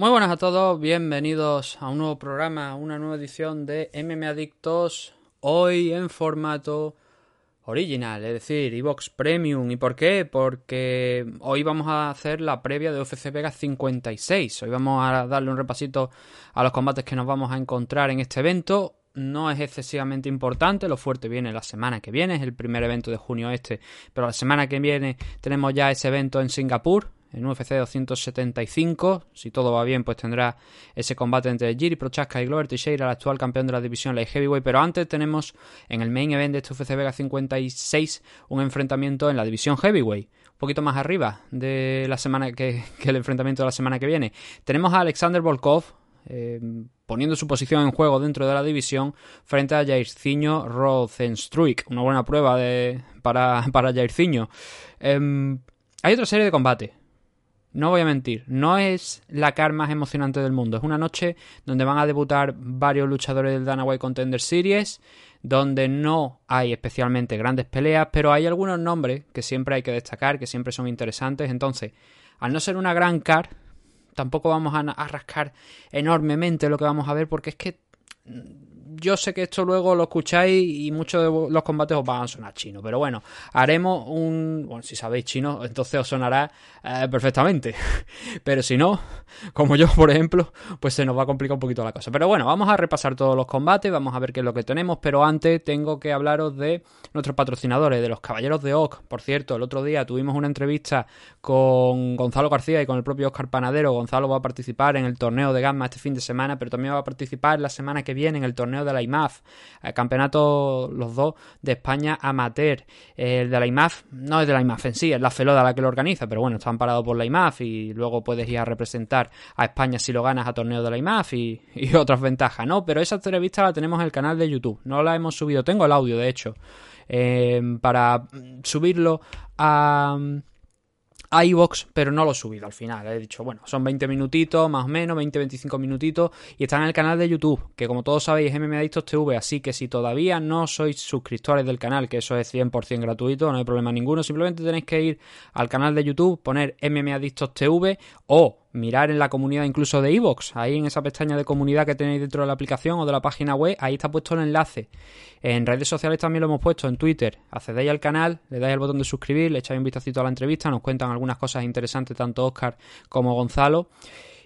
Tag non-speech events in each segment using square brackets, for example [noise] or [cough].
Muy buenas a todos, bienvenidos a un nuevo programa, una nueva edición de MM Adictos, hoy en formato original, es decir, Evox Premium. ¿Y por qué? Porque hoy vamos a hacer la previa de UFC Vegas 56. Hoy vamos a darle un repasito a los combates que nos vamos a encontrar en este evento. No es excesivamente importante, lo fuerte viene la semana que viene, es el primer evento de junio este, pero la semana que viene tenemos ya ese evento en Singapur, en UFC 275. Si todo va bien, pues tendrá ese combate entre Jiri Prochaska y Glover Teixeira, el actual campeón de la división Light Heavyweight. Pero antes tenemos en el main event de este UFC Vega 56 un enfrentamiento en la división Heavyweight. Un poquito más arriba de la semana [laughs] que, el enfrentamiento de la semana que viene. Tenemos a Alexander Volkov. Eh, poniendo su posición en juego dentro de la división frente a Jairzinho Rozenstruik. Una buena prueba de, para, [laughs] para Jairzinho. Em, hay otra serie de combates no voy a mentir, no es la car más emocionante del mundo. Es una noche donde van a debutar varios luchadores del Dana White Contender Series, donde no hay especialmente grandes peleas, pero hay algunos nombres que siempre hay que destacar, que siempre son interesantes. Entonces, al no ser una gran car, tampoco vamos a rascar enormemente lo que vamos a ver, porque es que yo sé que esto luego lo escucháis y muchos de los combates os van a sonar chino, pero bueno, haremos un... Bueno, si sabéis chino, entonces os sonará eh, perfectamente, [laughs] pero si no, como yo por ejemplo, pues se nos va a complicar un poquito la cosa. Pero bueno, vamos a repasar todos los combates, vamos a ver qué es lo que tenemos, pero antes tengo que hablaros de nuestros patrocinadores, de los Caballeros de Oc. Por cierto, el otro día tuvimos una entrevista con Gonzalo García y con el propio Oscar Panadero. Gonzalo va a participar en el torneo de Gamma este fin de semana, pero también va a participar la semana que viene en el torneo de la IMAF, el campeonato los dos de España amateur. El de la IMAF no es de la IMAF en sí, es la Feloda la que lo organiza, pero bueno, está amparado por la IMAF y luego puedes ir a representar a España si lo ganas a torneo de la IMAF [laughs] y, otras ventajas, ¿no? Pero esa entrevista la tenemos en el canal de YouTube, no la hemos subido, tengo el audio de hecho, eh, para subirlo a a iVox, pero no lo he subido al final. He dicho, bueno, son 20 minutitos, más o menos, 20-25 minutitos, y está en el canal de YouTube, que como todos sabéis es MMA TV, así que si todavía no sois suscriptores del canal, que eso es 100% gratuito, no hay problema ninguno, simplemente tenéis que ir al canal de YouTube, poner MMA TV o mirar en la comunidad incluso de iVoox, ahí en esa pestaña de comunidad que tenéis dentro de la aplicación o de la página web, ahí está puesto el enlace. En redes sociales también lo hemos puesto, en Twitter. Accedéis al canal, le dais al botón de suscribir, le echáis un vistacito a la entrevista, nos cuentan algunas cosas interesantes tanto Oscar como Gonzalo.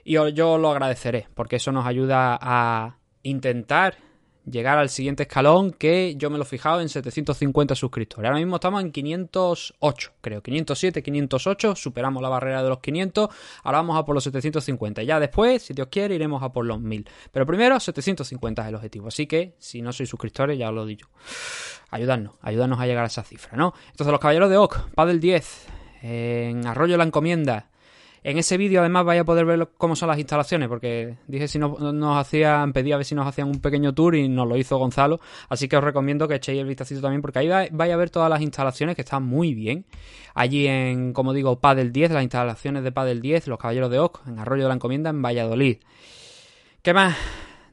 Y yo lo agradeceré, porque eso nos ayuda a intentar llegar al siguiente escalón que yo me lo he fijado en 750 suscriptores. Ahora mismo estamos en 508, creo, 507, 508, superamos la barrera de los 500, ahora vamos a por los 750. Ya después, si Dios quiere, iremos a por los 1000. Pero primero 750 es el objetivo, así que si no sois suscriptores, ya os lo digo. Ayudarnos, ayudarnos a llegar a esa cifra, ¿no? Entonces los caballeros de Oc, Padel 10, en Arroyo la Encomienda, en ese vídeo además vais a poder ver cómo son las instalaciones, porque dije si no, nos hacían, pedí a ver si nos hacían un pequeño tour y nos lo hizo Gonzalo, así que os recomiendo que echéis el vistacito también, porque ahí vais a ver todas las instalaciones que están muy bien. Allí en, como digo, Padel 10, las instalaciones de Padel 10, los Caballeros de Oc, en Arroyo de la Encomienda, en Valladolid. ¿Qué más?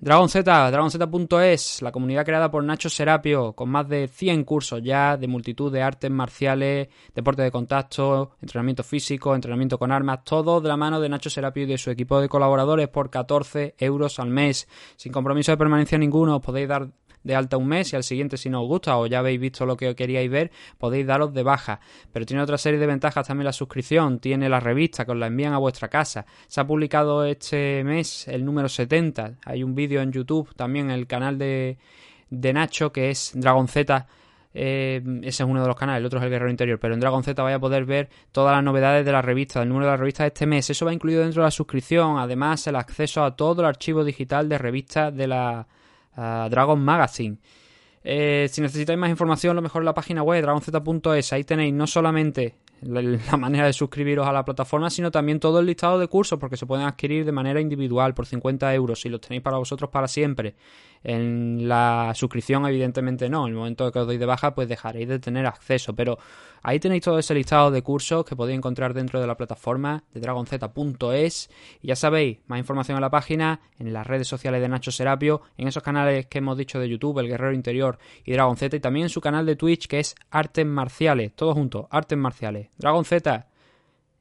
Dragon Z, dragonz.es, la comunidad creada por Nacho Serapio, con más de 100 cursos ya de multitud de artes marciales, deporte de contacto, entrenamiento físico, entrenamiento con armas, todo de la mano de Nacho Serapio y de su equipo de colaboradores por 14 euros al mes, sin compromiso de permanencia ninguno, os podéis dar de alta un mes y al siguiente si no os gusta o ya habéis visto lo que queríais ver podéis daros de baja. Pero tiene otra serie de ventajas también la suscripción. Tiene la revista que os la envían a vuestra casa. Se ha publicado este mes el número 70 hay un vídeo en YouTube también en el canal de, de Nacho que es Dragon Z. Eh, ese es uno de los canales, el otro es el Guerrero Interior, pero en Dragon Z vais a poder ver todas las novedades de la revista, el número de la revista de este mes. Eso va incluido dentro de la suscripción, además el acceso a todo el archivo digital de revistas de la, Dragon Magazine. Eh, si necesitáis más información, lo mejor en la página web dragonz.es. Ahí tenéis no solamente la manera de suscribiros a la plataforma, sino también todo el listado de cursos, porque se pueden adquirir de manera individual por 50 euros. Si los tenéis para vosotros para siempre. En la suscripción, evidentemente no. En el momento que os doy de baja, pues dejaréis de tener acceso. Pero ahí tenéis todo ese listado de cursos que podéis encontrar dentro de la plataforma de dragonz.es. Y ya sabéis, más información en la página, en las redes sociales de Nacho Serapio, en esos canales que hemos dicho de YouTube, El Guerrero Interior y Dragon Z, y también en su canal de Twitch que es Artes Marciales. Todo junto, Artes Marciales. Dragon Z,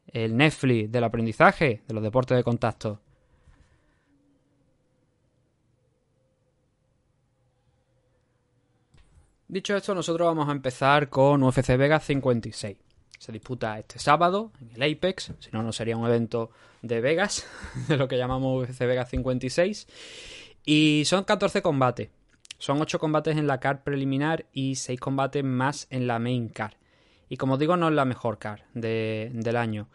el Netflix del aprendizaje, de los deportes de contacto. Dicho esto, nosotros vamos a empezar con UFC Vegas 56. Se disputa este sábado en el Apex, si no, no sería un evento de Vegas, [laughs] de lo que llamamos UFC Vegas 56. Y son 14 combates. Son 8 combates en la card preliminar y 6 combates más en la main card. Y como digo, no es la mejor card del año.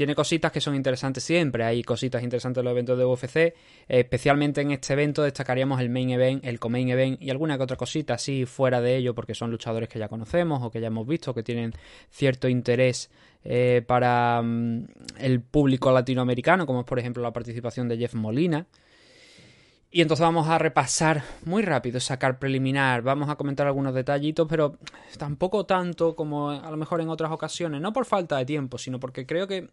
Tiene cositas que son interesantes siempre, hay cositas interesantes en los eventos de UFC, especialmente en este evento destacaríamos el main event, el co-main event y alguna que otra cosita así fuera de ello porque son luchadores que ya conocemos o que ya hemos visto, que tienen cierto interés eh, para mm, el público latinoamericano, como es por ejemplo la participación de Jeff Molina. Y entonces vamos a repasar muy rápido, sacar preliminar, vamos a comentar algunos detallitos, pero tampoco tanto como a lo mejor en otras ocasiones, no por falta de tiempo, sino porque creo que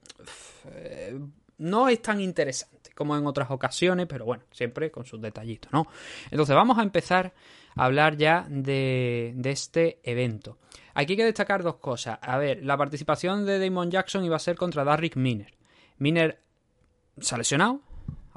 eh, no es tan interesante como en otras ocasiones, pero bueno, siempre con sus detallitos, ¿no? Entonces vamos a empezar a hablar ya de, de este evento. Aquí hay que destacar dos cosas. A ver, la participación de Damon Jackson iba a ser contra Darrick Miner. Miner se ha lesionado,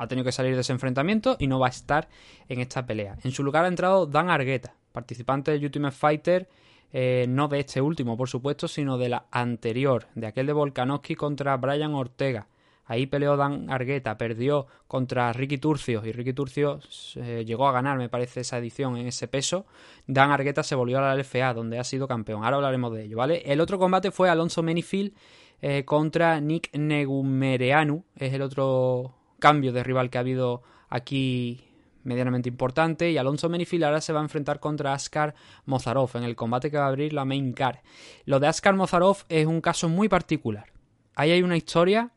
ha tenido que salir de ese enfrentamiento y no va a estar en esta pelea. En su lugar ha entrado Dan Argueta, participante del Ultimate Fighter, eh, no de este último, por supuesto, sino de la anterior, de aquel de Volkanovski contra Brian Ortega. Ahí peleó Dan Argueta, perdió contra Ricky Turcio y Ricky Turcio eh, llegó a ganar, me parece, esa edición en ese peso. Dan Argueta se volvió a la LFA, donde ha sido campeón. Ahora hablaremos de ello, ¿vale? El otro combate fue Alonso Menifield eh, contra Nick Negumereanu, es el otro cambio de rival que ha habido aquí medianamente importante y Alonso Menifield ahora se va a enfrentar contra Askar Mozarov en el combate que va a abrir la main card. Lo de Askar Mozarov es un caso muy particular. Ahí hay una historia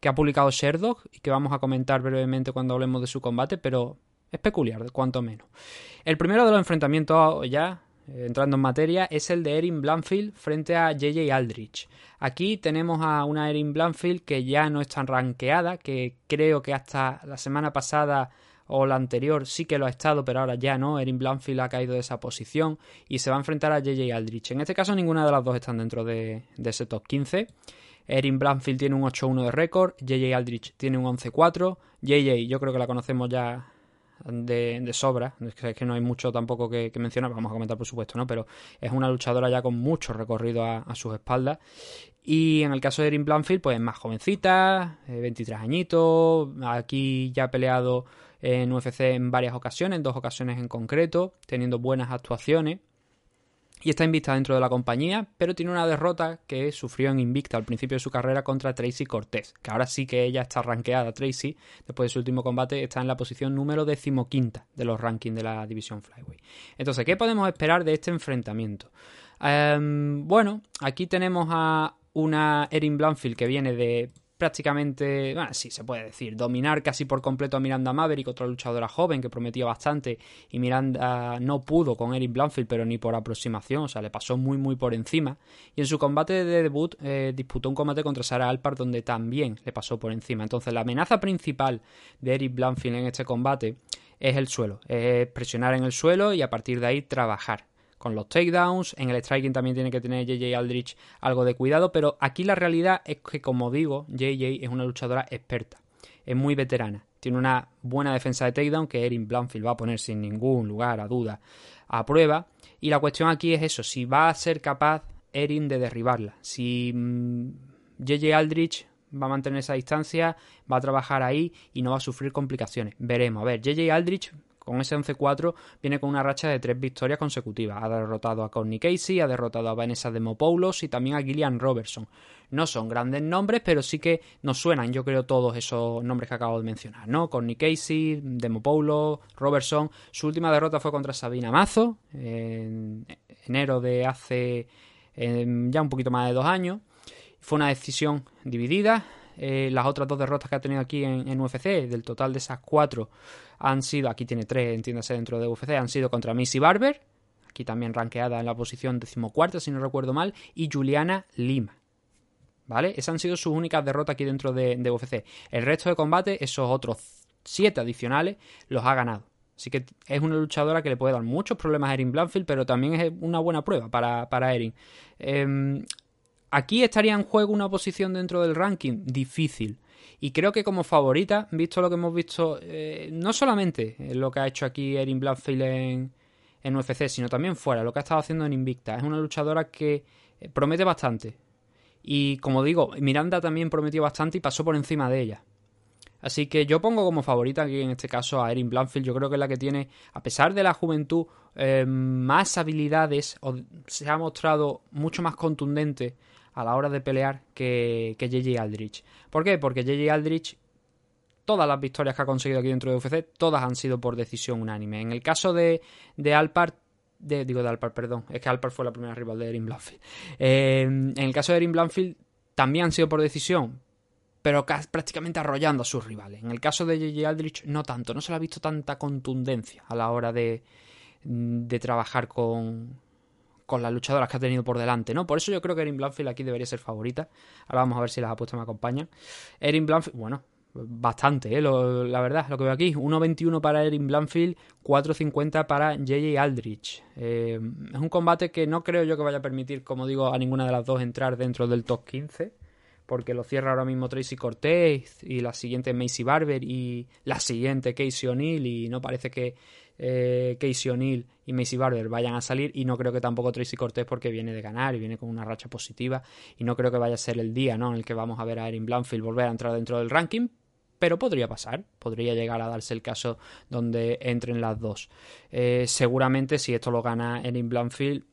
que ha publicado Sherdog y que vamos a comentar brevemente cuando hablemos de su combate, pero es peculiar, cuanto menos. El primero de los enfrentamientos ya entrando en materia, es el de Erin Blanfield frente a JJ Aldrich. Aquí tenemos a una Erin Blanfield que ya no es tan ranqueada, que creo que hasta la semana pasada o la anterior sí que lo ha estado, pero ahora ya no. Erin Blanfield ha caído de esa posición y se va a enfrentar a JJ Aldrich. En este caso, ninguna de las dos están dentro de, ese top 15. Erin Blanfield tiene un 8-1 de récord, JJ Aldrich tiene un 11-4. JJ, yo creo que la conocemos ya de, sobra, es que, no hay mucho tampoco que, mencionar, vamos a comentar por supuesto, ¿no? Pero es una luchadora ya con mucho recorrido a, sus espaldas. Y en el caso de Erin Blanfield, pues más jovencita, 23 eh, añitos, aquí ya ha peleado en UFC en varias ocasiones, en dos ocasiones en concreto, teniendo buenas actuaciones y está invicta dentro de la compañía, pero tiene una derrota que sufrió en Invicta al principio de su carrera contra Tracy Cortés, que ahora sí que ella está rankeada, Tracy, después de su último combate está en la posición número decimoquinta de los rankings de la división Flyway. Entonces, ¿qué podemos esperar de este enfrentamiento? Em, bueno, aquí tenemos a una Erin Blanfield que viene de prácticamente, bueno, sí se puede decir, dominar casi por completo a Miranda Maverick, otra luchadora joven que prometía bastante y Miranda no pudo con Eric Blanfield, pero ni por aproximación, o sea, le pasó muy muy por encima. Y en su combate de debut eh, disputó un combate contra Sarah Alpart donde también le pasó por encima. Entonces la amenaza principal de Eric Blanfield en este combate es el suelo, es presionar en el suelo y a partir de ahí trabajar con los takedowns. En el striking también tiene que tener JJ Aldrich algo de cuidado, pero aquí la realidad es que, como digo, JJ es una luchadora experta, es muy veterana, tiene una buena defensa de takedown que Erin Blanfield va a poner sin ningún lugar a duda a prueba. Y la cuestión aquí es eso, si va a ser capaz Erin de derribarla, si JJ mm, Aldrich va a mantener esa distancia, va a trabajar ahí y no va a sufrir complicaciones. Veremos. A ver, JJ Aldrich con ese 11-4 viene con una racha de tres victorias consecutivas. Ha derrotado a Connie Casey, ha derrotado a Vanessa Demopoulos y también a Gillian Robertson. No son grandes nombres, pero sí que nos suenan, yo creo, todos esos nombres que acabo de mencionar, ¿no? Connie Casey, Demopoulos, Robertson. Su última derrota fue contra Sabina Mazo en enero de hace ya un poquito más de dos años. Fue una decisión dividida. Eh, las otras dos derrotas que ha tenido aquí en, UFC, del total de esas cuatro, han sido, aquí tiene tres, entiéndase, dentro de UFC, han sido contra Missy Barber, aquí también ranqueada en la posición decimocuarta, si no recuerdo mal, y Juliana Lima. ¿Vale? Esas han sido sus únicas derrotas aquí dentro de, UFC. El resto de combate, esos otros siete adicionales, los ha ganado. Así que es una luchadora que le puede dar muchos problemas a Erin Blanfield, pero también es una buena prueba para, para Erin. Em, aquí estaría en juego una posición dentro del ranking difícil. Y creo que como favorita, visto lo que hemos visto, eh, no solamente lo que ha hecho aquí Erin Blanfield en, en UFC, sino también fuera, lo que ha estado haciendo en Invicta. Es una luchadora que eh, promete bastante. Y como digo, Miranda también prometió bastante y pasó por encima de ella. Así que yo pongo como favorita aquí en este caso a Erin Blanfield. Yo creo que es la que tiene, a pesar de la juventud, eh, más habilidades. O se ha mostrado mucho más contundente a la hora de pelear que, que JJ Aldrich. ¿Por qué? Porque JJ Aldrich, todas las victorias que ha conseguido aquí dentro de UFC, todas han sido por decisión unánime. En el caso de, de Alpart, de, digo de Alpart, perdón, es que Alpart fue la primera rival de Erin Blanfield. Eh, en el caso de Erin Blanfield, también han sido por decisión, pero prácticamente arrollando a sus rivales. En el caso de JJ Aldrich, no tanto, no se le ha visto tanta contundencia a la hora de, de trabajar con, con las luchadoras que ha tenido por delante, ¿no? Por eso yo creo que Erin Blanfield aquí debería ser favorita. Ahora vamos a ver si las apuestas me acompañan. Erin Blanfield, bueno, bastante, ¿eh? la verdad, lo que veo aquí. 1.21 para Erin Blanfield, 4.50 para JJ Aldrich. Eh, es un combate que no creo yo que vaya a permitir, como digo, a ninguna de las dos entrar dentro del top 15 porque lo cierra ahora mismo Tracy Cortez y la siguiente Macy Barber y la siguiente Casey O'Neill y no parece que eh, Casey O'Neill y Macy Barber vayan a salir y no creo que tampoco Tracy Cortez porque viene de ganar y viene con una racha positiva y no creo que vaya a ser el día ¿no? en el que vamos a ver a Erin Blanfield volver a entrar dentro del ranking pero podría pasar, podría llegar a darse el caso donde entren las dos. Eh, seguramente si esto lo gana Erin Blanfield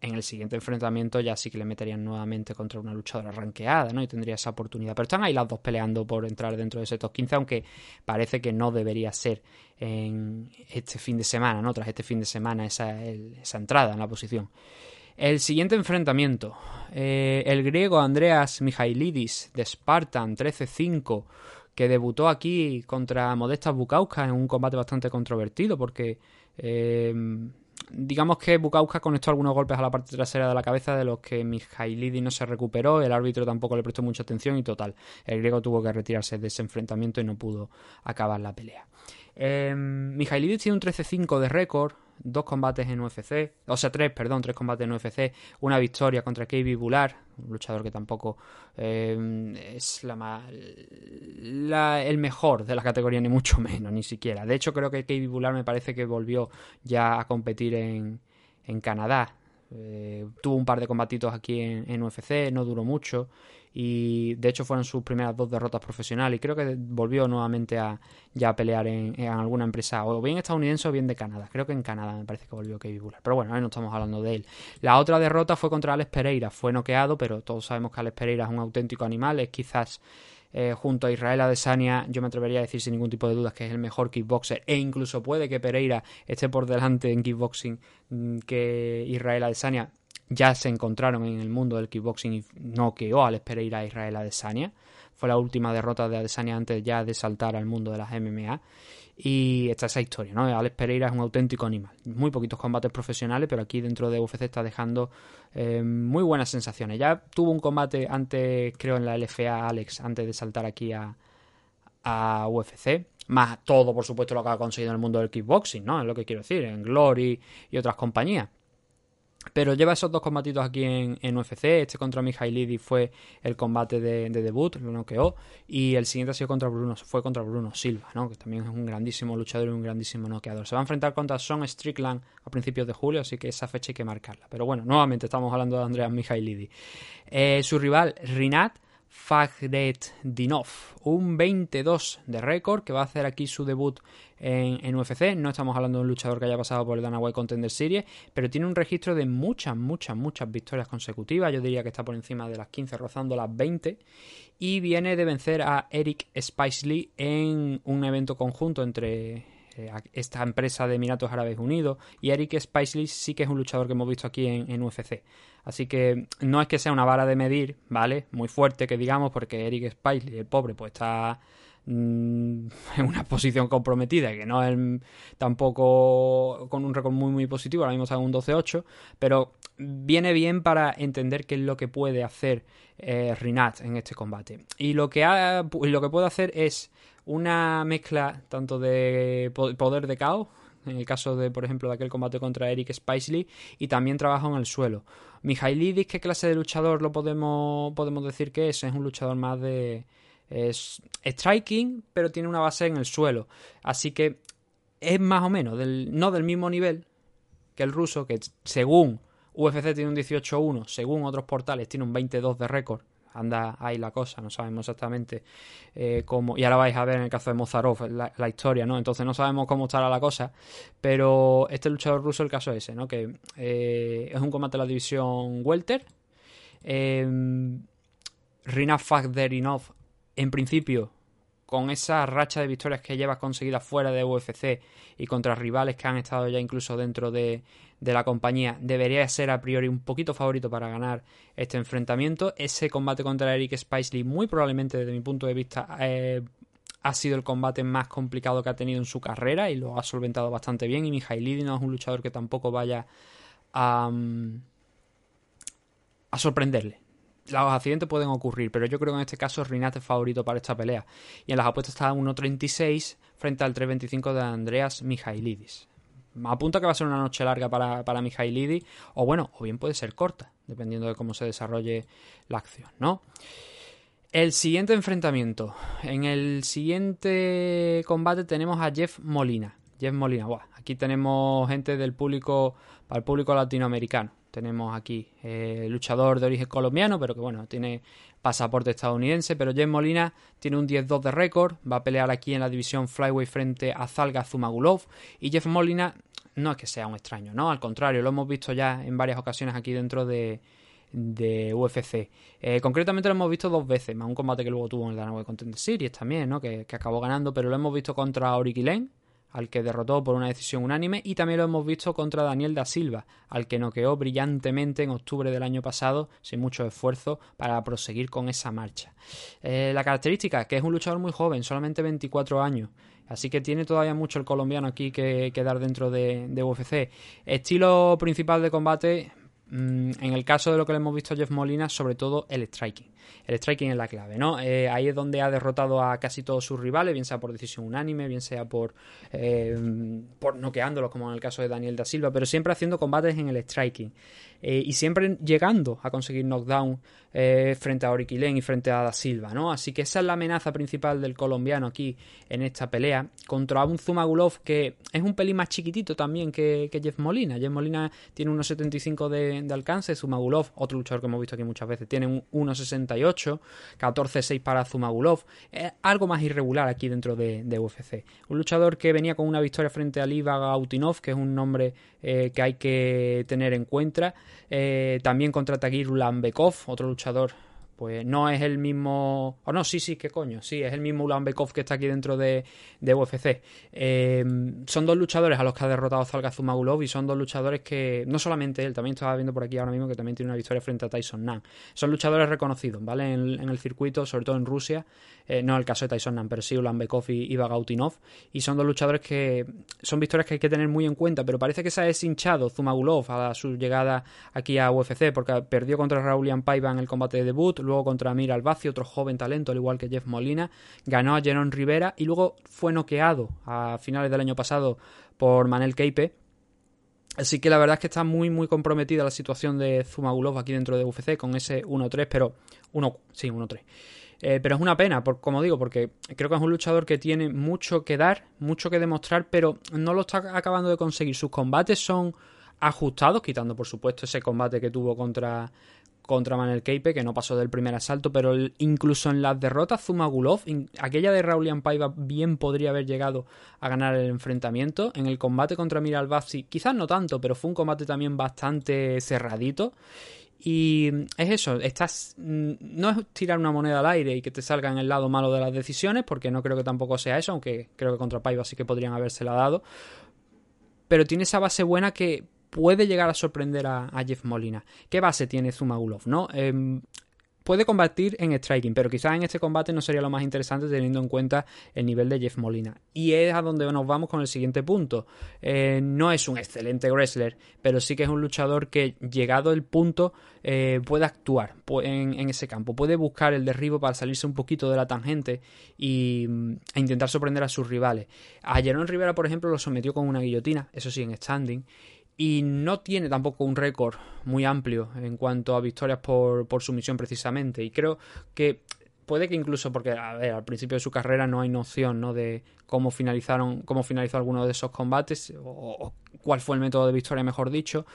en el siguiente enfrentamiento ya sí que le meterían nuevamente contra una luchadora ranqueada, ¿no? Y tendría esa oportunidad. Pero están ahí las dos peleando por entrar dentro de ese top 15, aunque parece que no debería ser en este fin de semana, ¿no? Tras este fin de semana esa, esa entrada en la posición. El siguiente enfrentamiento. Eh, el griego Andreas Mihailidis de Spartan 13-5 que debutó aquí contra Modestas Bukauska en un combate bastante controvertido porque eh, digamos que Bukauska conectó algunos golpes a la parte trasera de la cabeza de los que Mijailidi no se recuperó, el árbitro tampoco le prestó mucha atención y total, el griego tuvo que retirarse de ese enfrentamiento y no pudo acabar la pelea. Eh, Mijailidis tiene un 13-5 de récord, dos combates en UFC, o sea, tres, perdón, tres combates en UFC, una victoria contra KB Bular, un luchador que tampoco eh, es la, el mejor de la categoría, ni mucho menos, ni siquiera. De hecho, creo que KB Bular me parece que volvió ya a competir en, en Canadá. Eh, tuvo un par de combatitos aquí en UFC, no duró mucho y de hecho fueron sus primeras dos derrotas profesionales y creo que volvió nuevamente a ya pelear en, alguna empresa o bien estadounidense o bien de Canadá. Creo que en Canadá me parece que volvió Kevin Buller. Pero bueno ahí no estamos hablando de él. La otra derrota fue contra Alex Pereira. Fue noqueado pero todos sabemos que Alex Pereira es un auténtico animal. Es quizás eh, junto a Israel Adesanya, yo me atrevería a decir sin ningún tipo de dudas que es el mejor kickboxer e incluso puede que Pereira esté por delante en kickboxing mm, que Israel Adesanya ya se encontraron en el mundo del kickboxing y noqueó Alex Pereira a Israel Adesanya. Fue la última derrota de Adesanya antes ya de saltar al mundo de las MMA. Y está esa historia, ¿no? Alex Pereira es un auténtico animal. Muy poquitos combates profesionales, pero aquí dentro de UFC está dejando eh, muy buenas sensaciones. Ya tuvo un combate antes, creo, en la LFA Alex, antes de saltar aquí a, a UFC. Más todo, por supuesto, lo que ha conseguido en el mundo del kickboxing, ¿no? Es lo que quiero decir, en Glory y otras compañías. Pero lleva esos dos combatitos aquí en, en UFC. Este contra Mihailidi fue el combate de, debut, lo noqueó. Y el siguiente ha sido contra Bruno, fue contra Bruno Silva, ¿no? que también es un grandísimo luchador y un grandísimo noqueador. Se va a enfrentar contra Son Strickland a principios de julio, así que esa fecha hay que marcarla. Pero bueno, nuevamente estamos hablando de Andreas Mihailidi. Eh, su rival, Rinat, Dinov, un 22 de récord que va a hacer aquí su debut en, UFC. No estamos hablando de un luchador que haya pasado por el Dana White Contender Series, pero tiene un registro de muchas, muchas, muchas victorias consecutivas. Yo diría que está por encima de las 15, rozando las 20. Y viene de vencer a Eric Spicely en un evento conjunto entre eh, esta empresa de Emiratos Árabes Unidos. Y Eric Spicely sí que es un luchador que hemos visto aquí en, UFC. Así que no es que sea una vara de medir, ¿vale? Muy fuerte que digamos, porque Eric Spicely, el pobre, pues está mm, [laughs] en una posición comprometida, que no es tampoco con un récord muy muy positivo, ahora mismo está en un 12-8, pero viene bien para entender qué es lo que puede hacer eh, Rinat en este combate. Y lo que, ha, lo que puede hacer es una mezcla tanto de poder de caos, en el caso de, por ejemplo, de aquel combate contra Eric Spicely, y también trabajo en el suelo. Mijailidis, ¿qué clase de luchador lo podemos, podemos decir que es? Es un luchador más de es striking, pero tiene una base en el suelo. Así que es más o menos, del, no del mismo nivel, que el ruso, que según UFC tiene un 18-1, según otros portales tiene un 22 de récord. Anda ahí la cosa, no sabemos exactamente eh, cómo. Y ahora vais a ver en el caso de Mozarov la, historia, ¿no? Entonces no sabemos cómo estará la cosa. Pero este luchador ruso, el caso es ese, ¿no? Que eh, es un combate de la división Welter. Eh, Rina Fakderinov, en principio, con esa racha de victorias que llevas conseguidas fuera de UFC y contra rivales que han estado ya incluso dentro de, la compañía, debería ser a priori un poquito favorito para ganar este enfrentamiento. Ese combate contra Eric Spicely, muy probablemente desde mi punto de vista, eh, ha sido el combate más complicado que ha tenido en su carrera y lo ha solventado bastante bien. Y Mijailidi no es un luchador que tampoco vaya a, mm, a sorprenderle los accidentes pueden ocurrir, pero yo creo que en este caso Rinat es favorito para esta pelea. Y en las apuestas está 1.36 frente al 3.25 de Andreas Mijailidis. Apunta que va a ser una noche larga para, para Mijailidis, o bueno, o bien puede ser corta, dependiendo de cómo se desarrolle la acción, ¿no? El siguiente enfrentamiento. En el siguiente combate tenemos a Jeff Molina. Jeff Molina, aquí tenemos gente del público, para el público latinoamericano. Tenemos aquí eh, luchador de origen colombiano, pero que bueno, tiene pasaporte estadounidense. Pero Jeff Molina tiene un 10-2 de récord. Va a pelear aquí en la división Flyweight frente a Zalga Zumagulov. Y Jeff Molina no es que sea un extraño, ¿no? Al contrario, lo hemos visto ya en varias ocasiones aquí dentro de, UFC. Eh, concretamente lo hemos visto dos veces, más un combate que luego tuvo en la nueva Contender Series también, ¿no? Que, que, acabó ganando, pero lo hemos visto contra Oriquilen al que derrotó por una decisión unánime, y también lo hemos visto contra Daniel da Silva, al que noqueó brillantemente en octubre del año pasado, sin mucho esfuerzo, para proseguir con esa marcha. Eh, la característica, que es un luchador muy joven, solamente 24 años, Así que tiene todavía mucho el colombiano aquí que, dar dentro de, de, UFC. Estilo principal de combate, mm, en el caso de lo que le hemos visto a Jeff Molina, sobre todo el striking el striking es la clave, ¿no? Eh, ahí es donde ha derrotado a casi todos sus rivales, bien sea por decisión unánime, bien sea por, eh, por noqueándolos, como en el caso de Daniel da Silva, pero siempre haciendo combates en el striking. Eh, y siempre llegando a conseguir knockdown frente a Oriquilen y frente a Da Silva, ¿no? Así que esa es la amenaza principal del colombiano aquí en esta pelea contra un Zumagulov que es un pelín más chiquitito también que, Jeff Molina. Jeff Molina tiene 1,75 de, de alcance, Zumagulov, otro luchador que hemos visto aquí muchas veces, tiene un 1,68, 14,6 para Zumagulov, algo más irregular aquí dentro de, UFC. Un luchador que venía con una victoria frente a Liva Gautinov, que es un nombre eh, que hay que tener en cuenta. Eh, también contra Tagir Ulambekov, otro luchador pues no es el mismo. O no, sí, sí, qué coño. Sí, es el mismo Ulanbekov que está aquí dentro de, de UFC. Em, son dos luchadores a los que ha derrotado Zalga Zumagulov y son dos luchadores que. No solamente él, también estaba viendo por aquí ahora mismo que también tiene una victoria frente a Tyson Nan. Son luchadores reconocidos, ¿vale? En, el circuito, sobre todo en Rusia. Eh, no el caso de Tyson Nan, pero sí Ulanbekov y, y Bagautinov. Y son dos luchadores que. Son victorias que hay que tener muy en cuenta, pero parece que se ha deshinchado Zumagulov a su llegada aquí a UFC porque perdió contra Raulian Paiva en el combate de debut luego contra Amir Albaci, otro joven talento, al igual que Jeff Molina, ganó a Jeron Rivera y luego fue noqueado a finales del año pasado por Manel Keipe. Así que la verdad es que está muy muy comprometida la situación de Zumagulov aquí dentro de UFC con ese 1-3, pero 1 sí, 1-3. Eh, pero es una pena, por, como digo, porque creo que es un luchador que tiene mucho que dar, mucho que demostrar, pero no lo está acabando de conseguir. Sus combates son ajustados, quitando por supuesto ese combate que tuvo contra, contra Manel Keipe, que no pasó del primer asalto, pero incluso en las derrotas Zumagulov, aquella de Raulian Paiva bien podría haber llegado a ganar el enfrentamiento. En el combate contra Miral Bazzi, quizás no tanto, pero fue un combate también bastante cerradito. Y es eso, estás no es tirar una moneda al aire y que te salga en el lado malo de las decisiones, porque no creo que tampoco sea eso, aunque creo que contra Paiva sí que podrían habérsela dado. Pero tiene esa base buena que puede llegar a sorprender a, Jeff Molina. ¿Qué base tiene Zumagulov? ¿no? Em, puede combatir en striking, pero quizás en este combate no sería lo más interesante teniendo en cuenta el nivel de Jeff Molina. Y es a donde nos vamos con el siguiente punto. Eh, no es un excelente wrestler, pero sí que es un luchador que, llegado el punto, eh, puede actuar en, ese campo. Puede buscar el derribo para salirse un poquito de la tangente y, e intentar sorprender a sus rivales. A Jerón Rivera, por ejemplo, lo sometió con una guillotina, eso sí, en standing y no tiene tampoco un récord muy amplio en cuanto a victorias por, por sumisión precisamente y creo que puede que incluso, porque a ver, al principio de su carrera no hay noción, ¿no? De cómo finalizaron, cómo finalizó alguno de esos combates, o, cuál fue el método de victoria, mejor dicho.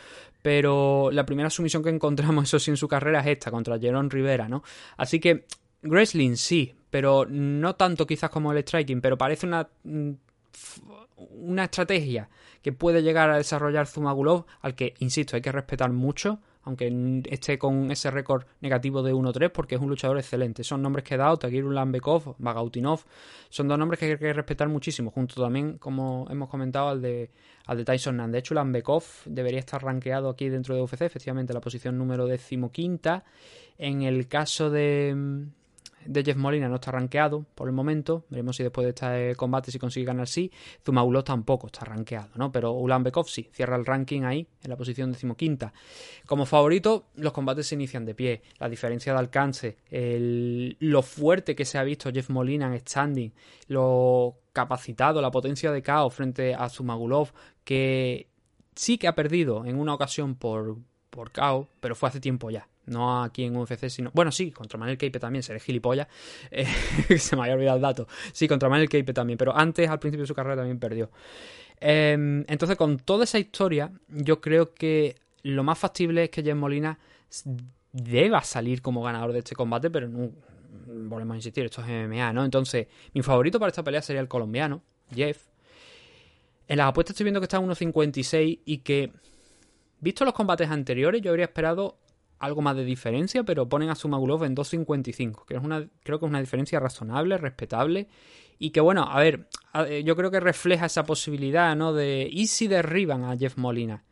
Pero la primera sumisión que encontramos, [laughs] eso sí, en su carrera es esta, contra Jerón Rivera, ¿no? Así que, wrestling sí, pero no tanto quizás como el striking, pero parece una mm, una estrategia que puede llegar a desarrollar Zumagulov, al que, insisto, hay que respetar mucho, aunque esté con ese récord negativo de 1-3, porque es un luchador excelente. Son nombres que he dado, Lambekov, Bagautinov, son dos nombres que hay que respetar muchísimo, junto también, como hemos comentado, al de, al de Tyson Nan. De hecho, Lambekov debería estar rankeado aquí dentro de UFC, efectivamente, la posición número decimoquinta. En el caso de, de Jeff Molina no está rankeado por el momento. Veremos si después de este combate si consigue ganar sí. Zumagulov tampoco está rankeado, ¿no? Pero Ulanbekov sí, cierra el ranking ahí, en la posición decimoquinta. Como favorito, los combates se inician de pie. La diferencia de alcance, lo fuerte que se ha visto Jeff Molina en standing, lo capacitado, la potencia de caos frente a Zumagulov, que sí que ha perdido en una ocasión por, por KO, pero fue hace tiempo ya. No aquí en UFC, sino. Bueno, sí, contra Manuel Keipe también, seré gilipollas. [laughs] Eh, se me había olvidado el dato. Sí, contra Manuel Keipe también, pero antes, al principio de su carrera, también perdió. Em, entonces, con toda esa historia, yo creo que lo más factible es que Jeff Molina deba salir como ganador de este combate, pero no. Volvemos a insistir, esto es MMA, ¿no? Entonces, mi favorito para esta pelea sería el colombiano, Jeff. En las apuestas estoy viendo que está en 1.56 y que, visto los combates anteriores, yo habría esperado algo más de diferencia, pero ponen a Sumagulov en 2.55, que es una, creo que es una diferencia razonable, respetable, y que bueno, a ver, yo creo que refleja esa posibilidad, ¿no? De, ¿y si derriban a Jeff Molina?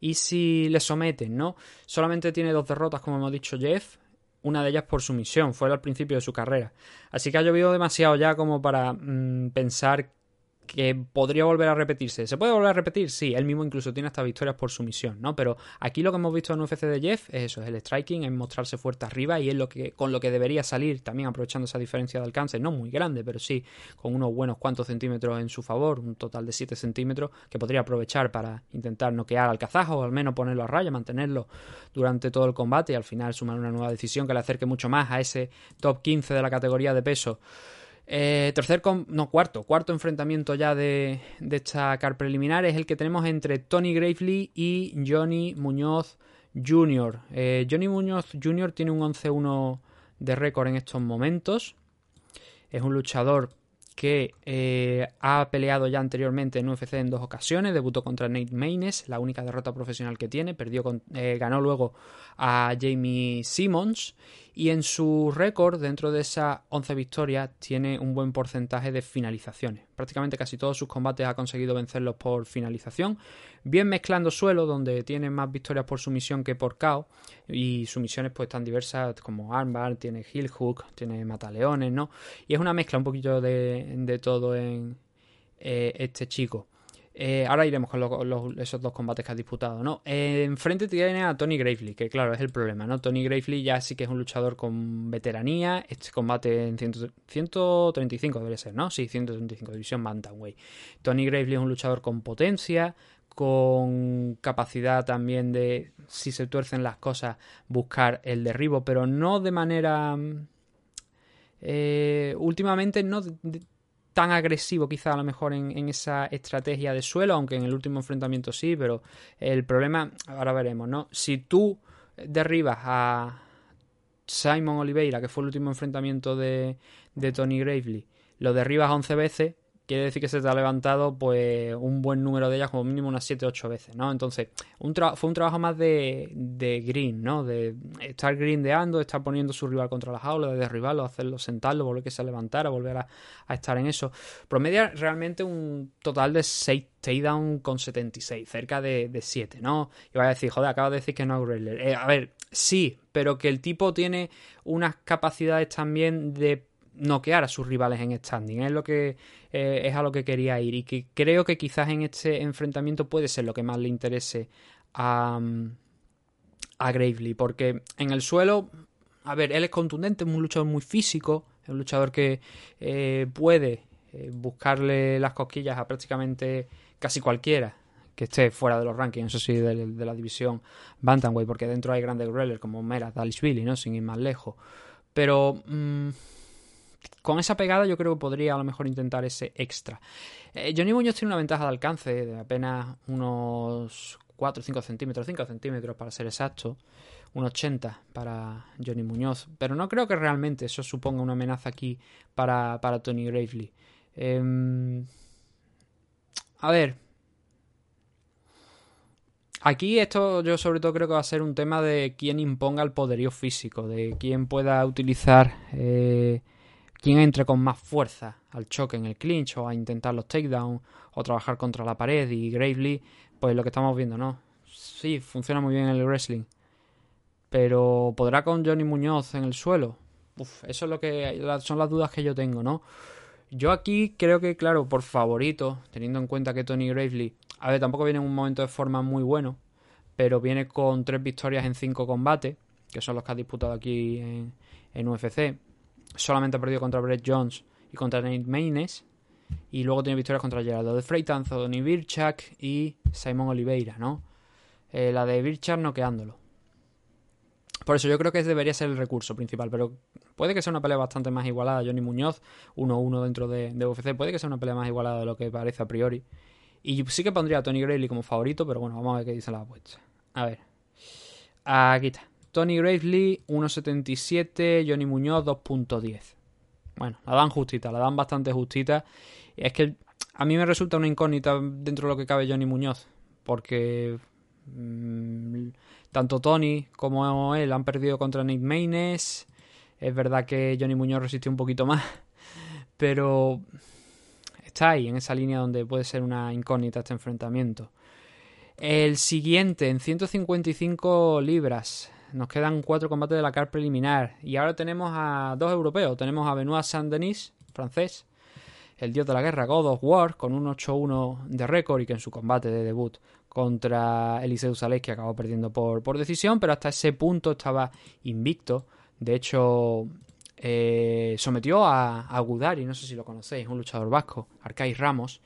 ¿Y si le someten, no? Solamente tiene dos derrotas, como hemos dicho Jeff, una de ellas por sumisión, fue al principio de su carrera. Así que ha llovido demasiado ya como para mm, pensar que podría volver a repetirse. ¿Se puede volver a repetir? Sí, él mismo incluso tiene hasta victorias por sumisión, ¿no? Pero aquí lo que hemos visto en UFC de Jeff es eso, es el striking, es mostrarse fuerte arriba y es lo que, con lo que debería salir, también aprovechando esa diferencia de alcance, no muy grande, pero sí con unos buenos cuantos centímetros en su favor, un total de 7 centímetros, que podría aprovechar para intentar noquear al kazajo o al menos ponerlo a raya, mantenerlo durante todo el combate y al final sumar una nueva decisión que le acerque mucho más a ese top 15 de la categoría de peso. Eh, tercer, no, cuarto, cuarto enfrentamiento ya de, esta car preliminar es el que tenemos entre Tony Gravely y Johnny Muñoz Jr. Eh, Johnny Muñoz Jr. tiene un 11-1 de récord en estos momentos. Es un luchador que eh, ha peleado ya anteriormente en UFC en dos ocasiones. Debutó contra Nate Maynes, la única derrota profesional que tiene. Perdió ganó luego a Jamie Simmons y en su récord, dentro de esas 11 victorias, tiene un buen porcentaje de finalizaciones. Prácticamente casi todos sus combates ha conseguido vencerlos por finalización, bien mezclando suelo, donde tiene más victorias por sumisión que por KO, y sumisiones pues tan diversas como armbar, tiene heel hook, tiene mataleones, ¿no? Y es una mezcla un poquito de, todo en eh, este chico. Eh, ahora iremos con esos dos combates que ha disputado, ¿no? Eh, enfrente tiene a Tony Gravely, que claro, es el problema, ¿no? Tony Gravely ya sí que es un luchador con veteranía. Este combate en 135 debería ser, ¿no? Sí, 135, división Bantamweight. Tony Gravely es un luchador con potencia, con capacidad también de, si se tuercen las cosas, buscar el derribo, pero no de manera... Eh, últimamente no tan agresivo quizá a lo mejor en, esa estrategia de suelo, aunque en el último enfrentamiento sí, pero el problema, ahora veremos, ¿no? Si tú derribas a Simon Oliveira, que fue el último enfrentamiento de, de Tony Gravely, lo derribas 11 veces, quiere decir que se te ha levantado pues un buen número de ellas, como mínimo unas 7 8 veces, ¿no? Entonces, fue un trabajo más de, green, ¿no? De estar grindeando, estar poniendo su rival contra la jaula, de derribarlo, hacerlo sentarlo, volver que se levantara, volver a, estar en eso. Promedia realmente un total de 6 takedown con 76, cerca de, de 7, ¿no? Y va a decir, joder, acabo de decir que no es eh, a ver, sí, pero que el tipo tiene unas capacidades también de noquear a sus rivales en standing. Es lo que eh, es a lo que quería ir y que creo que quizás en este enfrentamiento puede ser lo que más le interese a, a Gravely, porque en el suelo, a ver, él es contundente, es un luchador muy físico, es un luchador que eh, puede eh, buscarle las cosquillas a prácticamente casi cualquiera que esté fuera de los rankings, eso sí, de, la división Bantamweight, porque dentro hay grandes growlers como Mera, Dalishvili, ¿no? Sin ir más lejos. Pero... Mm, con esa pegada yo creo que podría a lo mejor intentar ese extra. Eh, Johnny Muñoz tiene una ventaja de alcance de apenas unos 4 o 5 centímetros, 5 centímetros para ser exacto, un 80 para Johnny Muñoz, pero no creo que realmente eso suponga una amenaza aquí para, para Tony Gravely. Em, a ver, Aquí esto yo sobre todo creo que va a ser un tema de quién imponga el poderío físico, de quién pueda utilizar, eh, quién entre con más fuerza al choque en el clinch o a intentar los takedowns o trabajar contra la pared y Gravely, pues lo que estamos viendo, ¿no? Sí, funciona muy bien el wrestling, pero ¿podrá con Johnny Muñoz en el suelo? Uf, eso es lo que son las dudas que yo tengo, ¿no? Yo aquí creo que, claro, por favorito, teniendo en cuenta que Tony Gravely, a ver, tampoco viene en un momento de forma muy bueno, pero viene con tres victorias en cinco combates, que son los que ha disputado aquí en, UFC. Solamente ha perdido contra Brett Jones y contra Nate Maynes. Y luego tiene victorias contra Gerardo de Freitas, Anthony Birchak y Simon Oliveira, ¿no? Eh, la de Birchak noqueándolo. Por eso yo creo que debería ser el recurso principal, pero puede que sea una pelea bastante más igualada. Johnny Muñoz, 1-1 dentro de, UFC, puede que sea una pelea más igualada de lo que parece a priori. Y sí que pondría a Tony Gravely como favorito, pero bueno, vamos a ver qué dice la apuesta. A ver. Aquí está. Tony Gravely, 1.77. Johnny Muñoz, 2.10. Bueno, la dan justita, la dan bastante justita. Es que a mí me resulta una incógnita dentro de lo que cabe Johnny Muñoz. Porque mm, tanto Tony como él han perdido contra Nick Maynes. Es verdad que Johnny Muñoz resistió un poquito más. [laughs] Pero está ahí, en esa línea donde puede ser una incógnita este enfrentamiento. El siguiente, en 155 libras. Nos quedan cuatro combates de la car preliminar. Y ahora tenemos a dos europeos. Tenemos a Benoit Saint-Denis, francés, el dios de la guerra, God of War, con un 8-1 de récord y que en su combate de debut contra Eliseu Sales, que acabó perdiendo por, por decisión, pero hasta ese punto estaba invicto. De hecho, eh, sometió a, a, Gudari, no sé si lo conocéis, un luchador vasco, Arcais Ramos,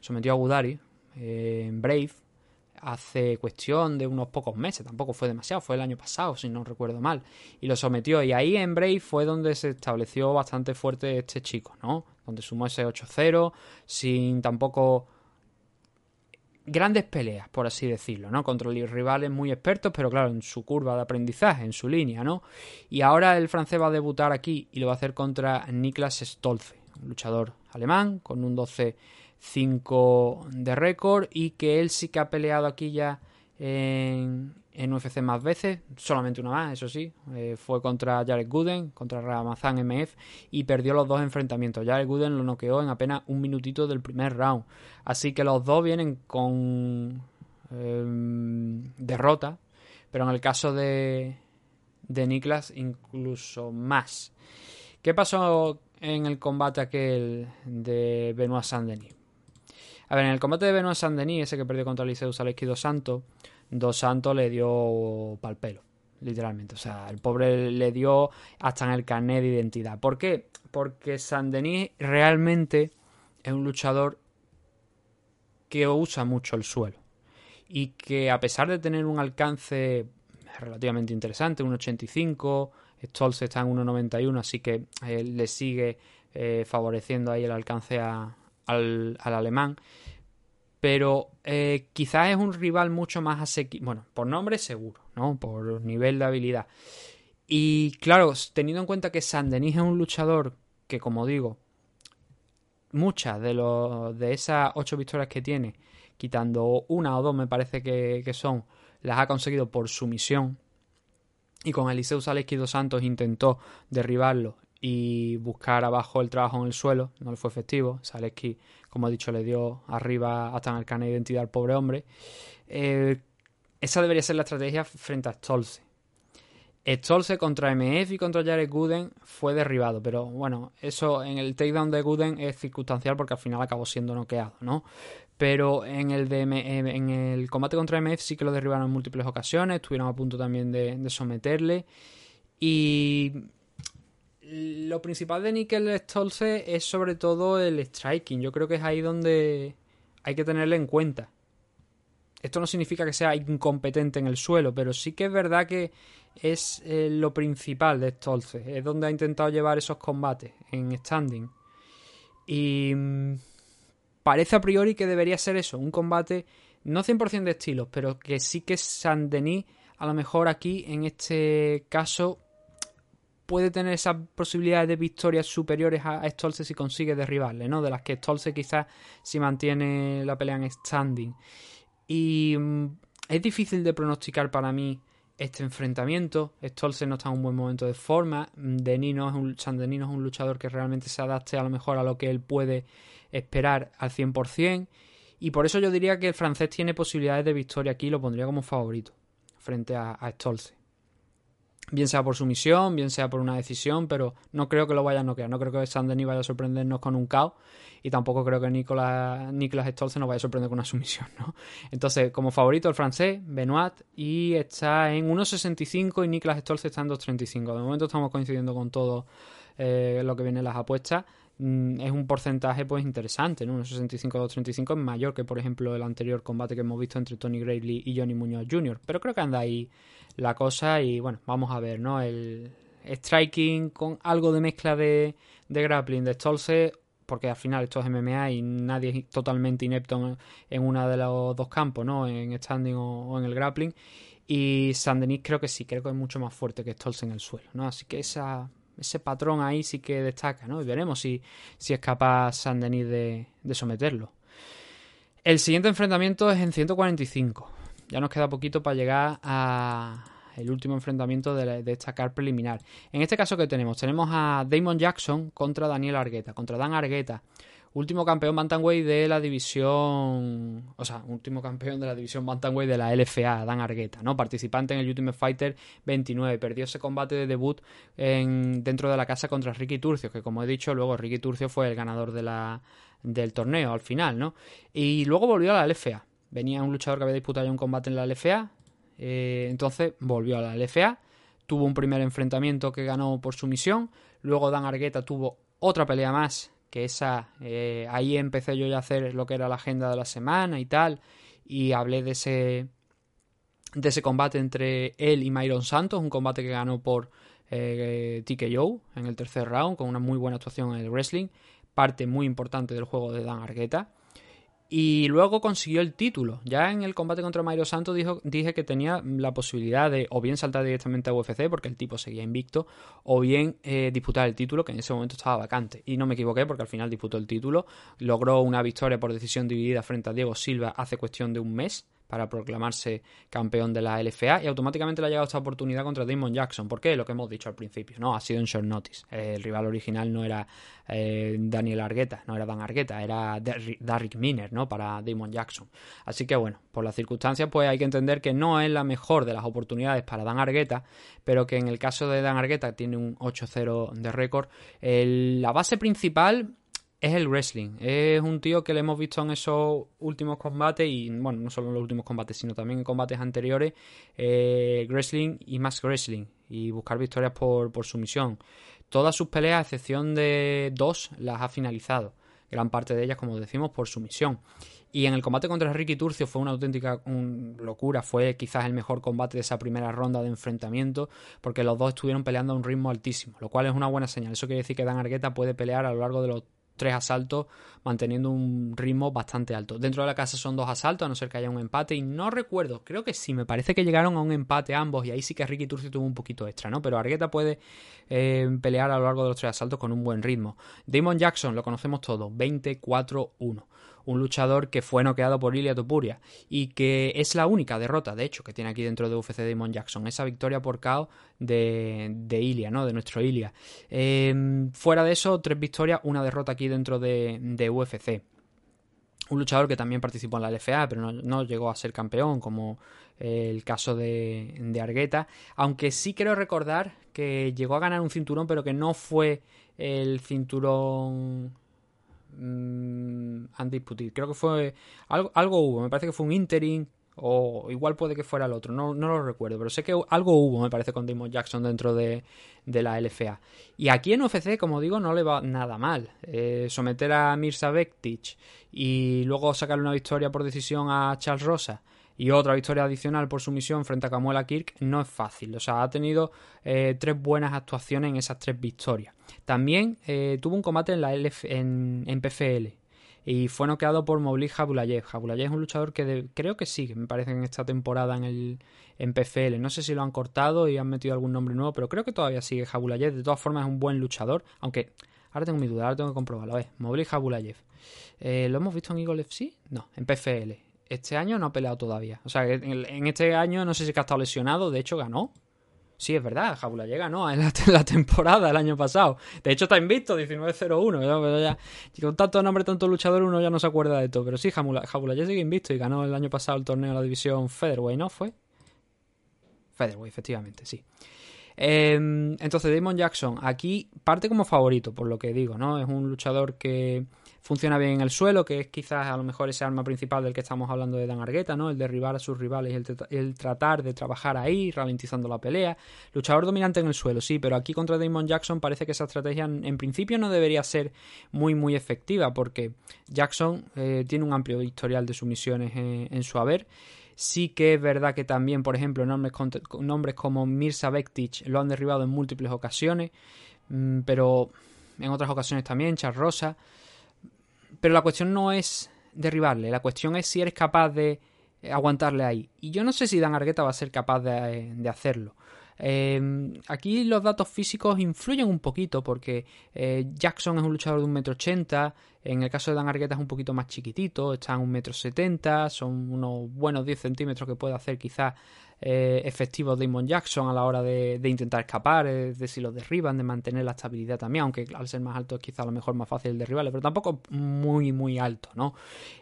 sometió a Gudari eh, en Brave hace cuestión de unos pocos meses, tampoco fue demasiado, fue el año pasado, si no recuerdo mal, y lo sometió. Y ahí en Brave fue donde se estableció bastante fuerte este chico, ¿no? Donde sumó ese 8-0, sin tampoco grandes peleas, por así decirlo, ¿no? Contra rivales muy expertos, pero claro, en su curva de aprendizaje, en su línea, ¿no? Y ahora el francés va a debutar aquí y lo va a hacer contra Niklas Stolze, un luchador alemán con un 12-5 de récord y que él sí que ha peleado aquí ya en, en UFC más veces, solamente una más, eso sí, eh, fue contra Jared Gooden, contra Ramazan MF y perdió los dos enfrentamientos. Jared Gooden lo noqueó en apenas un minutito del primer round. Así que los dos vienen con em, derrota, pero en el caso de, de Niklas incluso más. ¿Qué pasó en el combate aquel de Benoit Saint-Denis? A ver, en el combate de Benoit Saint-Denis, ese que perdió contra Liceu Saleski dos Santos, Dos Santos le dio pal pelo, literalmente. O sea, el pobre le dio hasta en el carnet de identidad. ¿Por qué? Porque Saint-Denis realmente es un luchador que usa mucho el suelo. Y que a pesar de tener un alcance relativamente interesante, un 85, Stolz está en 1.91, así que eh, le sigue eh, favoreciendo ahí el alcance al, al, alemán pero eh, quizás es un rival mucho más asequible, bueno, por nombre seguro, ¿no? Por nivel de habilidad. Y claro, teniendo en cuenta que Saint-Denis es un luchador que, como digo, muchas de, los, de esas ocho victorias que tiene, quitando una o dos me parece que, son, las ha conseguido por sumisión. Y con Eliseu Saleski dos Santos intentó derribarlo y buscar abajo el trabajo en el suelo, no le fue efectivo. Saleski, como he dicho, le dio arriba hasta en el carnet de identidad al pobre hombre. Eh, esa debería ser la estrategia frente a Stolze. Stolze contra MF y contra Jared Gooden fue derribado, pero bueno, eso en el takedown de Gooden es circunstancial porque al final acabó siendo noqueado, ¿no? Pero en el, de, en el combate contra MF sí que lo derribaron en múltiples ocasiones, estuvieron a punto también de, de someterle. Y lo principal de Nickel Stolze es sobre todo el striking. Yo creo que es ahí donde hay que tenerle en cuenta. esto no significa que sea incompetente en el suelo, pero sí que es verdad que es eh, lo principal de Stolze. Es donde ha intentado llevar esos combates en standing. Y mm, parece a priori que debería ser eso, un combate no 100% de estilos, pero que sí que San Denis a lo mejor aquí en este caso puede tener esas posibilidades de victorias superiores a Stolze si consigue derribarle, ¿no? De las que Stolze quizás si mantiene la pelea en standing. Y mm, es difícil de pronosticar para mí este enfrentamiento. Stolze no está en un buen momento de forma. Denis no es un, San Denis no es un luchador que realmente se adapte a lo mejor a lo que él puede esperar al 100%. Y por eso yo diría que el francés tiene posibilidades de victoria aquí, lo pondría como favorito frente a, a Stolze bien sea por su misión, bien sea por una decisión, pero no creo que lo vaya a noquear. No creo que San Denis vaya a sorprendernos con un caos y tampoco creo que Nicolas, Nicolas Stolze nos vaya a sorprender con una sumisión, ¿no? Entonces, como favorito el francés, Benoit, y está en 1.65 y Nicolas Stolze está en 2.35. De momento estamos coincidiendo con todo eh, lo que viene en las apuestas. Mm, es un porcentaje pues interesante, ¿no? 1.65-2.35 es mayor que, por ejemplo, el anterior combate que hemos visto entre Tony Gravely y Johnny Muñoz Jr., pero creo que anda ahí la cosa y bueno, vamos a ver, ¿no? El striking con algo de mezcla de, de grappling de Stolze, porque al final esto es MMA y nadie es totalmente inepto en, uno de los dos campos, ¿no? En standing o, en el grappling. Y San Denis creo que sí, creo que es mucho más fuerte que Stolze en el suelo, ¿no? Así que ese patrón ahí sí que destaca, ¿no? Y veremos si, si es capaz San Denis de, de someterlo. El siguiente enfrentamiento es en 145 ya nos queda poquito para llegar a el último enfrentamiento de, esta car preliminar. En este caso, ¿qué tenemos? Tenemos a Damon Jackson contra Daniel Argueta, contra Dan Argueta, último campeón Bantamweight de la división, o sea, último campeón de la división Bantamweight de la LFA, Dan Argueta, ¿no? Participante en el Ultimate Fighter 29, perdió ese combate de debut en, dentro de la casa contra Ricky Turcio, que como he dicho, luego Ricky Turcio fue el ganador de la, del torneo al final, ¿no? Y luego volvió a la LFA venía un luchador que había disputado ya un combate en la LFA, eh, entonces volvió a la LFA, tuvo un primer enfrentamiento que ganó por sumisión, luego Dan Argueta tuvo otra pelea más, que esa, eh, ahí empecé yo ya a hacer lo que era la agenda de la semana y tal, y hablé de ese, de ese combate entre él y Myron Santos, un combate que ganó por eh, TKO en el tercer round, con una muy buena actuación en el wrestling, parte muy importante del juego de Dan Argueta. Y luego consiguió el título. Ya en el combate contra Mairo Santos dijo, dije que tenía la posibilidad de o bien saltar directamente a UFC porque el tipo seguía invicto, o bien eh, disputar el título que en ese momento estaba vacante. Y no me equivoqué porque al final disputó el título. Logró una victoria por decisión dividida frente a Diego Silva hace cuestión de un mes para proclamarse campeón de la LFA y automáticamente le ha llegado esta oportunidad contra Damon Jackson. ¿Por qué? Lo que hemos dicho al principio, ¿no? Ha sido en short notice. el rival original no era eh, Daniel Argueta, no era Dan Argueta, era Derrick Miner, ¿no? Para Damon Jackson. Así que bueno, por las circunstancias pues hay que entender que no es la mejor de las oportunidades para Dan Argueta, pero que en el caso de Dan Argueta tiene un 8-0 de récord. la base principal es el wrestling. Es un tío que le hemos visto en esos últimos combates y, bueno, no solo en los últimos combates, sino también en combates anteriores, eh, wrestling y más wrestling y buscar victorias por, por sumisión. Todas sus peleas, a excepción de dos, las ha finalizado. Gran parte de ellas, como decimos, por sumisión. Y en el combate contra Ricky Turcio fue una auténtica locura. Fue quizás el mejor combate de esa primera ronda de enfrentamiento, porque los dos estuvieron peleando a un ritmo altísimo, lo cual es una buena señal. Eso quiere decir que Dan Argueta puede pelear a lo largo de los tres asaltos manteniendo un ritmo bastante alto. Dentro de la casa son dos asaltos, a no ser que haya un empate. Y no recuerdo, creo que sí, me parece que llegaron a un empate ambos. Y ahí sí que Ricky Turcio tuvo un poquito extra, ¿no? Pero Argueta puede eh, pelear a lo largo de los tres asaltos con un buen ritmo. Damon Jackson, lo conocemos todos, 24-1 un luchador que fue noqueado por Ilia Topuria y que es la única derrota, de hecho, que tiene aquí dentro de UFC Damon Jackson, esa victoria por KO de, de Ilia, ¿no? De nuestro Ilia. Em, fuera de eso, tres victorias, una derrota aquí dentro de, de UFC un luchador que también participó en la LFA, pero no, llegó a ser campeón, como el caso de, de, Argueta. Aunque sí quiero recordar que llegó a ganar un cinturón, pero que no fue el cinturón mmm, Undisputed. Creo que fue algo, algo hubo, me parece que fue un interim o igual puede que fuera el otro, no, no lo recuerdo, pero sé que algo hubo, me parece, con Damon Jackson dentro de, de la LFA. Y aquí en UFC, como digo, no le va nada mal. Eh, someter a Mirza Bektic y luego sacarle una victoria por decisión a Charles Rosa y otra victoria adicional por su misión frente a Kamuela Kirk no es fácil. O sea, ha tenido eh, tres buenas actuaciones en esas tres victorias. También eh, tuvo un combate en, la en, PFL y fue noqueado por Mowgli Jabulayev. Jabulayev es un luchador que creo que sigue, me parece, en esta temporada en, el, en PFL. No sé si lo han cortado y han metido algún nombre nuevo, pero creo que todavía sigue Jabulayev. De todas formas, es un buen luchador, aunque ahora tengo mi duda, ahora tengo que comprobarlo. Ver, Mowgli Jabulayev. Eh, ¿Lo hemos visto en Eagle FC? No, en PFL. Este año no ha peleado todavía. O sea, en, este año no sé si ha estado lesionado, de hecho ganó. Sí, es verdad, Jabulaye ganó [laughs] en la, temporada el año pasado. De hecho, está invicto, 19-0-1. Ya, con tanto nombre, tanto luchador, uno ya no se acuerda de todo. Pero sí, Jabulaye sigue invicto y ganó el año pasado el torneo de la división Featherweight, ¿no? ¿Fue? Featherweight, efectivamente, sí. Em, entonces, Damon Jackson, aquí parte como favorito, por lo que digo, ¿no? Es un luchador que funciona bien en el suelo, que es quizás a lo mejor ese arma principal del que estamos hablando de Dan Argueta, ¿no? El derribar a sus rivales y el, tratar de trabajar ahí, ralentizando la pelea. Luchador dominante en el suelo, sí, pero aquí contra Damon Jackson parece que esa estrategia en, principio no debería ser muy, muy efectiva, porque Jackson eh, tiene un amplio historial de sumisiones en, su haber. Sí que es verdad que también, por ejemplo, nombres, nombres como Mirza Bektic lo han derribado en múltiples ocasiones, mm, pero en otras ocasiones también, Charles Rosa. Pero la cuestión no es derribarle, la cuestión es si eres capaz de aguantarle ahí. Y yo no sé si Dan Argueta va a ser capaz de, de hacerlo. Em, aquí los datos físicos influyen un poquito porque eh, Jackson es un luchador de un metro ochenta, en el caso de Dan Argueta es un poquito más chiquitito, está en un metro setenta, son unos buenos 10 centímetros que puede hacer quizás eh, efectivos Damon Jackson a la hora de, intentar escapar, de si los derriban, de mantener la estabilidad también, aunque al ser más alto es quizá a lo mejor más fácil derribarle, pero tampoco muy, muy alto, ¿no?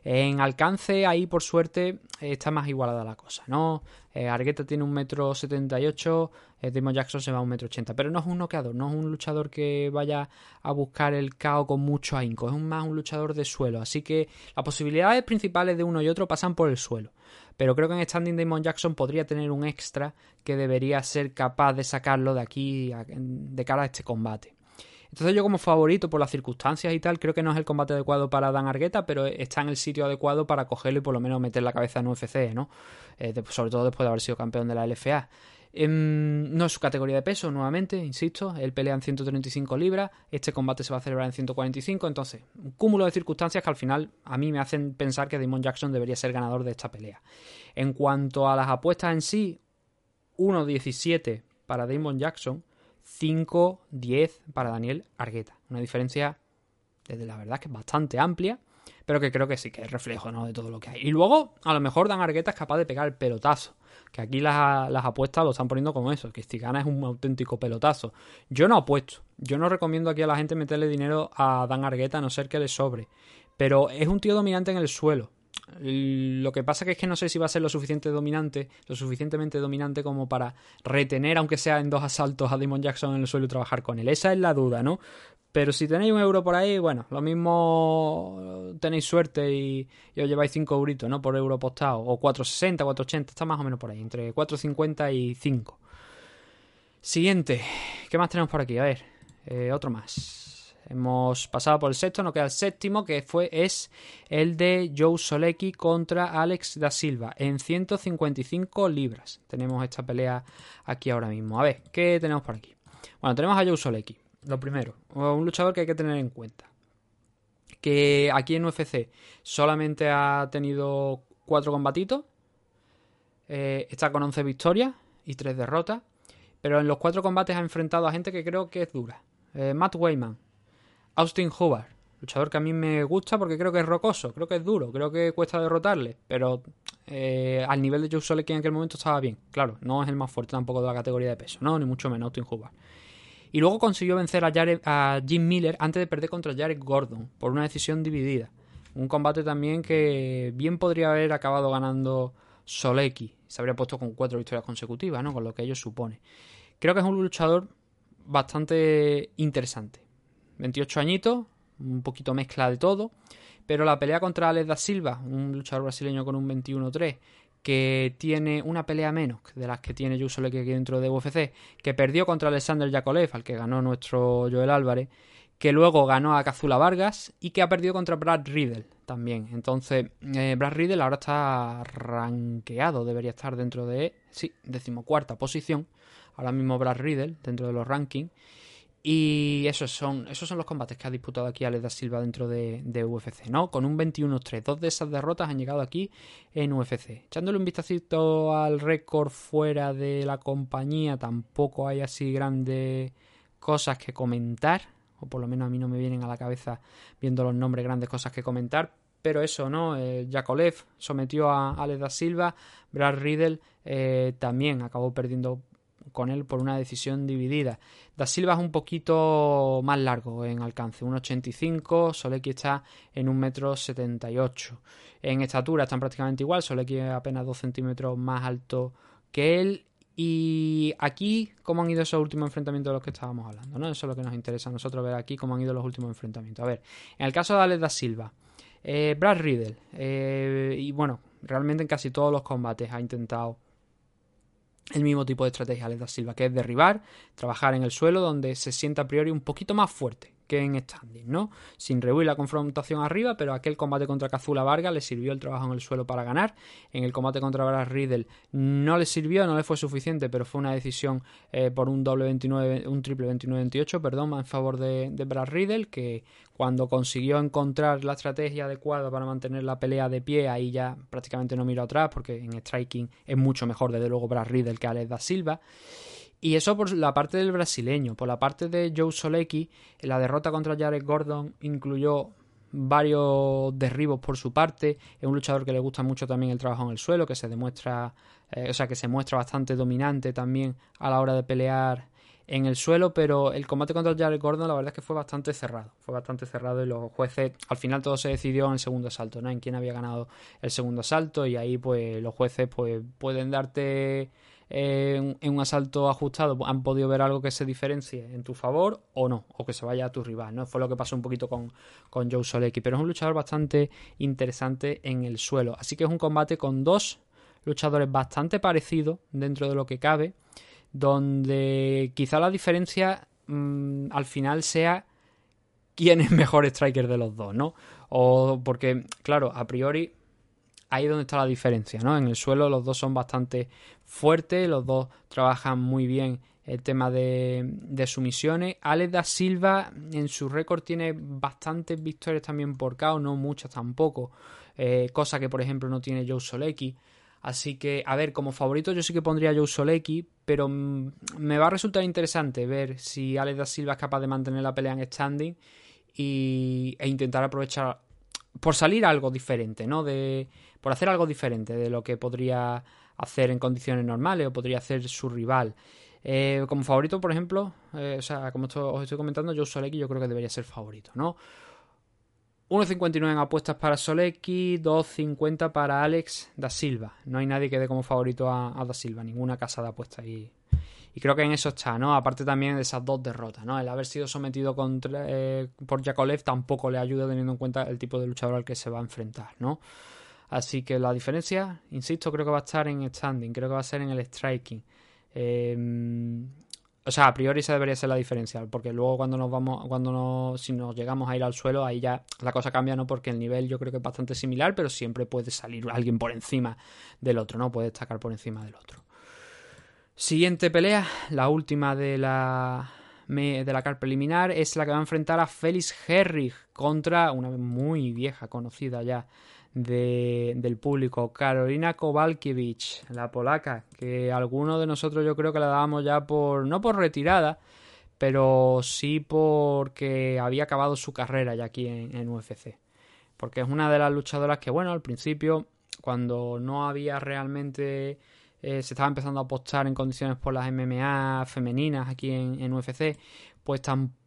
En alcance ahí por suerte está más igualada la cosa, ¿no? Eh, Argueta tiene un metro setenta y ocho, eh, Damon Jackson se va a un metro ochenta, pero no es un noqueador, no es un luchador que vaya a buscar el caos con mucho ahínco, es más un luchador de suelo, así que las posibilidades principales de uno y otro pasan por el suelo. Pero creo que en Standing Damon Jackson podría tener un extra que debería ser capaz de sacarlo de aquí de cara a este combate. Entonces yo como favorito por las circunstancias y tal, creo que no es el combate adecuado para Dan Argueta, pero está en el sitio adecuado para cogerlo y por lo menos meter la cabeza en UFC, ¿no? Eh, sobre todo después de haber sido campeón de la LFA. Em, no es su categoría de peso, nuevamente, insisto, él pelea en 135 libras, este combate se va a celebrar en 145, entonces, un cúmulo de circunstancias que al final a mí me hacen pensar que Damon Jackson debería ser ganador de esta pelea. En cuanto a las apuestas en sí, 1.17 para Damon Jackson, 5.10 para Daniel Argueta. Una diferencia, desde la verdad, que es bastante amplia, pero que creo que sí que es reflejo ¿no? de todo lo que hay. Y luego, a lo mejor Dan Argueta es capaz de pegar el pelotazo que aquí las, apuestas lo están poniendo como eso, que si gana es un auténtico pelotazo. Yo no apuesto, yo no recomiendo aquí a la gente meterle dinero a Dan Argueta a no ser que le sobre, pero es un tío dominante en el suelo. Lo que pasa que es que no sé si va a ser lo suficiente dominante, lo suficientemente dominante como para retener, aunque sea en dos asaltos, a Damon Jackson en el suelo y trabajar con él. Esa es la duda, ¿no? Pero si tenéis un euro por ahí, bueno, lo mismo tenéis suerte y, os lleváis 5 euritos, ¿no? Por euro postado. O 4,60, 4,80, está más o menos por ahí, entre 4,50 y 5. Siguiente, ¿qué más tenemos por aquí? A ver, eh, otro más. Hemos pasado por el sexto, nos queda el séptimo, que fue, es el de Joe Solecki contra Alex da Silva en 155 libras. Tenemos esta pelea aquí ahora mismo. A ver, ¿qué tenemos por aquí? Bueno, tenemos a Joe Solecki lo primero, un luchador que hay que tener en cuenta. Que aquí en UFC solamente ha tenido cuatro combatitos. Eh, está con 11 victorias y 3 derrotas. Pero en los cuatro combates ha enfrentado a gente que creo que es dura. Eh, Matt Weyman, Austin Hobart, luchador que a mí me gusta porque creo que es rocoso, creo que es duro, creo que cuesta derrotarle, pero eh, al nivel de Joe Solecki en aquel momento estaba bien. Claro, no es el más fuerte tampoco de la categoría de peso, no, ni mucho menos Austin Hobart. Y luego consiguió vencer a, a Jim Miller antes de perder contra Jared Gordon por una decisión dividida. Un combate también que bien podría haber acabado ganando Solecki. Se habría puesto con cuatro victorias consecutivas, ¿no? Con lo que ello supone. Creo que es un luchador bastante interesante. 28 añitos, un poquito mezcla de todo. Pero la pelea contra Alex da Silva, un luchador brasileño con un 21-3, que tiene una pelea menos de las que tiene Jusole aquí dentro de UFC, que perdió contra Alexander Yakolev, al que ganó nuestro Joel Álvarez, que luego ganó a Cazula Vargas y que ha perdido contra Brad Riddle también. Entonces, eh, Brad Riddle ahora está rankeado, debería estar dentro de, sí, decimocuarta posición. Ahora mismo Brad Riddle dentro de los rankings. Y esos son, esos son los combates que ha disputado aquí Alex da Silva dentro de, UFC, ¿no? Con un 21-3. Dos de esas derrotas han llegado aquí en UFC. Echándole un vistacito al récord fuera de la compañía, tampoco hay así grandes cosas que comentar. O por lo menos a mí no me vienen a la cabeza viendo los nombres grandes cosas que comentar. Pero eso, ¿no? Eh, Yakolev sometió a Alex da Silva. Brad Riddle eh, también acabó perdiendo con él por una decisión dividida. Da Silva es un poquito más largo en alcance, 1,85, Solecki está en 1,78 En estatura están prácticamente igual, Solecki es apenas 2 centímetros más alto que él. Y aquí, cómo han ido esos últimos enfrentamientos de los que estábamos hablando, ¿no? Eso es lo que nos interesa a nosotros ver aquí, cómo han ido los últimos enfrentamientos. A ver, en el caso de Alex da Silva, eh, Brad Riddle, eh, y bueno, realmente en casi todos los combates ha intentado el mismo tipo de estrategia de da Silva, que es derribar, trabajar en el suelo donde se sienta a priori un poquito más fuerte que en standing, ¿no? Sin rehuir la confrontación arriba, pero aquel combate contra Cazula Vargas le sirvió el trabajo en el suelo para ganar. En el combate contra Brad Riddle no le sirvió, no le fue suficiente, pero fue una decisión eh, por un doble 29, un triple 29-28, perdón, en favor de, Brad Riddle, que cuando consiguió encontrar la estrategia adecuada para mantener la pelea de pie, ahí ya prácticamente no miró atrás, porque en striking es mucho mejor, desde luego, Brad Riddle que Alex da Silva. Y eso por la parte del brasileño. Por la parte de Joe Solecki, la derrota contra Jared Gordon incluyó varios derribos por su parte. Es un luchador que le gusta mucho también el trabajo en el suelo, que se demuestra, eh, o sea, que se muestra bastante dominante también a la hora de pelear en el suelo, pero el combate contra Jared Gordon la verdad es que fue bastante cerrado, fue bastante cerrado y los jueces, al final todo se decidió en el segundo asalto, ¿no? En quién había ganado el segundo asalto y ahí pues los jueces pues pueden darte en, un asalto ajustado han podido ver algo que se diferencie en tu favor o no, o que se vaya a tu rival, ¿no? Fue lo que pasó un poquito con, con Joe Solecki, pero es un luchador bastante interesante en el suelo. Así que es un combate con dos luchadores bastante parecidos dentro de lo que cabe, donde quizá la diferencia mm, al final sea quién es mejor striker de los dos, ¿no? O porque, claro, a priori ahí es donde está la diferencia, ¿no? En el suelo los dos son bastante fuertes, los dos trabajan muy bien el tema de, de sumisiones. Alex da Silva en su récord tiene bastantes victorias también por KO, no muchas tampoco, eh, cosa que por ejemplo no tiene Joe Solecki. Así que, a ver, como favorito yo sí que pondría Joe Solecki, pero me va a resultar interesante ver si Alex da Silva es capaz de mantener la pelea en standing y, e intentar aprovechar por salir algo diferente, ¿no? De, por hacer algo diferente de lo que podría hacer en condiciones normales o podría hacer su rival. Eh, como favorito, por ejemplo, eh, o sea, como os estoy comentando, Joe Solecki yo creo que debería ser favorito, ¿no? 1.59 en apuestas para Solecki, 2.50 para Alex da Silva. No hay nadie que dé como favorito a, da Silva, ninguna casa de apuestas y, y creo que en eso está, ¿no? Aparte también de esas dos derrotas, ¿no? El haber sido sometido contra, eh, por Yakolev tampoco le ayuda teniendo en cuenta el tipo de luchador al que se va a enfrentar, ¿no? Así que la diferencia, insisto, creo que va a estar en standing, creo que va a ser en el striking. Em, o sea, a priori esa debería ser la diferencia, porque luego cuando nos vamos, cuando nos, si nos llegamos a ir al suelo, ahí ya la cosa cambia, ¿no? Porque el nivel yo creo que es bastante similar, pero siempre puede salir alguien por encima del otro, ¿no? Puede destacar por encima del otro. Siguiente pelea, la última de la de la car preliminar es la que va a enfrentar a Félix Herrig contra una muy vieja conocida ya del público. Carolina Kowalkiewicz, la polaca, que algunos de nosotros yo creo que la dábamos ya por, no por retirada, pero sí porque había acabado su carrera ya aquí en, UFC. Porque es una de las luchadoras que, bueno, al principio, cuando no había realmente... Eh, se estaba empezando a apostar en condiciones por las MMA femeninas aquí en, en UFC, pues tampoco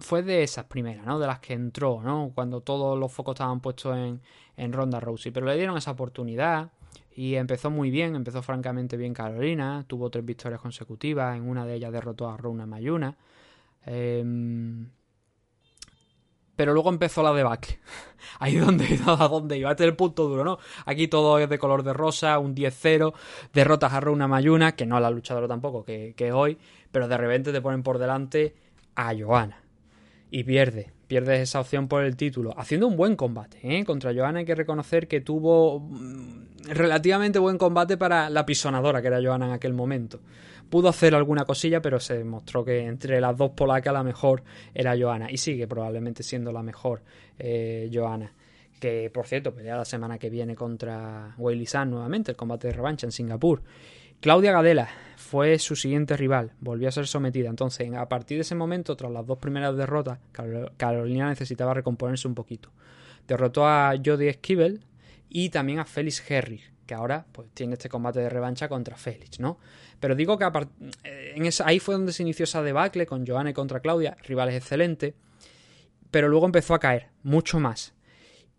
fue de esas primeras, ¿no? De las que entró, ¿no? Cuando todos los focos estaban puestos en, en Ronda Rousey. Pero le dieron esa oportunidad y empezó muy bien, empezó francamente bien Carolina. Tuvo tres victorias consecutivas, en una de ellas derrotó a Runa Mayuna. Em, pero luego empezó la debacle. [laughs] Ahí donde, [laughs] a donde iba. Este es el punto duro, ¿no? Aquí todo es de color de rosa, un 10-0, derrotas a Runa Mayuna, que no la luchadora tampoco que, que hoy, pero de repente te ponen por delante a Joana. y pierde. Pierde esa opción por el título. Haciendo un buen combate. ¿eh? Contra Johanna hay que reconocer que tuvo mm, relativamente buen combate para la pisonadora que era Johanna en aquel momento. Pudo hacer alguna cosilla, pero se demostró que entre las dos polacas la mejor era Johanna. Y sigue probablemente siendo la mejor eh, Johanna. Que por cierto, pelea la semana que viene contra Weili San nuevamente, el combate de revancha en Singapur. Claudia Gadela fue su siguiente rival, volvió a ser sometida. Entonces, a partir de ese momento, tras las dos primeras derrotas, Carolina necesitaba recomponerse un poquito. Derrotó a Jodie Esquivel y también a Félix Herrig, que ahora pues, tiene este combate de revancha contra Félix, ¿no? Pero digo que eh, en ahí fue donde se inició esa debacle con Joanne contra Claudia, rivales excelentes, pero luego empezó a caer mucho más.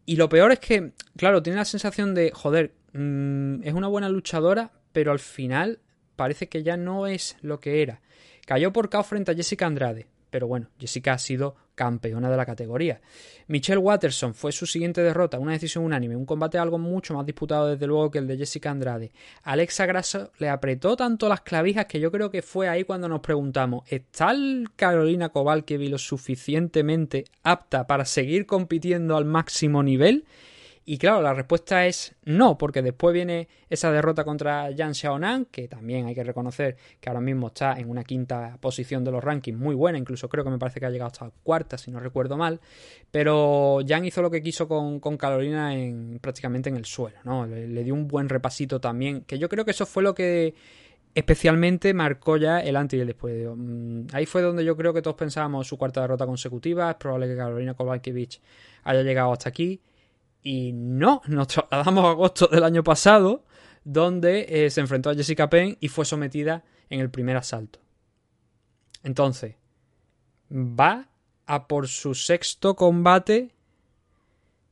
Y lo peor es que, claro, tiene la sensación de, joder, mm, es una buena luchadora, pero al final parece que ya no es lo que era. Cayó por KO frente a Jessica Andrade, pero bueno, Jessica ha sido campeona de la categoría. Michelle Watterson fue su siguiente derrota, una decisión unánime, un combate algo mucho más disputado desde luego que el de Jessica Andrade. Alexa Grasso le apretó tanto las clavijas que yo creo que fue ahí cuando nos preguntamos, ¿está Carolina Kowalkiewicz lo suficientemente apta para seguir compitiendo al máximo nivel? Y claro, la respuesta es no, porque después viene esa derrota contra Yan Xiaonan, que también hay que reconocer que ahora mismo está en una quinta posición de los rankings muy buena, incluso creo que me parece que ha llegado hasta cuarta, si no recuerdo mal. Pero Yan hizo lo que quiso con, Carolina en, prácticamente en el suelo, ¿no? Le, dio un buen repasito también, que yo creo que eso fue lo que especialmente marcó ya el antes y el después. Mm, ahí fue donde yo creo que todos pensábamos su cuarta derrota consecutiva. Es probable que Carolina Kowalkiewicz haya llegado hasta aquí. Y no, nos trasladamos a agosto del año pasado, donde eh, se enfrentó a Jessica Penn y fue sometida en el primer asalto. Entonces, va a por su sexto combate.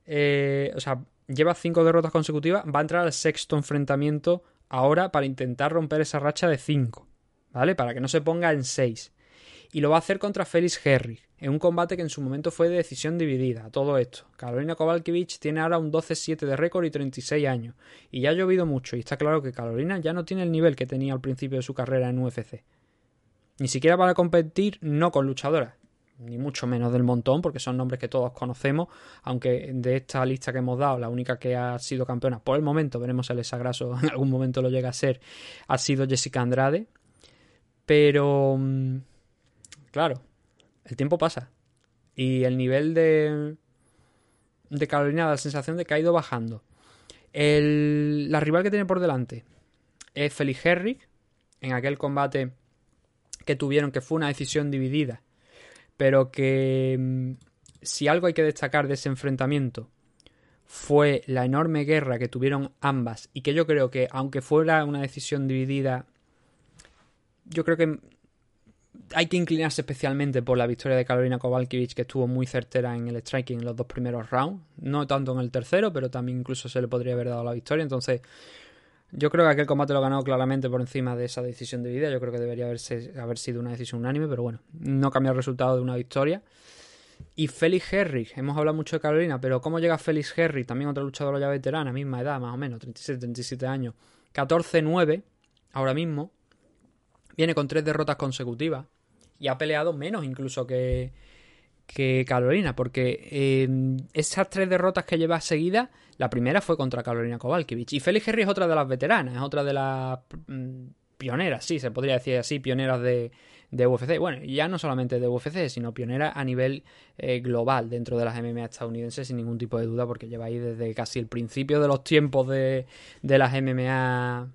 Eh, o sea, lleva cinco derrotas consecutivas. Va a entrar al sexto enfrentamiento ahora para intentar romper esa racha de cinco. ¿Vale? Para que no se ponga en seis y lo va a hacer contra Félix Herrig, en un combate que en su momento fue de decisión dividida. Todo esto. Carolina Kowalkiewicz tiene ahora un 12-7 de récord y 36 años. Y ya ha llovido mucho, y está claro que Carolina ya no tiene el nivel que tenía al principio de su carrera en UFC. Ni siquiera para competir, no con luchadoras. Ni mucho menos del montón, porque son nombres que todos conocemos. Aunque de esta lista que hemos dado, la única que ha sido campeona por el momento, veremos el Sagraso [laughs] en algún momento lo llega a ser, ha sido Jessica Andrade. Pero mm, Claro, el tiempo pasa. Y el nivel de, de Carolina da la sensación de que ha ido bajando. El, la rival que tiene por delante es Felix Herrick, en aquel combate que tuvieron, que fue una decisión dividida, pero que mm, si algo hay que destacar de ese enfrentamiento fue la enorme guerra que tuvieron ambas y que yo creo que aunque fuera una decisión dividida, yo creo que hay que inclinarse especialmente por la victoria de Carolina Kowalkiewicz, que estuvo muy certera en el striking en los dos primeros rounds. No tanto en el tercero, pero también incluso se le podría haber dado la victoria. Entonces, yo creo que aquel combate lo ganó claramente por encima de esa decisión de vida. Yo creo que debería haberse, haber sido una decisión unánime, pero bueno, no cambia el resultado de una victoria. Y Felix Herrig, hemos hablado mucho de Carolina, pero ¿cómo llega Felix Herrig? También otra luchadora ya veterana, misma edad, más o menos, 37-37 años. 14-9, ahora mismo. Viene con tres derrotas consecutivas y ha peleado menos incluso que, que Carolina, porque eh, esas tres derrotas que lleva seguidas, la primera fue contra Carolina Kowalkiewicz. Y Félix Henry es otra de las veteranas, es otra de las mm, pioneras, sí, se podría decir así, pioneras de, de UFC. Bueno, ya no solamente de UFC, sino pionera a nivel eh, global dentro de las MMA estadounidenses, sin ningún tipo de duda, porque lleva ahí desde casi el principio de los tiempos de, de las MMA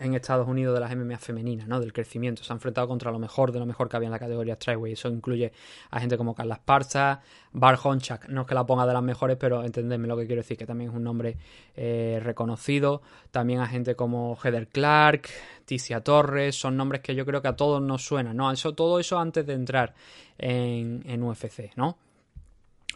en Estados Unidos de las MMA femeninas, ¿no? Del crecimiento. Se ha enfrentado contra lo mejor de lo mejor que había en la categoría Strikeway. Eso incluye a gente como Carla Parza, Bar Honchak, no es que la ponga de las mejores, pero entendedme lo que quiero decir, que también es un nombre eh, reconocido. También a gente como Heather Clark, Ticia Torres, son nombres que yo creo que a todos nos suenan, ¿no? Eso, todo eso antes de entrar en, en UFC, ¿no?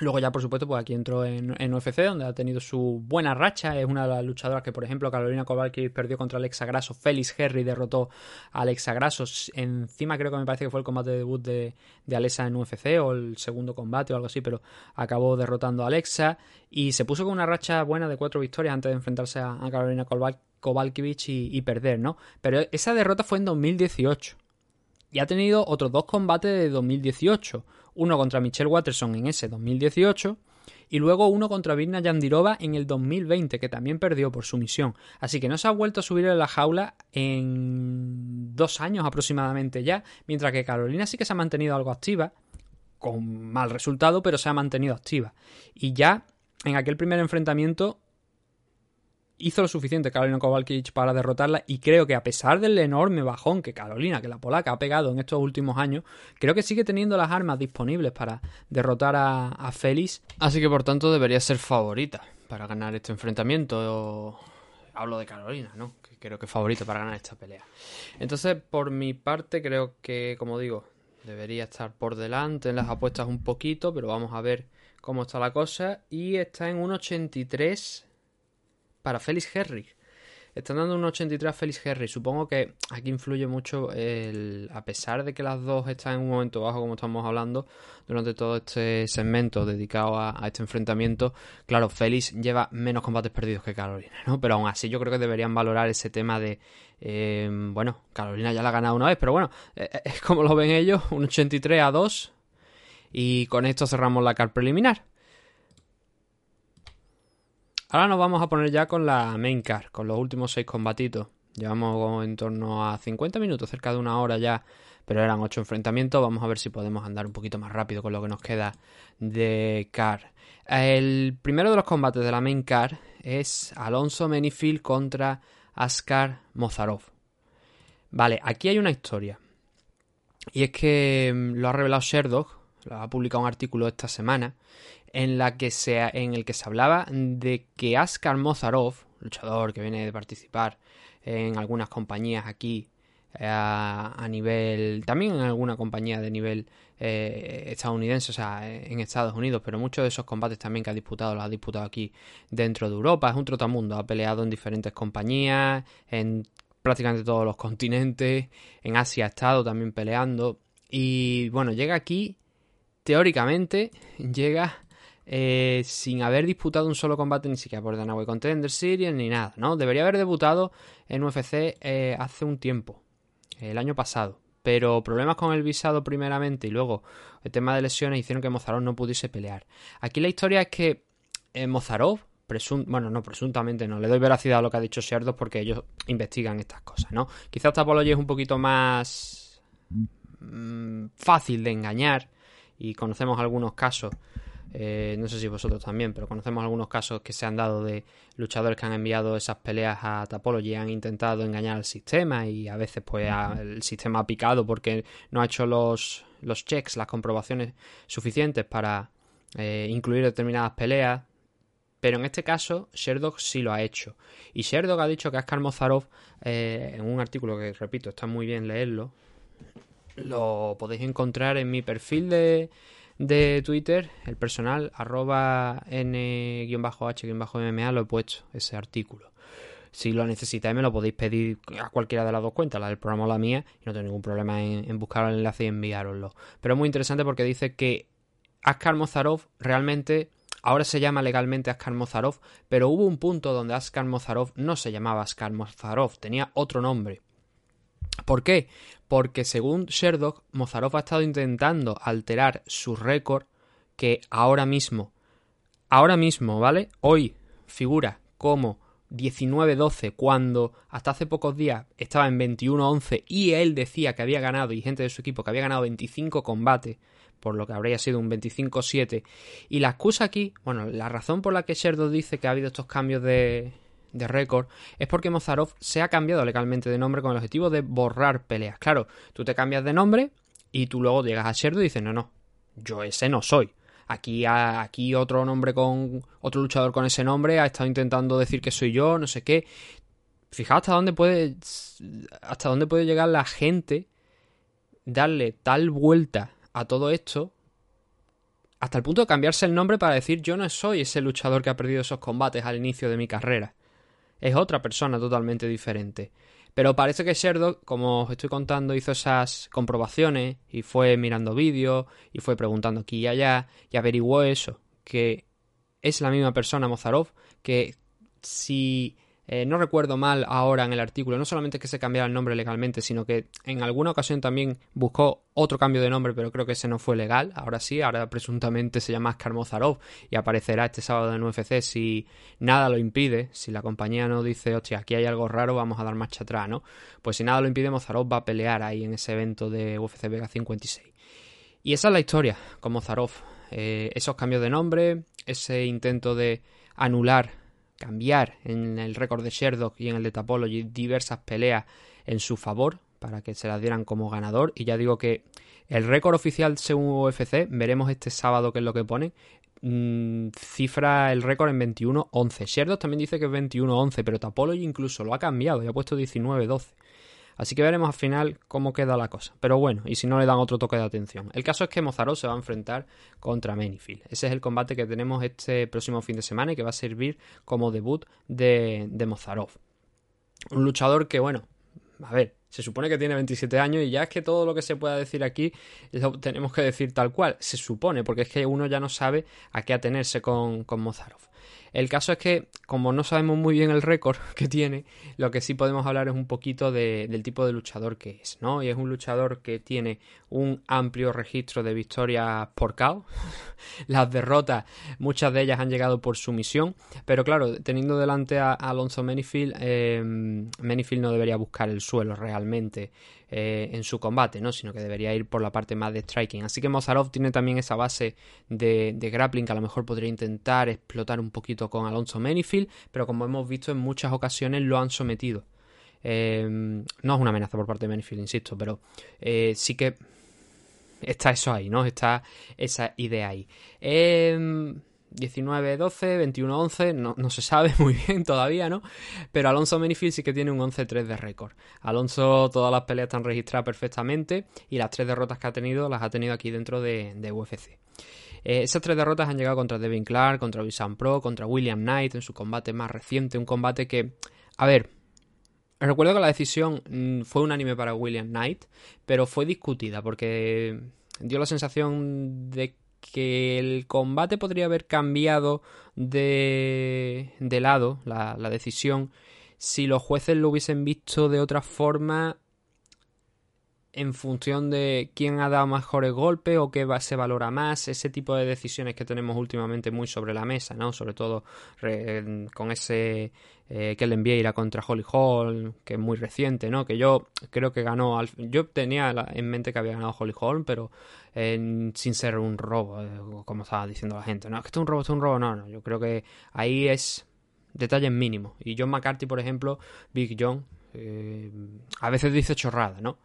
Luego ya, por supuesto, pues aquí entró en, UFC, donde ha tenido su buena racha. Es una de las luchadoras que, por ejemplo, Carolina Kowalkiewicz perdió contra Alexa Grasso. Félix Herry derrotó a Alexa Grasso. Encima creo que me parece que fue el combate de debut de, Alexa en UFC o el segundo combate o algo así, pero acabó derrotando a Alexa y se puso con una racha buena de cuatro victorias antes de enfrentarse a, Carolina Kowalkiewicz y, y perder, ¿no? Pero esa derrota fue en 2018. Y ha tenido otros dos combates de 2018. Uno contra Michelle Watterson en ese 2018 y luego uno contra Virna Yandirova en el 2020, que también perdió por sumisión. Así que no se ha vuelto a subir en la jaula en dos años aproximadamente ya, mientras que Carolina sí que se ha mantenido algo activa, con mal resultado, pero se ha mantenido activa. Y ya en aquel primer enfrentamiento hizo lo suficiente Carolina Kowalkiewicz para derrotarla y creo que a pesar del enorme bajón que Carolina, que la polaca ha pegado en estos últimos años, creo que sigue teniendo las armas disponibles para derrotar a, a Félix, así que por tanto debería ser favorita para ganar este enfrentamiento. Hablo de Carolina, ¿no? Que creo que es favorita para ganar esta pelea. Entonces, por mi parte, creo que, como digo, debería estar por delante en las apuestas un poquito, pero vamos a ver cómo está la cosa. Y está en 1.83 para Félix Herrig. Están dando un 83 a Félix Herrig. Supongo que aquí influye mucho el. A pesar de que las dos están en un momento bajo, como estamos hablando, durante todo este segmento dedicado a, este enfrentamiento, claro, Félix lleva menos combates perdidos que Carolina, ¿no? Pero aún así, yo creo que deberían valorar ese tema de. Eh, bueno, Carolina ya la ha ganado una vez, pero bueno, eh, eh, es como lo ven ellos, un 83 a 2. Y con esto cerramos la car preliminar. Ahora nos vamos a poner ya con la main car, con los últimos seis combatitos. Llevamos en torno a 50 minutos, cerca de una hora ya, pero eran ocho enfrentamientos. Vamos a ver si podemos andar un poquito más rápido con lo que nos queda de car. El primero de los combates de la main car es Alonso Menifield contra Askar Mozarov. Vale, aquí hay una historia. Y es que mm, lo ha revelado Sherdog, lo ha publicado un artículo esta semana, en, la que se, en el que se hablaba de que Askar Mozarov, luchador que viene de participar en algunas compañías aquí eh, a, nivel, también en alguna compañía de nivel eh, estadounidense, o sea, en Estados Unidos, pero muchos de esos combates también que ha disputado los ha disputado aquí dentro de Europa, es un trotamundo, ha peleado en diferentes compañías, en prácticamente todos los continentes, en Asia ha estado también peleando. Y bueno, llega aquí, teóricamente, llega eh, sin haber disputado un solo combate ni siquiera por Danaway Contender Series ni nada, ¿no? Debería haber debutado en UFC eh, hace un tiempo, el año pasado. Pero problemas con el visado primeramente y luego el tema de lesiones hicieron que Mozarov no pudiese pelear. Aquí la historia es que eh, Mozarov, bueno, no, presuntamente no, le doy veracidad a lo que ha dicho Sherdos porque ellos investigan estas cosas, ¿no? Quizás esta apología es un poquito más mm, fácil de engañar y conocemos algunos casos eh, no sé si vosotros también, pero conocemos algunos casos que se han dado de luchadores que han enviado esas peleas a Tapology y han intentado engañar al sistema y a veces pues el sistema ha picado porque no ha hecho los, los checks, las comprobaciones suficientes para eh, incluir determinadas peleas. Pero en este caso, Sherdog sí lo ha hecho. Y Sherdog ha dicho que Askar Mozarov, eh, en un artículo que, repito, está muy bien leerlo, lo podéis encontrar en mi perfil de, de Twitter, el personal, arroba n-h-mma, lo he puesto, ese artículo. Si lo necesitáis, me lo podéis pedir a cualquiera de las dos cuentas, la del programa o la mía, y no tengo ningún problema en, buscar el enlace y enviároslo. Pero es muy interesante porque dice que Askar Mozarov realmente ahora se llama legalmente Askar Mozarov, pero hubo un punto donde Askar Mozarov no se llamaba Askar Mozarov, tenía otro nombre. ¿Por qué? Porque según Sherdog, Mozarov ha estado intentando alterar su récord que ahora mismo, ahora mismo, ¿vale? Hoy figura como 19-12 cuando hasta hace pocos días estaba en 21-11 y él decía que había ganado y gente de su equipo que había ganado 25 combates por lo que habría sido un 25-7 y la excusa aquí, bueno, la razón por la que Sherdog dice que ha habido estos cambios de, de récord es porque Mozarov se ha cambiado legalmente de nombre con el objetivo de borrar peleas. Claro, tú te cambias de nombre y tú luego llegas a Sherdo y dices, no, no, yo ese no soy. Aquí, aquí otro nombre con otro luchador con ese nombre ha estado intentando decir que soy yo, no sé qué. Fijaos hasta dónde puede hasta dónde puede llegar la gente darle tal vuelta a todo esto hasta el punto de cambiarse el nombre para decir yo no soy ese luchador que ha perdido esos combates al inicio de mi carrera es otra persona totalmente diferente. Pero parece que Sherdog, como os estoy contando, hizo esas comprobaciones y fue mirando vídeos y fue preguntando aquí y allá y averiguó eso, que es la misma persona Mozarov, que si Eh, no recuerdo mal ahora en el artículo, no solamente que se cambiara el nombre legalmente, sino que en alguna ocasión también buscó otro cambio de nombre, pero creo que ese no fue legal. Ahora sí, ahora presuntamente se llama Skarmozarov y aparecerá este sábado en UFC si nada lo impide, si la compañía no dice, hostia, aquí hay algo raro, vamos a dar marcha atrás, ¿no? Pues si nada lo impide, Mozarov va a pelear ahí en ese evento de UFC Vega 56. Y esa es la historia con Mozarov. Eh, esos cambios de nombre, ese intento de anular, cambiar en el récord de Sherdog y en el de Tapology diversas peleas en su favor para que se las dieran como ganador. Y ya digo que el récord oficial según UFC, veremos este sábado qué es lo que pone, mm, cifra el récord en 21-11. Sherdog también dice que es 21-11, pero Tapology incluso lo ha cambiado y ha puesto 19-12. Así que veremos al final cómo queda la cosa. Pero bueno, y si no le dan otro toque de atención. El caso es que Mozarov se va a enfrentar contra Manifield. Ese es el combate que tenemos este próximo fin de semana y que va a servir como debut de, de Mozarov. Un luchador que, bueno, a ver, se supone que tiene 27 años y ya es que todo lo que se pueda decir aquí lo tenemos que decir tal cual. Se supone, porque es que uno ya no sabe a qué atenerse con, con Mozarov. El caso es que, como no sabemos muy bien el récord [laughs] que tiene, lo que sí podemos hablar es un poquito del tipo de luchador que es, ¿no? Y es un luchador que tiene un amplio registro de victorias por KO. [laughs] Las derrotas, muchas de ellas han llegado por sumisión, pero claro, teniendo delante a, Alonso Menifield, eh, Menifield no debería buscar el suelo realmente. Eh, en su combate, ¿no? Sino que debería ir por la parte más de striking. Así que Mozarov tiene también esa base de, grappling que a lo mejor podría intentar explotar un poquito con Alonso Menifield, pero como hemos visto en muchas ocasiones lo han sometido. Eh, no es una amenaza por parte de Menifield, insisto, pero eh, sí que está eso ahí, ¿no? Está esa idea ahí. 19-12, 21-11, no, se sabe [laughs] muy bien todavía, ¿no? Pero Alonso Menifield sí que tiene un 11-3 de récord. Alonso, todas las peleas están registradas perfectamente y las tres derrotas que ha tenido las ha tenido aquí dentro de, UFC. Eh, esas tres derrotas han llegado contra Devin Clark, contra Visan Pro, contra William Knight en su combate más reciente, un combate que, a ver, recuerdo que la decisión mm, fue unánime para William Knight, pero fue discutida porque dio la sensación de que el combate podría haber cambiado de, de lado, la, la decisión, si los jueces lo hubiesen visto de otra forma en función de quién ha dado mejores golpes o qué se valora más, ese tipo de decisiones que tenemos últimamente muy sobre la mesa, ¿no? Sobre todo con ese eh, que le Vieira contra Holly Hall, que es muy reciente, ¿no? Que yo creo que ganó, yo tenía en mente que había ganado Holly Hall, pero sin ser un robo, eh, como estaba diciendo la gente, no, es que esto es un robo, es un robo, no, no, yo creo que ahí es detalles mínimos. Y John McCarthy, por ejemplo, Big John, eh, a veces dice chorrada, ¿no?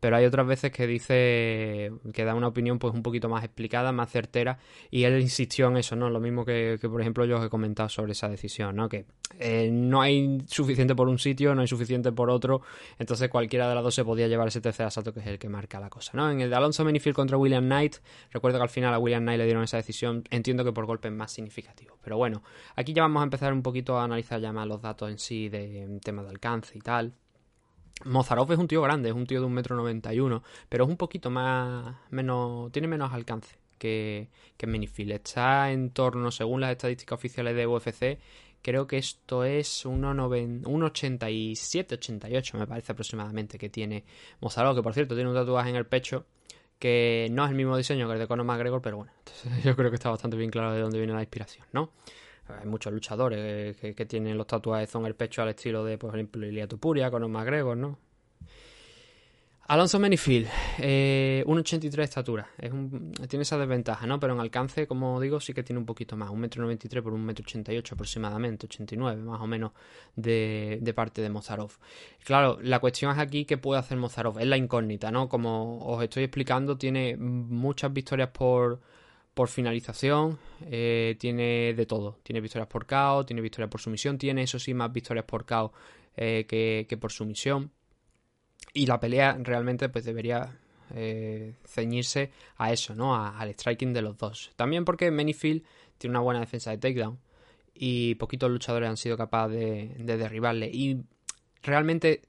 Pero hay otras veces que dice que da una opinión pues un poquito más explicada, más certera y él insistió en eso, ¿no? Lo mismo que, por ejemplo yo os he comentado sobre esa decisión, ¿no? Que eh, no hay suficiente por un sitio, no hay suficiente por otro, entonces cualquiera de las dos se podía llevar ese tercer asalto que es el que marca la cosa, ¿no? En el de Alonso Menifield contra William Knight, recuerdo que al final a William Knight le dieron esa decisión, entiendo que por golpes más significativos, pero bueno, aquí ya vamos a empezar un poquito a analizar ya más los datos en sí de tema de alcance y tal. Mozarov es un tío grande, es un tío de un metro noventa y uno, pero es un poquito más, menos, tiene menos alcance que, que Minifield. Está en torno, según las estadísticas oficiales de UFC, creo que esto es 1,87, 88 me parece aproximadamente que tiene Mozarov, que por cierto tiene un tatuaje en el pecho que no es el mismo diseño que el de Conor McGregor, pero bueno, [laughs] yo creo que está bastante bien claro de dónde viene la inspiración, ¿no? Hay muchos luchadores que, tienen los tatuajes en el pecho al estilo de, por ejemplo, Ilia Tupuria, con los McGregor, ¿no? Alonso Menifield, eh, 1,83 de estatura. Tiene esa desventaja, ¿no? Pero en alcance, como digo, sí que tiene un poquito más. 1,93m por 1,88m aproximadamente, 89 más o menos de, de, parte de Mozarov. Claro, la cuestión es aquí qué puede hacer Mozarov. Es la incógnita, ¿no? Como os estoy explicando, tiene muchas victorias por, por finalización, eh, tiene de todo. Tiene victorias por KO, tiene victorias por sumisión, tiene eso sí más victorias por KO eh, que, por sumisión. Y la pelea realmente pues debería eh, ceñirse a eso, ¿no? al striking de los dos. También porque Manyfield tiene una buena defensa de takedown y poquitos luchadores han sido capaces de derribarle. Y realmente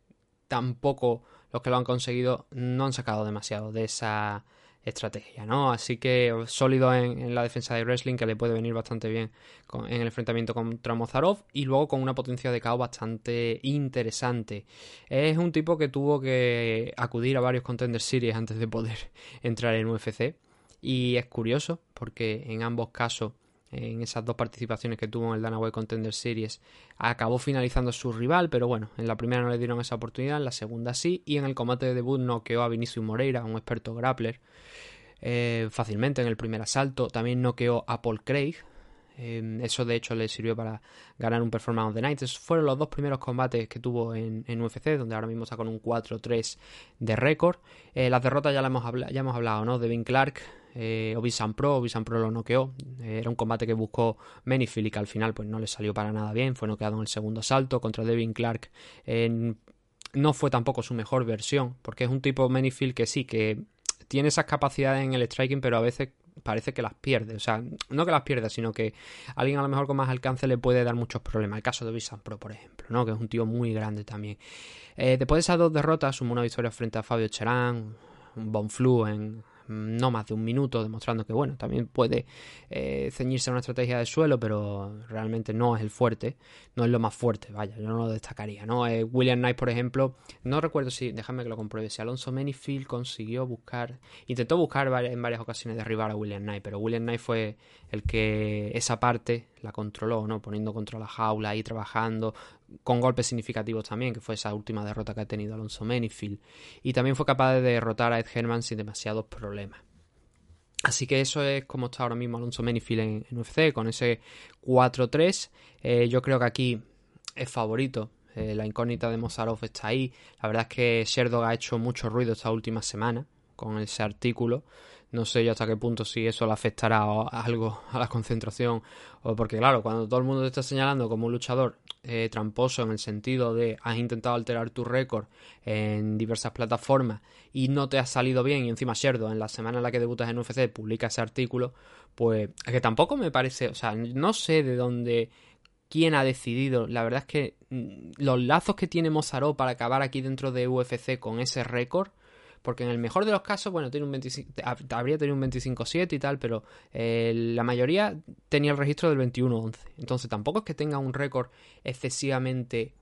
tampoco los que lo han conseguido no han sacado demasiado de esa estrategia, ¿no? Así que sólido en, la defensa de wrestling que le puede venir bastante bien en el enfrentamiento contra Mozarov y luego con una potencia de KO bastante interesante. Es un tipo que tuvo que acudir a varios Contender Series antes de poder [laughs] entrar en UFC y es curioso porque en ambos casos en esas dos participaciones que tuvo en el Danaway Contender Series, acabó finalizando su rival, pero bueno, en la primera no le dieron esa oportunidad, en la segunda sí, y en el combate de debut noqueó a Vinicius Moreira, un experto grappler, eh, fácilmente en el primer asalto. También noqueó a Paul Craig. Eh, eso de hecho le sirvió para ganar un Performance of the Night. Esos fueron los dos primeros combates que tuvo en, UFC, donde ahora mismo está con un 4-3 de récord. Eh, las derrotas ya, hemos ya hemos hablado, ¿no? Devin Clark, eh, Pro, Pro lo noqueó. era un combate que buscó Menifield y que al final pues no le salió para nada bien. Fue noqueado en el segundo asalto contra Devin Clark. no fue tampoco su mejor versión, porque es un tipo Menifield que sí, que tiene esas capacidades en el striking, pero a veces parece que las pierde. O sea, no que las pierda, sino que alguien a lo mejor con más alcance le puede dar muchos problemas. El caso de Visan Pro, por ejemplo, ¿no? Que es un tío muy grande también. Eh, después de esas dos derrotas, sumó una victoria frente a Fabio Cherán, un Bonflu en no más de un minuto, demostrando que, bueno, también puede eh, ceñirse a una estrategia de suelo, pero realmente no es el fuerte, no es lo más fuerte, vaya, yo no lo destacaría, ¿no? Eh, William Knight, por ejemplo, no recuerdo si, déjame que lo compruebe, si Alonso Manyfield consiguió buscar, intentó buscar en varias ocasiones derribar a William Knight, pero William Knight fue el que esa parte la controló, ¿no? Poniendo contra la jaula ahí trabajando, con golpes significativos también, que fue esa última derrota que ha tenido Alonso Manyfield. Y también fue capaz de derrotar a Ed Herman sin demasiados problemas. Así que eso es como está ahora mismo Alonso Manyfield en, UFC, con ese 4-3. Eh, yo creo que aquí es favorito. Eh, la incógnita de Mozarov está ahí. La verdad es que Sherdog ha hecho mucho ruido esta última semana con ese artículo. No sé yo hasta qué punto si eso le afectará algo a la concentración. O porque, claro, cuando todo el mundo te está señalando como un luchador eh, tramposo en el sentido de has intentado alterar tu récord en diversas plataformas y no te ha salido bien, y encima Sherdo, en la semana en la que debutas en UFC, publica ese artículo, pues es que tampoco me parece, o sea, no sé de dónde quién ha decidido. La verdad es que mm, los lazos que tiene Mozaró para acabar aquí dentro de UFC con ese récord porque en el mejor de los casos, bueno, tiene un 25, habría tenido un 25-7 y tal, pero eh, la mayoría tenía el registro del 21-11. Entonces tampoco es que tenga un récord excesivamente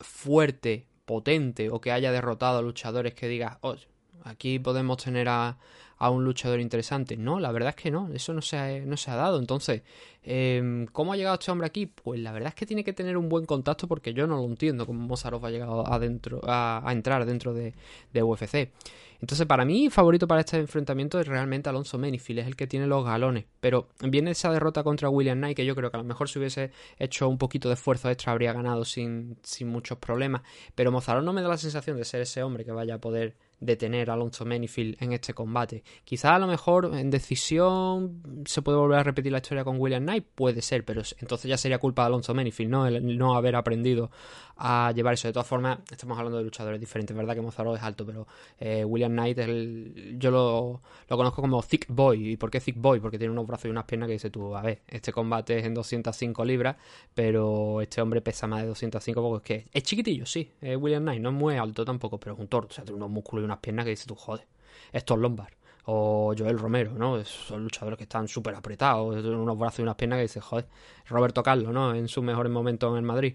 fuerte, potente, o que haya derrotado a luchadores que diga, oh, aquí podemos tener a, a un luchador interesante. No, la verdad es que no, eso no se ha, no se ha dado. Entonces, eh, ¿cómo ha llegado este hombre aquí? Pues la verdad es que tiene que tener un buen contacto porque yo no lo entiendo cómo Mozarov ha llegado adentro, a, a entrar dentro de, de UFC. Entonces, para mí, favorito para este enfrentamiento es realmente Alonso Menifield, es el que tiene los galones. Pero viene esa derrota contra William Knight, que yo creo que a lo mejor si hubiese hecho un poquito de esfuerzo extra habría ganado sin, sin muchos problemas. Pero Mozarov no me da la sensación de ser ese hombre que vaya a poder detener a Alonso Menifield en este combate. Quizá a lo mejor en decisión se puede volver a repetir la historia con William Knight, puede ser, pero entonces ya sería culpa de Alonso Menifield, ¿no? El no haber aprendido a llevar eso. De todas formas, estamos hablando de luchadores diferentes, verdad que Mozart es alto, pero eh, William Knight es el, yo lo, lo, conozco como Thick Boy. ¿Y por qué Thick Boy? Porque tiene unos brazos y unas piernas que dice tú, a ver, este combate es en 205 libras, pero este hombre pesa más de 205 porque es que es chiquitillo, sí, William Knight, no es muy alto tampoco, pero es un torto, o sea, tiene unos músculos y unas piernas que dice tú, joder, esto es Lombard o Joel Romero, ¿no? Son luchadores que están súper apretados, unos brazos y unas piernas que dice, joder, Roberto Carlos, ¿no? En sus mejores momentos en el Madrid.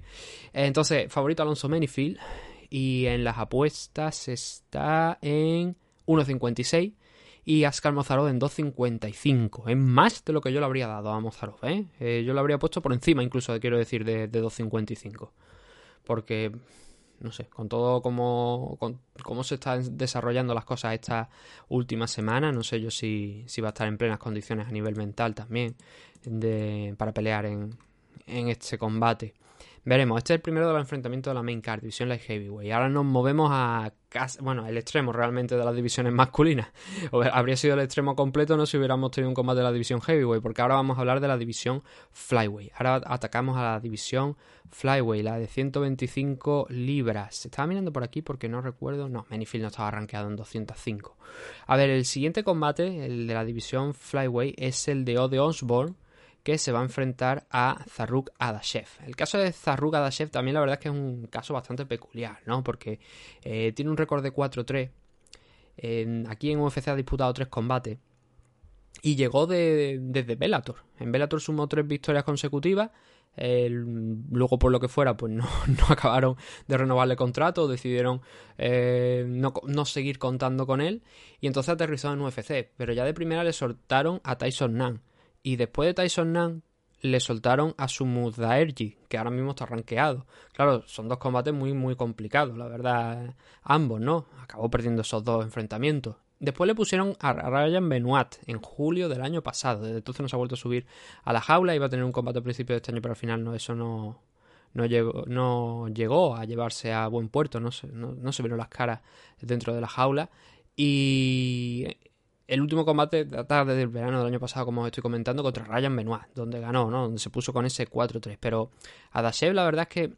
Entonces, favorito Alonso Menifield y en las apuestas está en 1.56 y Ascar Mozarov en 2.55. Es más de lo que yo le habría dado a Mozarov, ¿eh? ¿eh? yo lo habría puesto por encima incluso, quiero decir, de, de 2.55. Porque no sé, con todo como, cómo se están desarrollando las cosas esta última semana, no sé yo si, si va a estar en plenas condiciones a nivel mental también de, para pelear en, en este combate. Veremos, este es el primero de los enfrentamientos de la main card, división light heavyweight. Ahora nos movemos a bueno, el extremo realmente de las divisiones masculinas. [laughs] Habría sido el extremo completo no si hubiéramos tenido un combate de la división heavyweight, porque ahora vamos a hablar de la división flyweight. Ahora atacamos a la división flyweight, la de 125 libras. Estaba mirando por aquí porque no recuerdo, no, Menifield no estaba rankeado en 205. A ver, el siguiente combate, el de la división flyweight, es el de Ode Osborne que se va a enfrentar a Zarruk Adashev. El caso de Zarruk Adashev también la verdad es que es un caso bastante peculiar, ¿no? Porque eh, tiene un récord de 4-3 aquí en UFC ha disputado tres combates y llegó de, desde Bellator. En Bellator sumó tres victorias consecutivas. luego, por lo que fuera, pues no, [laughs] no acabaron de renovarle contrato, decidieron eh, no, no, seguir contando con él. Y entonces aterrizó en UFC. Pero ya de primera le soltaron a Tyson Nan. Y después de Tyson Nan, le soltaron a Sumud Daerji, que ahora mismo está rankeado. Claro, son dos combates muy, muy complicados, la verdad, ambos, ¿no? Acabó perdiendo esos dos enfrentamientos. Después le pusieron a Ryan Benoit en julio del año pasado. Desde entonces no se ha vuelto a subir a la jaula. Iba a tener un combate a principio de este año, pero al final no, eso no, no, llegó, no llegó a llevarse a buen puerto. No se, no, no se vieron las caras dentro de la jaula. Y el último combate data desde el verano del año pasado, como os estoy comentando, contra Ryan Benoit, donde ganó, ¿no? Donde se puso con ese 4-3. Pero a Dashev la verdad es que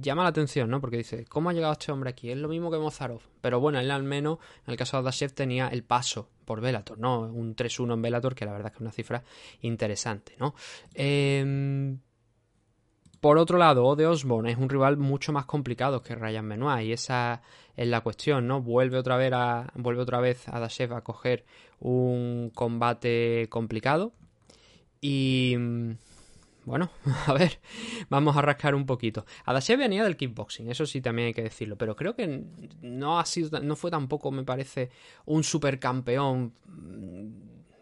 llama la atención, ¿no? Porque dice, ¿cómo ha llegado este hombre aquí? Es lo mismo que Mozarov. Pero bueno, él al menos, en el caso de Adashev, tenía el paso por Velator, ¿no? Un 3-1 en Velator, que la verdad es que es una cifra interesante, ¿no? Eh por otro lado, Ode Osborne es un rival mucho más complicado que Ryan Benoit y esa es la cuestión, ¿no? Vuelve otra vez a, vuelve otra vez a Dashev a coger un combate complicado y bueno, [laughs] a ver, vamos a rascar un poquito. Adashev venía del kickboxing, eso sí también hay que decirlo, pero creo que no ha sido, no fue tampoco, me parece, un supercampeón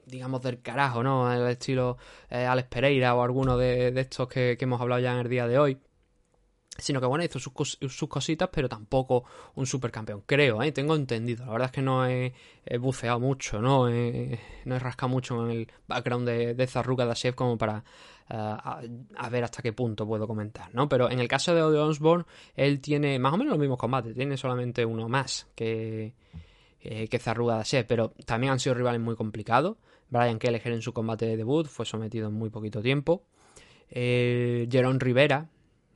digamos, del carajo, ¿no? El estilo eh, Alex Pereira o alguno de, estos que, hemos hablado ya en el día de hoy. Sino que bueno, hizo sus, cositas, pero tampoco un supercampeón, creo, ¿eh? Tengo entendido. La verdad es que no he, buceado mucho, ¿no? No he rascado mucho en el background de, de Dashev como para eh, a, ver hasta qué punto puedo comentar, ¿no? Pero en el caso de Ode Osborne, él tiene más o menos los mismos combates, tiene solamente uno más que, eh, que Zarruga pero también han sido rivales muy complicados. Brian Kelleher en su combate de debut fue sometido en muy poquito tiempo. Eh, Jerón Rivera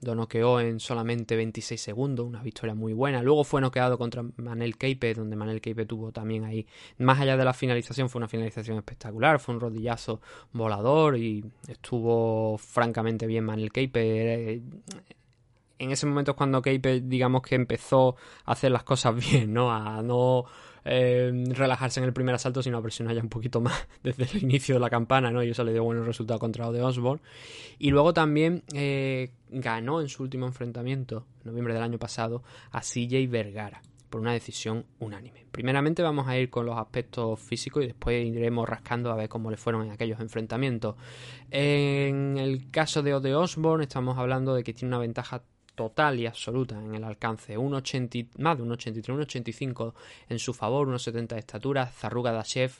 lo noqueó en solamente 26 segundos, una victoria muy buena. Luego fue noqueado contra Manel Keipe, donde Manel Keipe tuvo también ahí, más allá de la finalización, fue una finalización espectacular, fue un rodillazo volador y estuvo francamente bien Manel Keipe. En ese momento es cuando Keipe, digamos que empezó a hacer las cosas [laughs] bien, ¿no? A no eh, relajarse en el primer asalto, sino presionar ya un poquito más [laughs] desde el inicio de la campana, ¿no? Y eso le dio buenos resultados contra de Osborne. Y luego también eh, ganó en su último enfrentamiento, en noviembre del año pasado, a CJ Vergara por una decisión unánime. Primeramente vamos a ir con los aspectos físicos y después iremos rascando a ver cómo le fueron en aquellos enfrentamientos. En el caso de Ode Osborne estamos hablando de que tiene una ventaja total y absoluta en el alcance. Un 80, más de un 83, un 85 en su favor, unos 70 de estatura. Zarruga Dashev,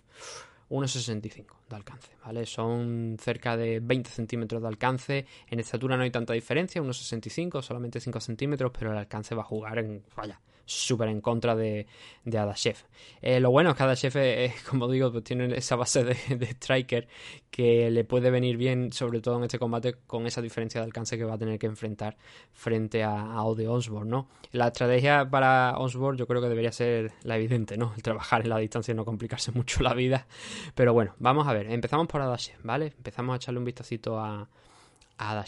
1,65 de alcance, ¿vale? Son cerca de 20 centímetros de alcance. En estatura no hay tanta diferencia, 1,65, solamente 5 centímetros, pero el alcance va a jugar en, vaya, súper en contra de, de. Eh, lo bueno es que Adashev, como digo, pues tiene esa base de, striker que le puede venir bien, sobre todo en este combate, con esa diferencia de alcance que va a tener que enfrentar frente a, a Ode Osborne, ¿no? La estrategia para Osborne yo creo que debería ser la evidente, ¿no? El trabajar en la distancia y no complicarse [laughs] mucho la vida. Pero bueno, vamos a ver. Empezamos por Adashev, ¿vale? Empezamos a echarle un vistacito a, a.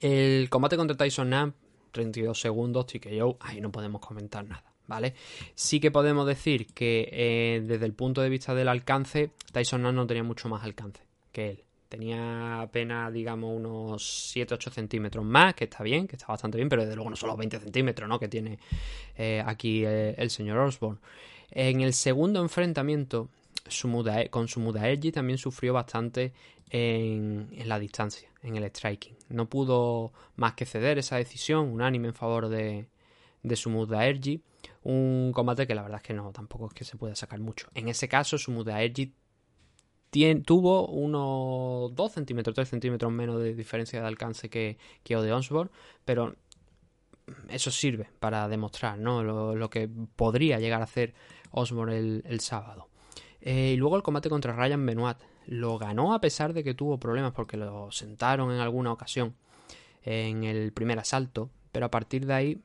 El combate contra Tyson Nam 32 segundos, yo ahí no podemos comentar nada. ¿Vale? Sí que podemos decir que eh, desde el punto de vista del alcance, Tyson no tenía mucho más alcance que él. Tenía apenas, digamos, unos 7-8 centímetros más, que está bien, que está bastante bien, pero desde luego no son los 20 centímetros ¿no? que tiene eh, aquí eh, el señor Osborne. En el segundo enfrentamiento, con su Mudaergi también sufrió bastante en, la distancia, en el striking. No pudo más que ceder esa decisión unánime en favor de, de su Mudaergi. Un combate que la verdad es que no, tampoco es que se pueda sacar mucho. En ese caso, su Mudaergi tuvo unos 2 centímetros, 3 centímetros menos de diferencia de alcance que, que Ode Osborne, pero eso sirve para demostrar ¿no? lo, que podría llegar a hacer Osborne el, sábado. Eh, y luego el combate contra Ryan Benoit lo ganó a pesar de que tuvo problemas porque lo sentaron en alguna ocasión en el primer asalto, pero a partir de ahí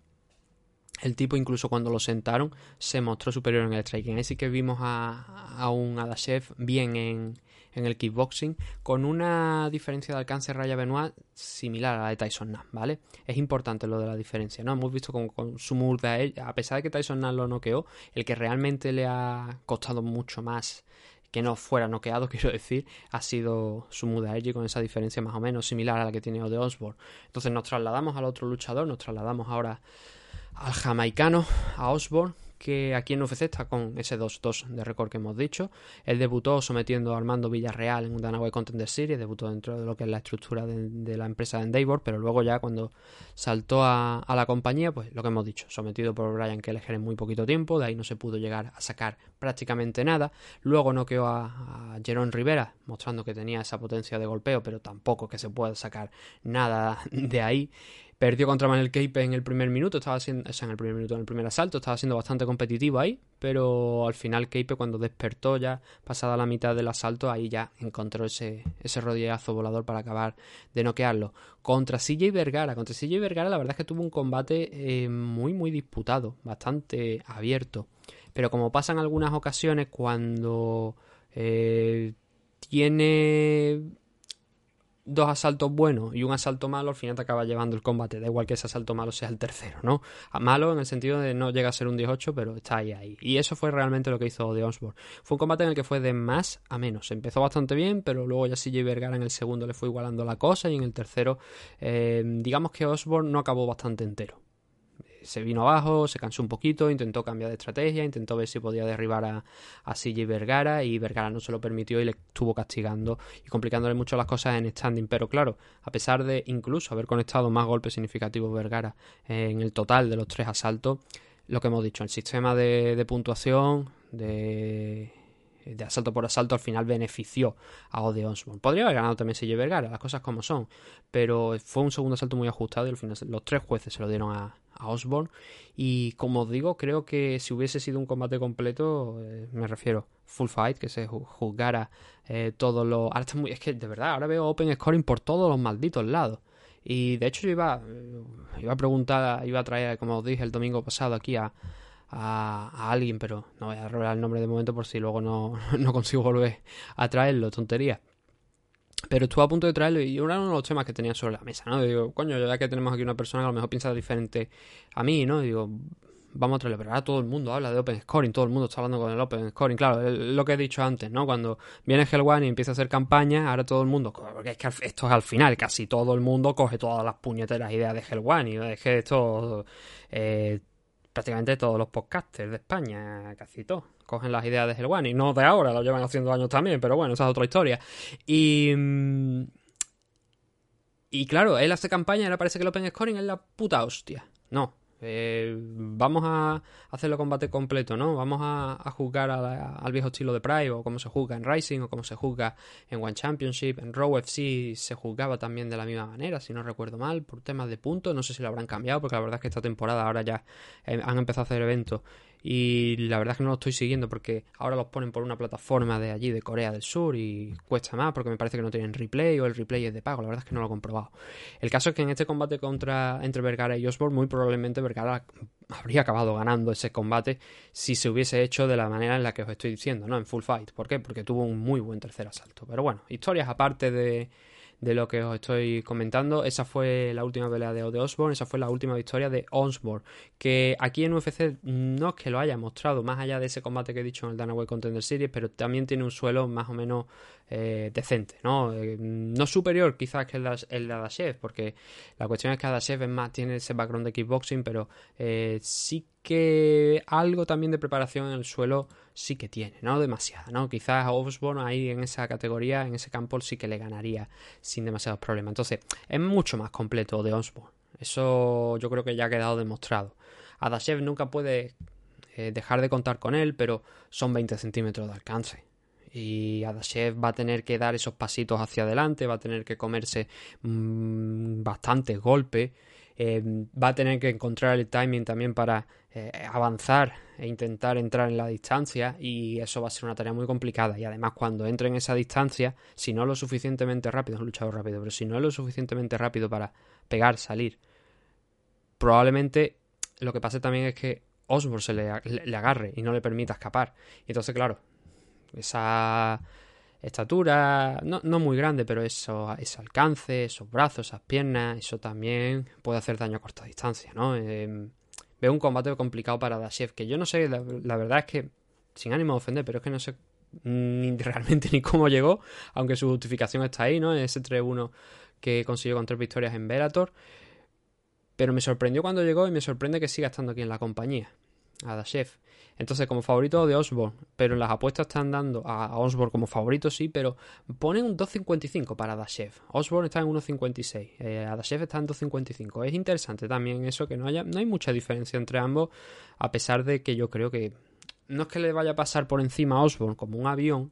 el tipo incluso cuando lo sentaron se mostró superior en el striking. Ahí sí que vimos a, un Adashev bien en, en el kickboxing, con una diferencia de alcance Raya Benoit similar a la de Tyson Nam, ¿vale? Es importante lo de la diferencia, ¿no? Hemos visto con, con su murda, a pesar de que Tyson Nam lo noqueó, el que realmente le ha costado mucho más que no fuera noqueado, [laughs] quiero decir, ha sido su Mudaerji con esa diferencia más o menos similar a la que tiene Ode Osborne. Entonces nos trasladamos al otro luchador, nos trasladamos ahora al jamaicano, a Osborne, que aquí en UFC está con ese 2-2 de récord que hemos dicho. Él debutó sometiendo a Armando Villarreal en un Danaway Contender Series, debutó dentro de lo que es la estructura de, la empresa de Endeavor, pero luego ya cuando saltó a, la compañía, pues lo que hemos dicho, sometido por Brian Kelleher en muy poquito tiempo, de ahí no se pudo llegar a sacar prácticamente nada. Luego noqueó a, a Jerón Rivera, mostrando que tenía esa potencia de golpeo, pero tampoco que se pueda sacar nada de ahí. Perdió contra Manuel Keipe en el primer minuto, estaba en el primer minuto, en el primer asalto, estaba siendo bastante competitivo ahí, pero al final Keipe cuando despertó ya, pasada la mitad del asalto, ahí ya encontró ese, ese rodillazo volador para acabar de noquearlo. Contra CJ Vergara, contra CJ Vergara la verdad es que tuvo un combate eh, muy muy disputado, bastante abierto, pero como pasa en algunas ocasiones cuando eh, tiene dos asaltos buenos y un asalto malo, al final te acaba llevando el combate. Da igual que ese asalto malo sea el tercero, ¿no? Malo en el sentido de no llega a ser un 18, pero está ahí, ahí. Y eso fue realmente lo que hizo de Osborne. Fue un combate en el que fue de más a menos. Empezó bastante bien, pero luego ya CJ Vergara en el segundo le fue igualando la cosa y en el tercero, eh, digamos que Osborne no acabó bastante entero se vino abajo, se cansó un poquito, intentó cambiar de estrategia, intentó ver si podía derribar a, a CJ Vergara y Vergara no se lo permitió y le estuvo castigando y complicándole mucho las cosas en standing. Pero claro, a pesar de incluso haber conectado más golpes significativos Vergara en el total de los tres asaltos, lo que hemos dicho, el sistema de, de puntuación, de de asalto por asalto al final benefició a Ode Osborne. Podría haber ganado también CJ Vergara, las cosas como son, pero fue un segundo asalto muy ajustado y al final los tres jueces se lo dieron a, Osborne. Y como os digo, creo que si hubiese sido un combate completo, eh, me refiero full fight, que se juzgara eh, todo lo. Ahora está muy. Es que de verdad, ahora veo open scoring por todos los malditos lados. Y de hecho, yo iba, eh, iba a preguntar, iba a traer, como os dije el domingo pasado, aquí a, a, alguien, pero no voy a revelar el nombre de momento por si luego no, [laughs] no consigo volver a traerlo, tontería. Pero estuve a punto de traerlo y uno de los temas que tenía sobre la mesa, ¿no? Digo, coño, ya que tenemos aquí una persona que a lo mejor piensa diferente a mí, ¿no? Digo, vamos a traerlo. Pero ahora todo el mundo habla de Open Scoring, todo el mundo está hablando con el Open Scoring. Claro, lo que he dicho antes, ¿no? Cuando viene Hell One y empieza a hacer campaña, ahora todo el mundo, porque es que esto es al final, casi todo el mundo coge todas las puñeteras ideas de Hell One y es que esto... Eh, prácticamente todos los podcasters de España, casi todos, cogen las ideas de One y no de ahora, lo llevan haciendo años también, pero bueno, esa es otra historia. Y. Mm, y claro, él hace campaña y ahora parece que el Open Scoring es la puta hostia. No, eh, vamos a hacerlo combate completo, ¿no? Vamos a, a jugar al viejo estilo de Pride o como se juega en Rising o como se juega en One Championship. En Raw FC se jugaba también de la misma manera, si no recuerdo mal, por temas de puntos. No sé si lo habrán cambiado porque la verdad es que esta temporada ahora ya eh, han empezado a hacer eventos y la verdad es que no lo estoy siguiendo porque ahora los ponen por una plataforma de allí de Corea del Sur y cuesta más porque me parece que no tienen replay o el replay es de pago, la verdad es que no lo he comprobado. El caso es que en este combate contra entre Vergara y Osborne muy probablemente Vergara habría acabado ganando ese combate si se hubiese hecho de la manera en la que os estoy diciendo, ¿no? En full fight. ¿Por qué? Porque tuvo un muy buen tercer asalto. Pero bueno, historias aparte de de lo que os estoy comentando. Esa fue la última pelea de, Osborne, esa fue la última victoria de Osborne, que aquí en UFC no es que lo haya mostrado, más allá de ese combate que he dicho en el Danaway Contender Series, pero también tiene un suelo más o menos eh, decente, ¿no? Eh, no superior quizás que el, el de Adashev, porque la cuestión es que Adashev es más, tiene ese background de kickboxing, pero eh, sí que algo también de preparación en el suelo sí que tiene, no demasiada, ¿no? Quizás a Osborne ahí en esa categoría, en ese campo sí que le ganaría sin demasiados problemas. Entonces, es mucho más completo de Osborne. Eso yo creo que ya ha quedado demostrado. Adashev nunca puede dejar de contar con él, pero son 20 centímetros de alcance. Y Adashev va a tener que dar esos pasitos hacia adelante, va a tener que comerse mmm, bastantes golpes eh, va a tener que encontrar el timing también para eh, avanzar e intentar entrar en la distancia y eso va a ser una tarea muy complicada. Y además cuando entre en esa distancia si no es lo suficientemente rápido, es un rápido, pero si no es lo suficientemente rápido para pegar, salir, probablemente lo que pase también es que Osborne se le, le agarre y no le permita escapar. Y entonces claro, esa estatura, no, no muy grande, pero eso, ese alcance, esos brazos, esas piernas, eso también puede hacer daño a corta distancia, ¿no? Eh, veo un combate complicado para Dashev, que yo no sé, la, verdad es que, sin ánimo de ofender, pero es que no sé ni [laughs] realmente ni cómo llegó, aunque su justificación está ahí, ¿no? Ese 3-1 que consiguió con tres victorias en Velator. Pero me sorprendió cuando llegó y me sorprende que siga estando aquí en la compañía, a Dashev. Entonces, como favorito de Osborne, pero en las apuestas están dando a Osborne como favorito, sí, pero ponen un 2.55 para Dashev. Osborne está en 1.56, eh, Adashev está en 2.55. Es interesante también eso, que no, haya, no hay mucha diferencia entre ambos, a pesar de que yo creo que no es que le vaya a pasar por encima a Osborne como un avión,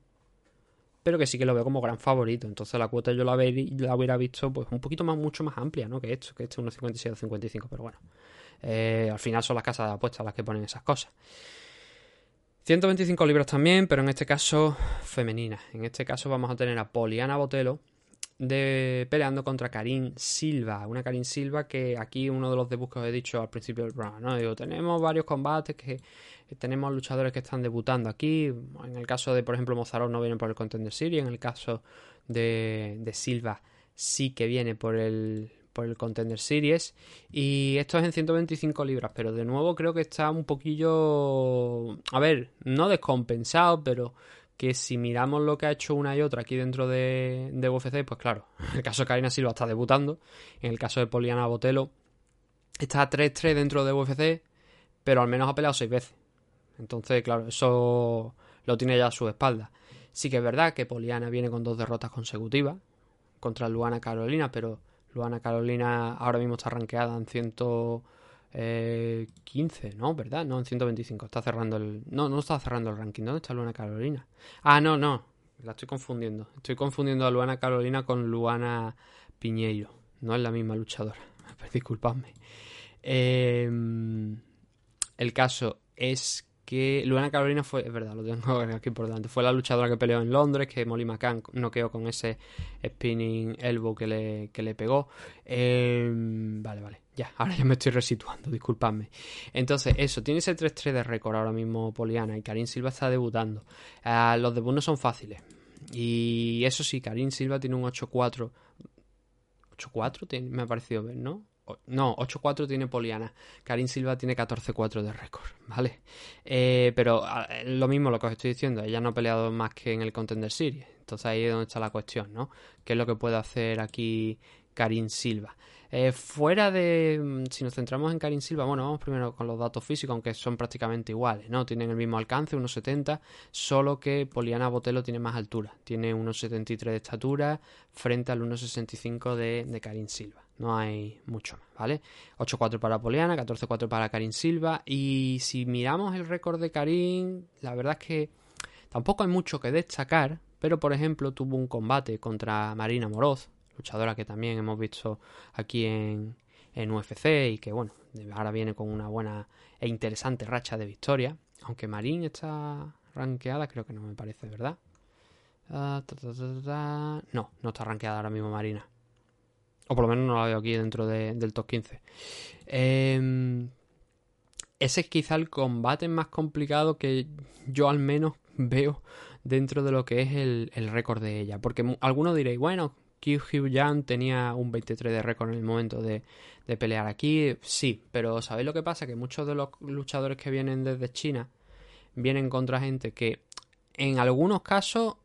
pero que sí que lo veo como gran favorito. Entonces la cuota yo la, la hubiera visto pues un poquito más, mucho más amplia, ¿no? Que esto, que este 1.56 o 55, pero bueno. Eh, al final son las casas de apuestas las que ponen esas cosas. 125 libros también, pero en este caso femenina. En este caso vamos a tener a Poliana Botelo de, peleando contra Karin Silva. Una Karin Silva que aquí uno de los debuts que os he dicho al principio del programa, ¿no? Digo, tenemos varios combates que tenemos luchadores que están debutando aquí. En el caso de, por ejemplo, Mozarot no viene por el Contender Series. En el caso de, de Silva sí que viene por el, por el Contender Series. Y esto es en 125 libras, pero de nuevo creo que está un poquillo... A ver, no descompensado, pero que si miramos lo que ha hecho una y otra aquí dentro de, UFC, pues claro, en el caso de Karina Silva está debutando, en el caso de Poliana Botelo está 3-3 dentro de UFC, pero al menos ha peleado 6 veces. Entonces, claro, eso lo tiene ya a su espalda. Sí que es verdad que Poliana viene con dos derrotas consecutivas contra Luana Carolina, pero Luana Carolina ahora mismo está rankeada en 115, eh, ¿no? ¿Verdad? No, en 125. Está cerrando el. No, no está cerrando el ranking. ¿Dónde está Luana Carolina? Ah, no, no. La estoy confundiendo. Estoy confundiendo a Luana Carolina con Luana Piñeiro. No es la misma luchadora. [laughs] Disculpadme. Em, el caso es que Luana Carolina fue, es verdad, lo tengo [laughs] aquí por delante, fue la luchadora que peleó en Londres, que Molly McCann noqueó con ese spinning elbow que le, que le pegó. Em, vale, vale, ya, ahora ya me estoy resituando, disculpadme. Entonces, eso, tiene ese 3-3 de récord ahora mismo Poliana y Karim Silva está debutando. Ah, los debuts no son fáciles. Y eso sí, Karim Silva tiene un 8-4. 8-4 me ha parecido ver, ¿no? No, 8-4 tiene Poliana. Karim Silva tiene 14-4 de récord, ¿vale? Eh, pero lo mismo lo que os estoy diciendo, ella no ha peleado más que en el Contender Series. Entonces ahí es donde está la cuestión, ¿no? ¿Qué es lo que puede hacer aquí Karim Silva? Eh, fuera de. Mm, si nos centramos en Karim Silva, bueno, vamos primero con los datos físicos, aunque son prácticamente iguales, ¿no? Tienen el mismo alcance, 1,70, solo que Poliana Botelo tiene más altura. Tiene 1,73 de estatura frente al 1,65 de, de Karim Silva. No hay mucho más, ¿vale? 8-4 para Poliana, 14-4 para Karim Silva. Y si miramos el récord de Karim, la verdad es que tampoco hay mucho que destacar. Pero, por ejemplo, tuvo un combate contra Marina Moroz, luchadora que también hemos visto aquí en, en UFC y que, bueno, ahora viene con una buena e interesante racha de victoria. Aunque Marín está rankeada, creo que no me parece, ¿verdad? Ah, no, no está rankeada ahora mismo Marina. O por lo menos no la veo aquí dentro del top 15. Em, ese es quizá el combate más complicado que yo al menos [laughs] veo dentro de lo que es el, récord de ella. Porque algunos diréis, bueno, Kyu Hyun tenía un 23 de récord en el momento de, de, pelear aquí. Sí, pero ¿sabéis lo que pasa? Que muchos de los luchadores que vienen desde China vienen contra gente que en algunos casos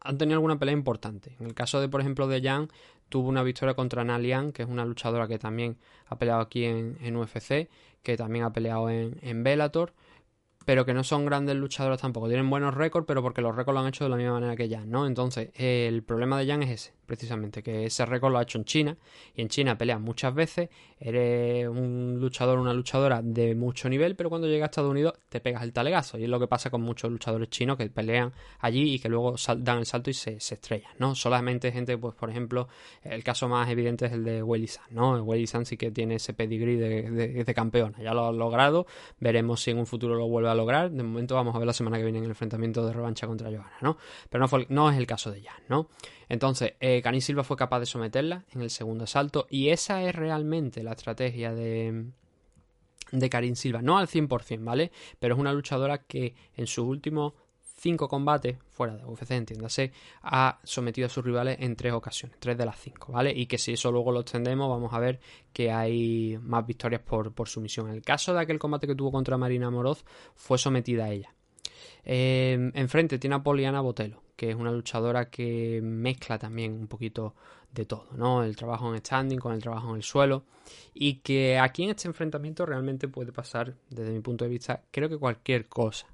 han tenido alguna pelea importante. En el caso de, por ejemplo, de Yang, tuvo una victoria contra Nalian, que es una luchadora que también ha peleado aquí en, UFC, que también ha peleado en, en pero que no son grandes luchadores tampoco. Tienen buenos récords, pero porque los récords lo han hecho de la misma manera que Jan, ¿no? Entonces, el problema de Jan es ese, precisamente, que ese récord lo ha hecho en China, y en China peleas muchas veces, eres un luchador, una luchadora de mucho nivel, pero cuando llegas a Estados Unidos te pegas el talegazo, y es lo que pasa con muchos luchadores chinos que pelean allí y que luego dan el salto y se, estrellan, ¿no? Solamente gente, pues por ejemplo, el caso más evidente es el de Weili San, ¿no? Weili San sí que tiene ese pedigree de, campeona, ya lo ha logrado, veremos si en un futuro lo vuelve a lograr. De momento vamos a ver la semana que viene en el enfrentamiento de revancha contra Johanna, ¿no? Pero no, no es el caso de Jan, ¿no? Entonces, eh, Silva fue capaz de someterla en el segundo asalto y esa es realmente la estrategia de de Karin Silva, no al 100%, ¿vale? Pero es una luchadora que en sus últimos cinco combates, fuera de UFC, entiéndase, ha sometido a sus rivales en tres ocasiones, tres de las cinco, ¿vale? Y que si eso luego lo extendemos, vamos a ver que hay más victorias por, por sumisión. En el caso de aquel combate que tuvo contra Marina Moroz, fue sometida a ella. Eh, enfrente tiene a Poliana Botelo, que es una luchadora que mezcla también un poquito de todo, ¿no? El trabajo en standing con el trabajo en el suelo. Y que aquí en este enfrentamiento realmente puede pasar, desde mi punto de vista, creo que cualquier cosa.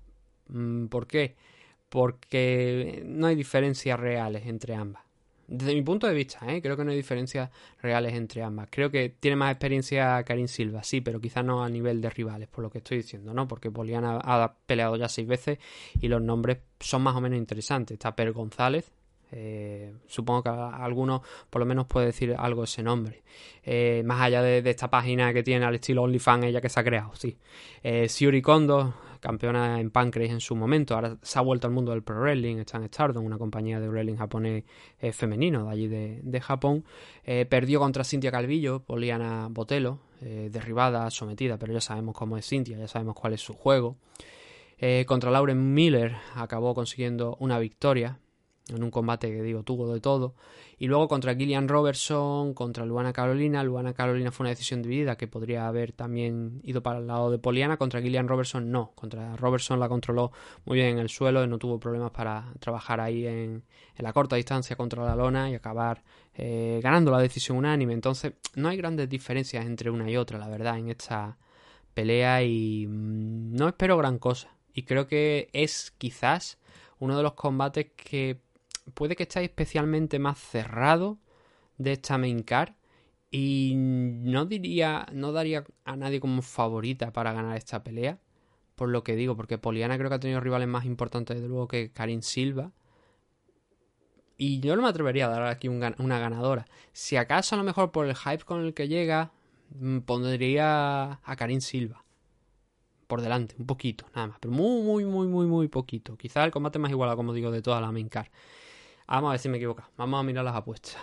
Mm, ¿Por qué? Porque no hay diferencias reales entre ambas. Desde mi punto de vista, ¿eh? creo que no hay diferencias reales entre ambas. Creo que tiene más experiencia Karim Silva, sí, pero quizás no a nivel de rivales, por lo que estoy diciendo, ¿no? Porque Poliana ha peleado ya seis veces y los nombres son más o menos interesantes. Está Per González, eh, supongo que alguno por lo menos puede decir algo ese nombre. Eh, más allá de, esta página que tiene al estilo OnlyFans, ella que se ha creado, sí. Eh, Siuri Kondo, campeona en Pancrase en su momento, ahora se ha vuelto al mundo del pro wrestling, está en Stardom, una compañía de wrestling japonés femenino de allí de, Japón. perdió contra Cintia Calvillo, Poliana Botelo, derribada, sometida, pero ya sabemos cómo es Cintia, ya sabemos cuál es su juego. contra Lauren Miller acabó consiguiendo una victoria en un combate que digo tuvo de todo. Y luego contra Gillian Robertson, contra Luana Carolina. Luana Carolina fue una decisión dividida que podría haber también ido para el lado de Poliana. Contra Gillian Robertson no. Contra Robertson la controló muy bien en el suelo y no tuvo problemas para trabajar ahí en, la corta distancia contra la lona y acabar eh, ganando la decisión unánime. Entonces no hay grandes diferencias entre una y otra, la verdad, en esta pelea y mm, no espero gran cosa. Y creo que es quizás uno de los combates que puede que esté especialmente más cerrado de esta main card y no diría, no daría a nadie como favorita para ganar esta pelea, por lo que digo, porque Poliana creo que ha tenido rivales más importantes de luego que Karin Silva. Y yo no me atrevería a dar aquí una ganadora. Si acaso a lo mejor por el hype con el que llega, mm, pondría a Karin Silva. Por delante, un poquito, nada más. Pero muy, muy, muy, muy, muy poquito. Quizá el combate más igual, como digo, de toda la main card. Vamos a ver si me equivoco. Vamos a mirar las apuestas.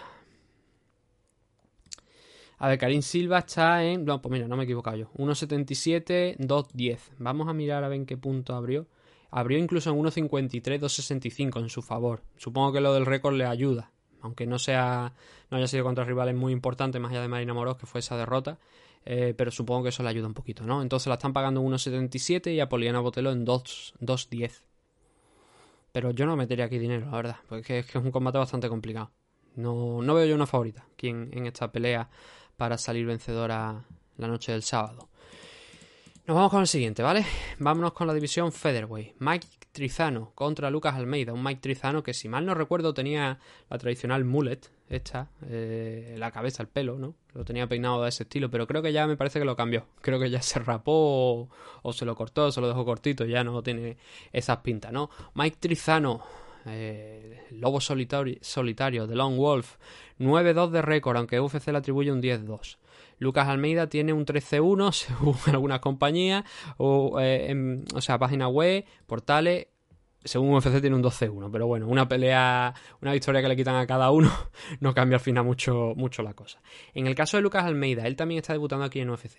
A ver, Karim Silva está en. No, pues mira, no me he equivocado yo. 1.77, 2.10. Vamos a mirar a ver en qué punto abrió. Abrió incluso en 1.53, 2.65 en su favor. Supongo que lo del récord le ayuda. Aunque no sea. No haya sido contra rivales muy importantes, más allá de Marina Moros, que fue esa derrota. Eh, pero supongo que eso le ayuda un poquito, ¿no? Entonces la están pagando en 1.77 y a Poliana Botelo en 2.10. Pero yo no metería aquí dinero, la verdad, porque es que es un combate bastante complicado. No, no veo yo una favorita aquí en, esta pelea para salir vencedora la noche del sábado. Nos vamos con el siguiente, ¿vale? Vámonos con la división Featherweight. Mike Trizano contra Lucas Almeida. Un Mike Trizano que, si mal no recuerdo, tenía la tradicional mullet, esta, eh, la cabeza, el pelo, ¿no? Lo tenía peinado de ese estilo, pero creo que ya me parece que lo cambió. Creo que ya se rapó o, se lo cortó, se lo dejó cortito, ya no tiene esas pintas, ¿no? Mike Trizano, eh, Lobo solitario, solitario de Long Wolf, 9-2 de récord, aunque UFC le atribuye un 10-2. Lucas Almeida tiene un 13-1 [laughs] según algunas compañías, o, eh, o sea, página web, portales, según UFC tiene un 12-1, pero bueno, una pelea, una victoria que le quitan a cada uno [laughs] no cambia al final mucho, mucho la cosa. En el caso de Lucas Almeida, él también está debutando aquí en UFC.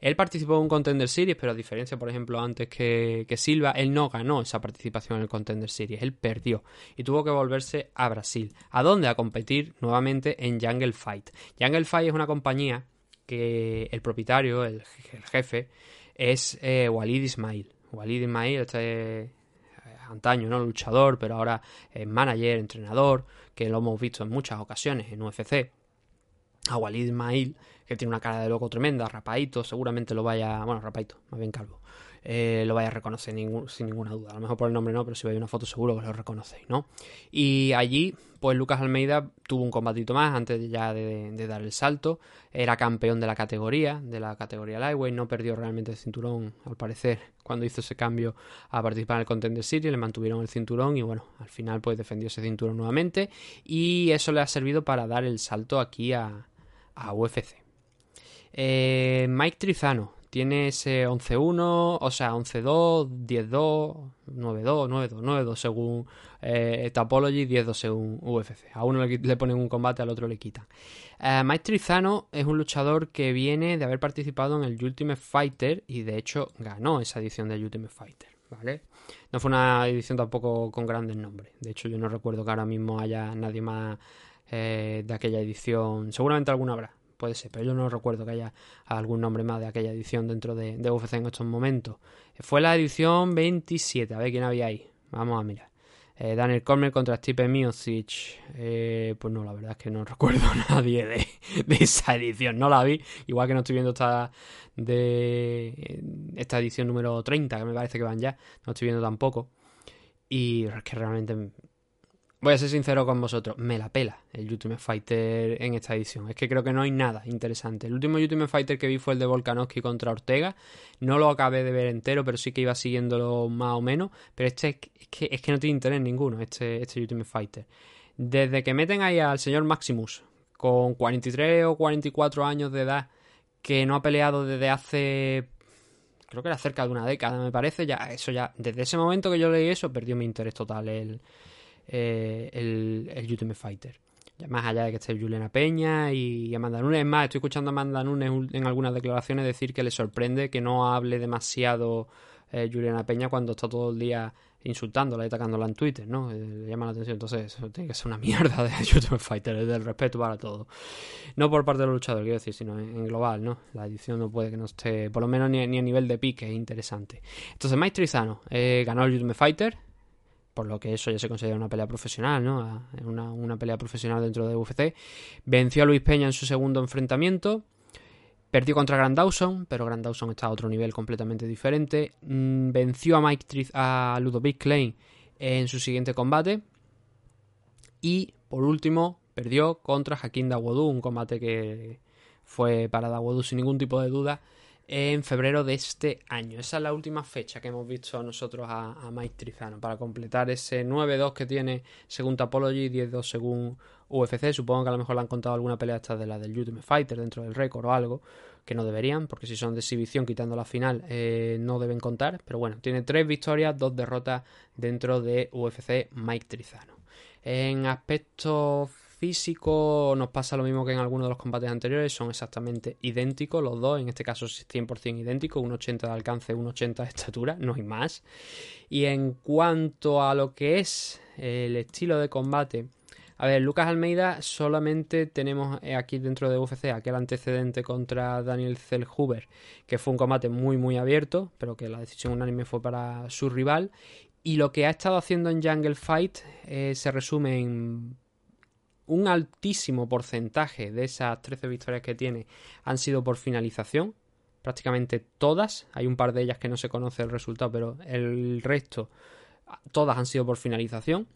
Él participó en un Contender Series, pero a diferencia, por ejemplo, antes que, que, Silva, él no ganó esa participación en el Contender Series, él perdió y tuvo que volverse a Brasil. ¿A dónde? A competir nuevamente en Jungle Fight. Jungle Fight es una compañía que el propietario, el, jefe, es eh, Walid Ismail. Walid Ismail, este antaño, ¿no? Luchador, pero ahora es manager, entrenador, que lo hemos visto en muchas ocasiones en UFC. A Walid Ismail, que tiene una cara de loco tremenda, rapadito, seguramente lo vaya, bueno, rapadito, más bien calvo, eh, lo vaya a reconocer sin ninguna duda. A lo mejor por el nombre no, pero si veis una foto seguro que lo reconocéis, ¿no? Y allí, pues Lucas Almeida tuvo un combatito más antes ya de, dar el salto. Era campeón de la categoría, de la categoría Lightweight, no perdió realmente el cinturón, al parecer, cuando hizo ese cambio a participar en el Contender Series, le mantuvieron el cinturón y bueno, al final pues defendió ese cinturón nuevamente y eso le ha servido para dar el salto aquí a, a UFC. Eh, Mike Trizano, tiene ese 11-1, o sea, 11-2, 10-2, 9-2, 9-2, 9-2 según eh, Tapology, 10-2 según UFC. A uno le, ponen un combate, al otro le quitan. Eh, Mike Trizano es un luchador que viene de haber participado en el Ultimate Fighter y de hecho ganó esa edición del Ultimate Fighter. ¿vale? No fue una edición tampoco con grandes nombres. De hecho, yo no recuerdo que ahora mismo haya nadie más eh, de aquella edición. Seguramente alguna habrá, puede ser, pero yo no recuerdo que haya algún nombre más de aquella edición dentro de, de UFC en estos momentos. Fue la edición 27, a ver quién había ahí. Vamos a mirar. Eh, Daniel Cormier contra Stipe Miocic. Eh, pues no, la verdad es que no [laughs] recuerdo a nadie de, esa edición. No la vi. Igual que no estoy viendo esta de esta edición número 30, que me parece que van ya. No estoy viendo tampoco. Y es que realmente Voy a ser sincero con vosotros, me la pela el Ultimate Fighter en esta edición. Es que creo que no hay nada interesante. El último Ultimate Fighter que vi fue el de Volkanovski contra Ortega. No lo acabé de ver entero, pero sí que iba siguiéndolo más o menos. Pero este es que, es que no tiene interés ninguno, este, este Ultimate Fighter. Desde que meten ahí al señor Maximus, con 43 o 44 años de edad, que no ha peleado desde hace creo que era cerca de una década, me parece, ya eso ya, desde ese momento que yo leí eso, perdió mi interés total el, eh, el, el Ultimate Fighter. más allá de que esté Juliana Peña y Amanda Nunes. Es más, estoy escuchando a Amanda Nunes en algunas declaraciones decir que le sorprende que no hable demasiado eh, Juliana Peña cuando está todo el día insultándola y atacándola en Twitter, ¿no? Eh, le llama la atención. Entonces, eso tiene que ser una [laughs] mierda de Ultimate Fighter, es del respeto para todo. No por parte del luchador, quiero decir, sino en, global, ¿no? La edición no puede que no esté, por lo menos ni, ni a nivel de pique, es interesante. Entonces, Mike Trizano ganó el Ultimate Fighter, por lo que eso ya se considera una pelea profesional, ¿no? Una, una pelea profesional dentro de UFC. Venció a Luis Peña en su segundo enfrentamiento. Perdió contra Grand Dawson, pero Grand Dawson está a otro nivel completamente diferente. Mm, venció a Mike Triz, a Ludovic Klein en su siguiente combate. Y por último, perdió contra Hakim Dawodu, un combate que fue para Dawodu sin ningún tipo de duda en febrero de este año. Esa es la última fecha que hemos visto nosotros a, Mike Trizano para completar ese 9-2 que tiene según Topology y 10-2 según UFC. Supongo que a lo mejor le han contado alguna pelea esta de la del Ultimate Fighter dentro del récord o algo, que no deberían, porque si son de exhibición quitando la final eh, no deben contar. Pero bueno, tiene tres victorias, dos derrotas dentro de UFC Mike Trizano. En aspecto físico nos pasa lo mismo que en algunos de los combates anteriores, son exactamente idénticos los dos, en este caso es 100% idéntico, un 80 de alcance, un 80 de estatura, no hay más. Y en cuanto a lo que es el estilo de combate, a ver, Lucas Almeida solamente tenemos eh, aquí dentro de UFC aquel antecedente contra Daniel Zellhuber, que fue un combate muy muy abierto, pero que la decisión unánime fue para su rival. Y lo que ha estado haciendo en Jungle Fight eh, se resume en un altísimo porcentaje de esas 13 victorias que tiene han sido por finalización, prácticamente todas, hay un par de ellas que no se conoce el resultado, pero el resto todas han sido por finalización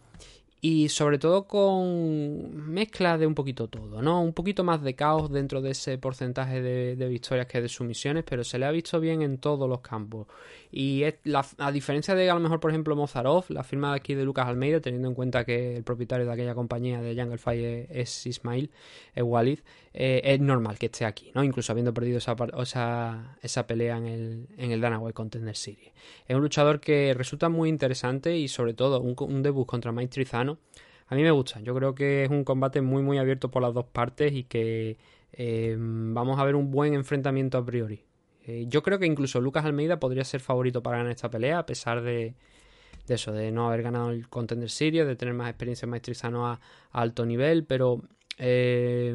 y sobre todo con mezcla de un poquito todo, ¿no? Un poquito más de caos dentro de ese porcentaje de, victorias que de sumisiones, pero se le ha visto bien en todos los campos. Y a diferencia de a lo mejor, por ejemplo, Mozarov, la firma de aquí de Lucas Almeida, teniendo en cuenta que el propietario de aquella compañía de Jungle Fire es, Ismail, es Walid, eh, es normal que esté aquí, ¿no? Incluso habiendo perdido esa, esa, esa pelea en el, en el Danaway Contender Series. Es un luchador que resulta muy interesante y sobre todo un, un debut contra Mike Trizano a mí me gusta. Yo creo que es un combate muy, muy abierto por las dos partes y que eh, vamos a ver un buen enfrentamiento a priori. Eh, yo creo que incluso Lucas Almeida podría ser favorito para ganar esta pelea, a pesar de, eso, de no haber ganado el Contender Series, de tener más experiencia en maestrizano a, alto nivel, pero eh,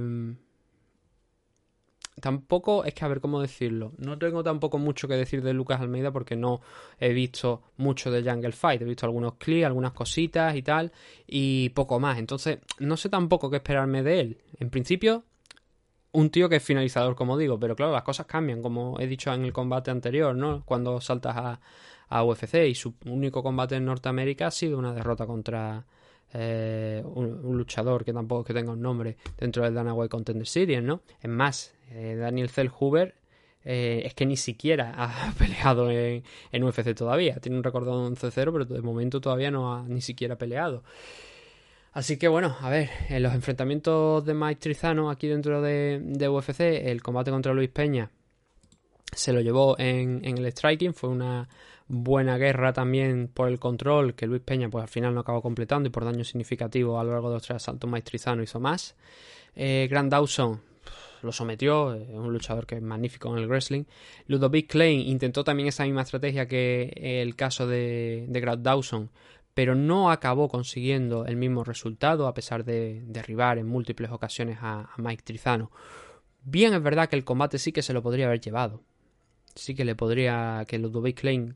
tampoco es que a ver cómo decirlo. No tengo tampoco mucho que decir de Lucas Almeida porque no he visto mucho de Jungle Fight. He visto algunos clips, algunas cositas y tal, y poco más. Entonces, no sé tampoco qué esperarme de él. En principio, un tío que es finalizador, como digo, pero claro, las cosas cambian, como he dicho en el combate anterior, ¿no? Cuando saltas a, a UFC y su único combate en Norteamérica ha sido una derrota contra eh, un, luchador que tampoco es que tenga un nombre dentro del Danaway Contender Series, ¿no? Es más, eh, Daniel Zellhuber eh, es que ni siquiera ha [laughs] peleado en, UFC todavía. Tiene un récord de 11-0, pero de momento todavía no ha ni siquiera peleado. Así que bueno, a ver, en los enfrentamientos de Mike Trizano aquí dentro de, UFC, el combate contra Luis Peña se lo llevó en, en el striking, fue una buena guerra también por el control que Luis Peña pues al final no acabó completando y por daño significativo a lo largo de los tres asaltos maestrizano hizo más. Eh, Grand Dawson lo sometió, es un luchador que es magnífico en el wrestling. Ludovic Klein intentó también esa misma estrategia que el caso de, de Grant Dawson, pero no acabó consiguiendo el mismo resultado a pesar de derribar en múltiples ocasiones a, Mike Trizano. Bien es verdad que el combate sí que se lo podría haber llevado. Sí que le podría, que Ludovic Klein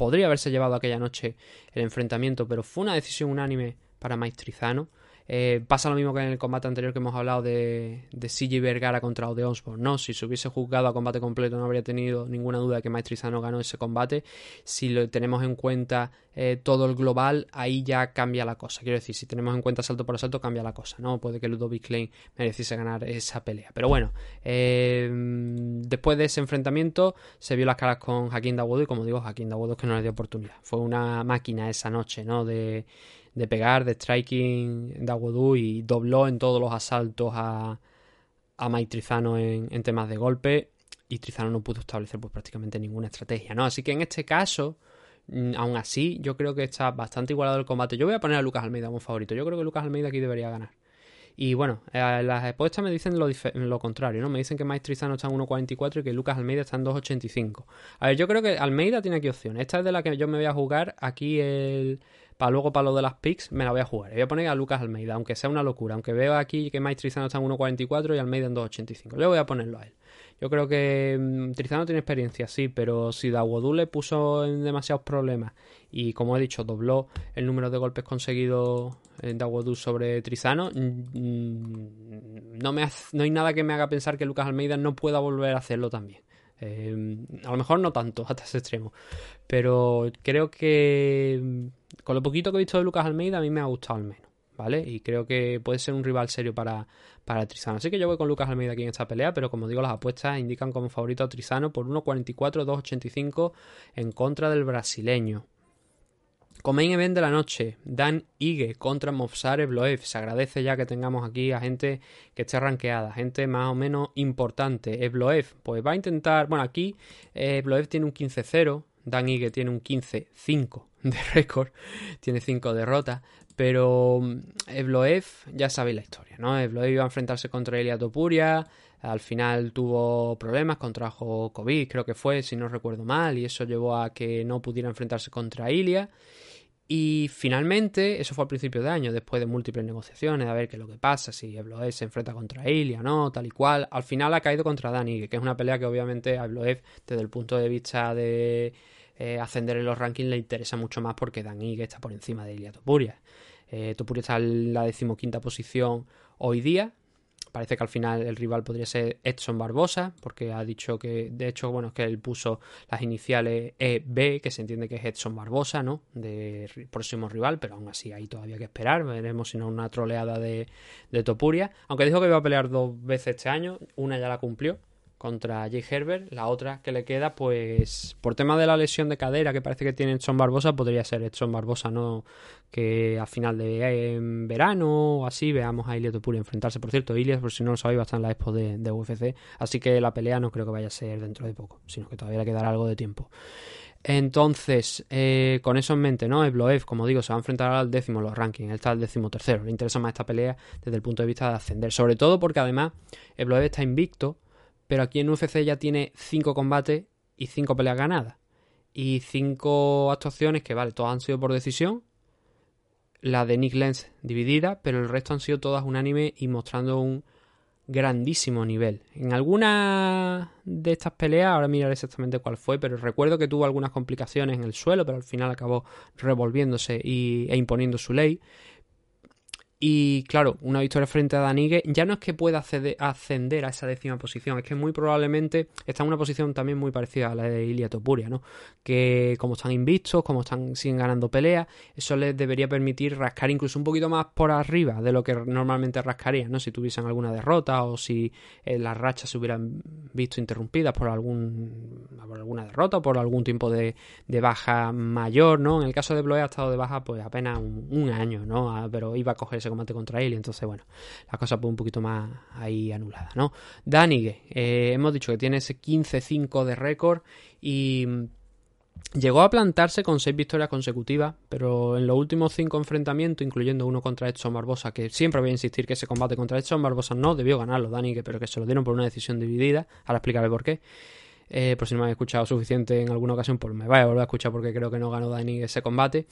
podría haberse llevado aquella noche el enfrentamiento, pero fue una decisión unánime para Mike Trizano. Eh, pasa lo mismo que en el combate anterior que hemos hablado de, de CJ Vergara contra Ode Osborne, ¿no? Si se hubiese juzgado a combate completo no habría tenido ninguna duda de que Maestrizano ganó ese combate. Si lo tenemos en cuenta eh, todo el global, ahí ya cambia la cosa. Quiero decir, si tenemos en cuenta salto por asalto, cambia la cosa, ¿no? Puede que Ludovic Klein mereciese ganar esa pelea. Pero bueno, eh, después de ese enfrentamiento se vio las caras con Joaquín Dawodo y como digo, Joaquín Dawodo que no le dio oportunidad. Fue una máquina esa noche, ¿no? De de pegar, de striking de y dobló en todos los asaltos a, a Trizano en, temas de golpe y Trizano no pudo establecer pues prácticamente ninguna estrategia, ¿no? Así que en este caso, mm, aún así, yo creo que está bastante igualado el combate. Yo voy a poner a Lucas Almeida como favorito. Yo creo que Lucas Almeida aquí debería ganar. Y bueno, eh, las apuestas me dicen lo, lo, contrario, ¿no? Me dicen que Mike está en 1.44 y que Lucas Almeida está en 2.85. A ver, yo creo que Almeida tiene aquí opciones. Esta es de la que yo me voy a jugar aquí el, para luego para lo de las picks me la voy a jugar. Voy a poner a Lucas Almeida, aunque sea una locura. Aunque veo aquí que Mike Trizano está en 1.44 y Almeida en 2.85. Yo voy a ponerlo a él. Yo creo que mm, Trizano tiene experiencia, sí, pero si Dawodu le puso en demasiados problemas y, como he dicho, dobló el número de golpes conseguidos en Dawodu sobre Trizano, mm, no, me no hay nada que me haga pensar que Lucas Almeida no pueda volver a hacerlo también. Eh, a lo mejor no tanto [laughs] hasta ese extremo, pero creo que con lo poquito que he visto de Lucas Almeida, a mí me ha gustado al menos, ¿vale? Y creo que puede ser un rival serio para, para Trizano. Así que yo voy con Lucas Almeida aquí en esta pelea, pero como digo, las apuestas indican como favorito a Trizano por 1.44, 2.85 en contra del brasileño. Como main event de la noche, Dan Ige contra Movsar Bloev. Se agradece ya que tengamos aquí a gente que esté rankeada, gente más o menos importante. Ebloev, pues va a intentar. Bueno, aquí Ebloev tiene un 15-0, Dan Ige tiene un 15-5 de [laughs] récord, tiene 5 derrotas, pero Evloev ya sabéis la historia, ¿no? Evloev iba a enfrentarse contra Elia Topuria, al final tuvo problemas, contrajo COVID, creo que fue, si no recuerdo mal, y eso llevó a que no pudiera enfrentarse contra Ilia. Y finalmente, eso fue al principio de año, después de múltiples negociaciones, a ver qué es lo que pasa, si Evloev se enfrenta contra Ilia no, tal y cual. Al final ha caído contra Dani, que es una pelea que obviamente a Evloev, desde el punto de vista de eh, ascender en los rankings le interesa mucho más porque Dan Ige está por encima de Ilia Topuria. Eh, Topuria está en la decimoquinta posición hoy día. Parece que al final el rival podría ser Edson Barbosa, porque ha dicho que, de hecho, bueno, es que él puso las iniciales EB, que se entiende que es Edson Barbosa, ¿no? De próximo rival, pero aún así hay todavía que esperar. Veremos si no una troleada de, de Topuria. Aunque dijo que iba a pelear dos veces este año, una ya la cumplió contra Jay Herbert. La otra que le queda, pues por tema de la lesión de cadera que parece que tiene Edson Barbosa, podría ser Edson Barbosa, ¿no? Que a final de verano o así veamos a Ilias Topuria enfrentarse. Por cierto, Ilias, por si no lo sabéis, va a estar en la expo de, UFC. Así que la pelea no creo que vaya a ser dentro de poco, sino que todavía le quedará algo de tiempo. Entonces, eh, con eso en mente, ¿no? Ebloev, como digo, se va a enfrentar al décimo los rankings. Él está al décimo tercero. Le interesa más esta pelea desde el punto de vista de ascender. Sobre todo porque además Ebloev está invicto pero aquí en UFC ya tiene 5 combates y 5 peleas ganadas. Y 5 actuaciones que, vale, todas han sido por decisión. La de Nick Lenz dividida, pero el resto han sido todas unánime y mostrando un grandísimo nivel. En alguna de estas peleas, ahora miraré exactamente cuál fue, pero recuerdo que tuvo algunas complicaciones en el suelo, pero al final acabó revolviéndose y, e imponiendo su ley. Y claro, una victoria frente a Danigue ya no es que pueda ascender a esa décima posición, es que muy probablemente está en una posición también muy parecida a la de Ilia Topuria, ¿no? Que como están invictos, como están siguen ganando peleas, eso les debería permitir rascar incluso un poquito más por arriba de lo que normalmente rascarían, ¿no? Si tuviesen alguna derrota o si eh, las rachas se hubieran visto interrumpidas por algún alguna derrota o por algún tiempo de, baja mayor, ¿no? En el caso de Bloe ha estado de baja pues apenas un, año, ¿no? Ah, pero iba a cogerse combate contra él y entonces, bueno, la cosa fue un poquito más ahí anulada, ¿no? Danige, eh, hemos dicho que tiene ese 15-5 de récord y Llegó a plantarse con seis victorias consecutivas, pero en los últimos cinco enfrentamientos, incluyendo uno contra Edson Barbosa, que siempre voy a insistir que ese combate contra Edson Barbosa no debió ganarlo Dani, pero que se lo dieron por una decisión dividida. Ahora explicaré por qué. Eh, por si no me han escuchado suficiente en alguna ocasión, pues me vaya a volver a escuchar porque creo que no ganó Dani ese combate.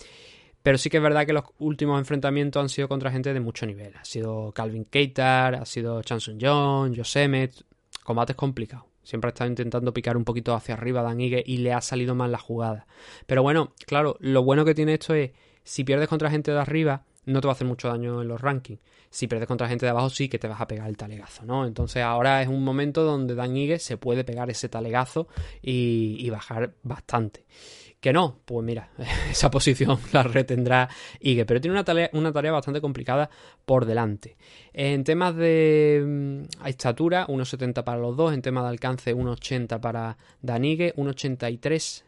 Pero sí que es verdad que los últimos enfrentamientos han sido contra gente de mucho nivel. Ha sido Calvin Keitar, ha sido Chanson John, Josemet, combates complicados. Siempre ha estado intentando picar un poquito hacia arriba a Dan Ige y le ha salido mal la jugada. Pero bueno, claro, lo bueno que tiene esto es, si pierdes contra gente de arriba, no te va a hacer mucho daño en los rankings. Si pierdes contra gente de abajo, sí que te vas a pegar el talegazo, ¿no? Entonces ahora es un momento donde Dan Ige se puede pegar ese talegazo y bajar bastante. Que no, pues mira, [laughs] esa posición [laughs] la retendrá Ige, pero tiene una tarea, una tarea bastante complicada por delante. En temas de mm, estatura, 1,70 para los dos, en temas de alcance, 1,80 para Danigue, 1,83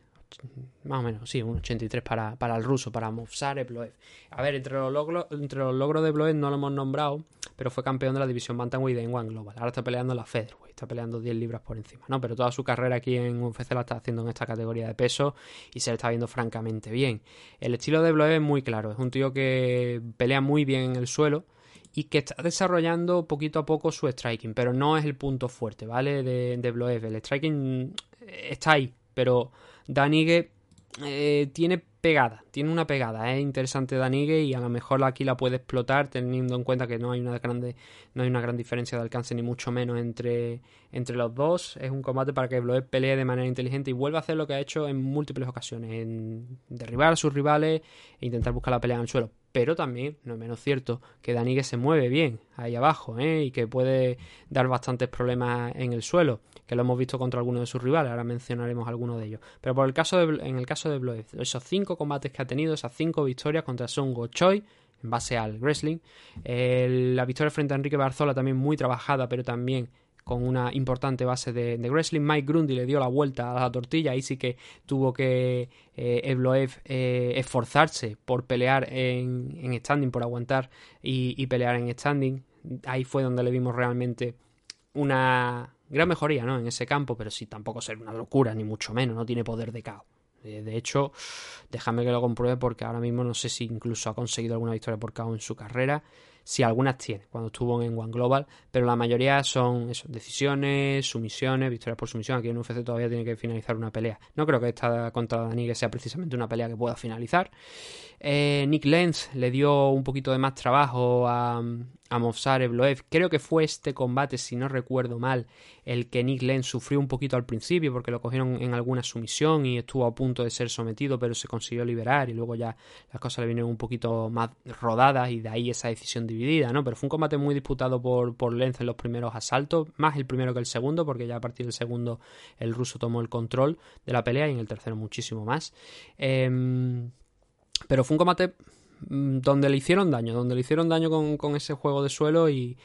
más o menos, sí, un 83 para, para el ruso, para Movsar Bloev. A ver, entre los, logros, entre los logros de Bloev no lo hemos nombrado, pero fue campeón de la división Bantamweight de One Global. Ahora está peleando en la Featherweight, está peleando 10 libras por encima, ¿no? Pero toda su carrera aquí en UFC la está haciendo en esta categoría de peso y se le está viendo francamente bien. El estilo de Bloev es muy claro, es un tío que pelea muy bien en el suelo y que está desarrollando poquito a poco su striking, pero no es el punto fuerte, ¿vale? De, de. El striking está ahí, pero Danigue eh, tiene pegada, tiene una pegada, es interesante Danigue y a lo mejor aquí la puede explotar teniendo en cuenta que no hay una grande, no hay una gran diferencia de alcance ni mucho menos entre, entre los dos. Es un combate para que Bloeb pelee de manera inteligente y vuelva a hacer lo que ha hecho en múltiples ocasiones, en derribar a sus rivales e intentar buscar la pelea en el suelo. Pero también, no es menos cierto, que Danigue se mueve bien ahí abajo ¿eh? y que puede dar bastantes problemas en el suelo que lo hemos visto contra algunos de sus rivales, ahora mencionaremos algunos de ellos. Pero por el caso de, en el caso de Blood, esos cinco combates que ha tenido, esas cinco victorias contra Son Choi, en base al wrestling, la victoria frente a Enrique Barzola también muy trabajada, pero también con una importante base de, wrestling. Mike Grundy le dio la vuelta a la tortilla, ahí sí que tuvo que eh, Evloev eh, esforzarse por pelear en, en standing, por aguantar y, y, pelear en standing. Ahí fue donde le vimos realmente una, gran mejoría, ¿no? En ese campo, pero sí tampoco ser una locura, ni mucho menos, no tiene poder de caos. De hecho, déjame que lo compruebe porque ahora mismo no sé si incluso ha conseguido alguna victoria por KO en su carrera. Si algunas tiene, cuando estuvo en One Global, pero la mayoría son eso, decisiones, sumisiones, victorias por sumisión. Aquí en UFC todavía tiene que finalizar una pelea. No creo que esta contra Dani sea precisamente una pelea que pueda finalizar. Eh, Nick Lenz le dio un poquito de más trabajo a, a Movsar Evloev. Creo que fue este combate, si no recuerdo mal, el que Nick Lenz sufrió un poquito al principio porque lo cogieron en alguna sumisión y estuvo a punto de ser sometido, pero se consiguió liberar y luego ya las cosas le vinieron un poquito más rodadas y de ahí esa decisión dividida, ¿no? Pero fue un combate muy disputado por, por Lenz en los primeros asaltos, más el primero que el segundo, porque ya a partir del segundo el ruso tomó el control de la pelea y en el tercero muchísimo más. Eh, pero fue un combate donde le hicieron daño, donde le hicieron daño con, ese juego de suelo y,